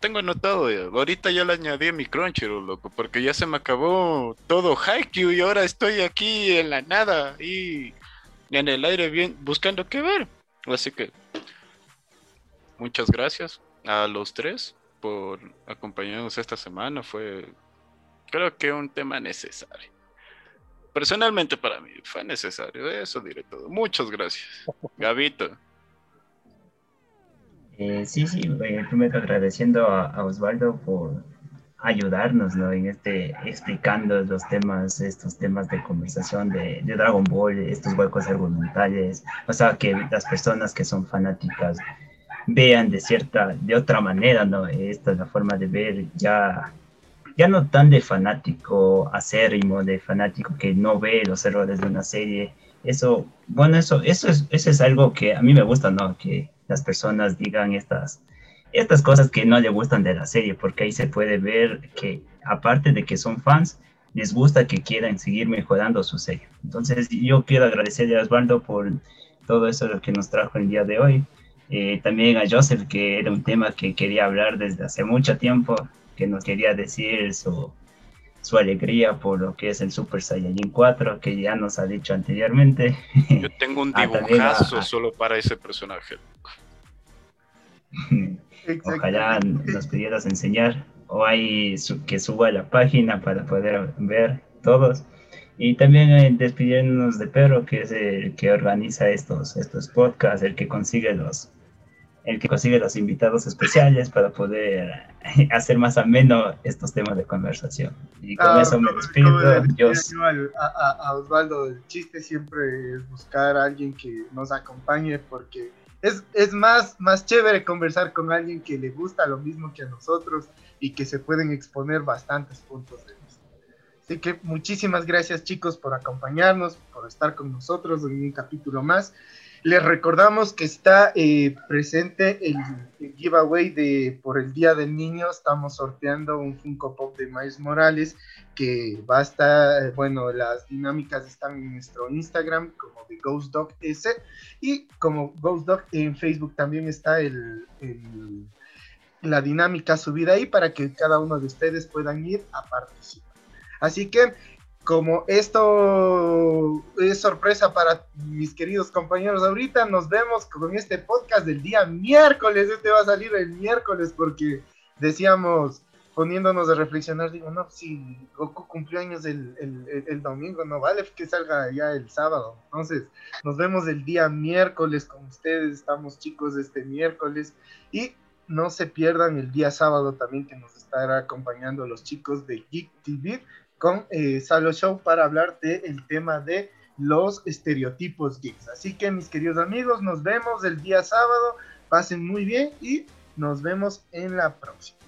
Tengo anotado ya. Ahorita ya le añadí mi Crunchyroll, loco, porque ya se me acabó todo Haikyuu y ahora estoy aquí en la nada y en el aire bien buscando qué ver. Así que muchas gracias a los tres por acompañarnos esta semana. Fue, creo que un tema necesario. Personalmente para mí fue necesario, eso diré todo. Muchas gracias. Gavito. Eh, sí, sí, eh, primero agradeciendo a, a, Osvaldo por ayudarnos ¿no? en este, explicando los temas, estos temas de conversación de, de, Dragon Ball, estos huecos argumentales, o sea, que las personas que son fanáticas vean de cierta, de otra manera, ¿no? Esta es la forma de ver ya, ya no tan de fanático acérrimo, de fanático que no ve los errores de una serie. Eso, bueno, eso, eso es, eso es algo que a mí me gusta, ¿no? Que las personas digan estas, estas cosas que no le gustan de la serie, porque ahí se puede ver que aparte de que son fans, les gusta que quieran seguir mejorando su serie. Entonces yo quiero agradecerle a Osvaldo por todo eso que nos trajo el día de hoy. Eh, también a Joseph, que era un tema que quería hablar desde hace mucho tiempo, que nos quería decir su, su alegría por lo que es el Super Saiyajin 4, que ya nos ha dicho anteriormente. Yo tengo un dibujazo solo para ese personaje. Ojalá nos pudieras enseñar o hay que suba a la página para poder ver todos. Y también eh, despidiéndonos de Pedro, que es el que organiza estos, estos podcasts, el que consigue los, el que consigue los invitados especiales para poder hacer más ameno estos temas de conversación. Y con Ah, eso me despido. Yo, a- a Osvaldo, el chiste siempre es buscar a alguien que nos acompañe porque es, es más, más chévere conversar con alguien que le gusta lo mismo que a nosotros y que se pueden exponer bastantes puntos de vista. Así que muchísimas gracias chicos por acompañarnos, por estar con nosotros en un capítulo más. Les recordamos que está eh, presente el, giveaway de por el Día del Niño. Estamos sorteando un Funko Pop de Miles Morales que va a estar, eh, bueno, las dinámicas están en nuestro Instagram como de Ghost Dog S y como Ghost Dog en Facebook también está el- la dinámica subida ahí para que cada uno de ustedes puedan ir a participar. Así que como esto es sorpresa para mis queridos compañeros ahorita, nos vemos con este podcast del día miércoles. Este va a salir el miércoles porque decíamos, poniéndonos a reflexionar, digo, no, si Goku cumplió años el, el- domingo, no vale que salga ya el sábado. Entonces, nos vemos el día miércoles con ustedes. Estamos chicos este miércoles y no se pierdan el día sábado también que nos estará acompañando los chicos de Geek TV con eh, Salo Show para hablar del tema de los estereotipos geeks. Así que mis queridos amigos, nos vemos el día sábado, pasen muy bien y nos vemos en la próxima.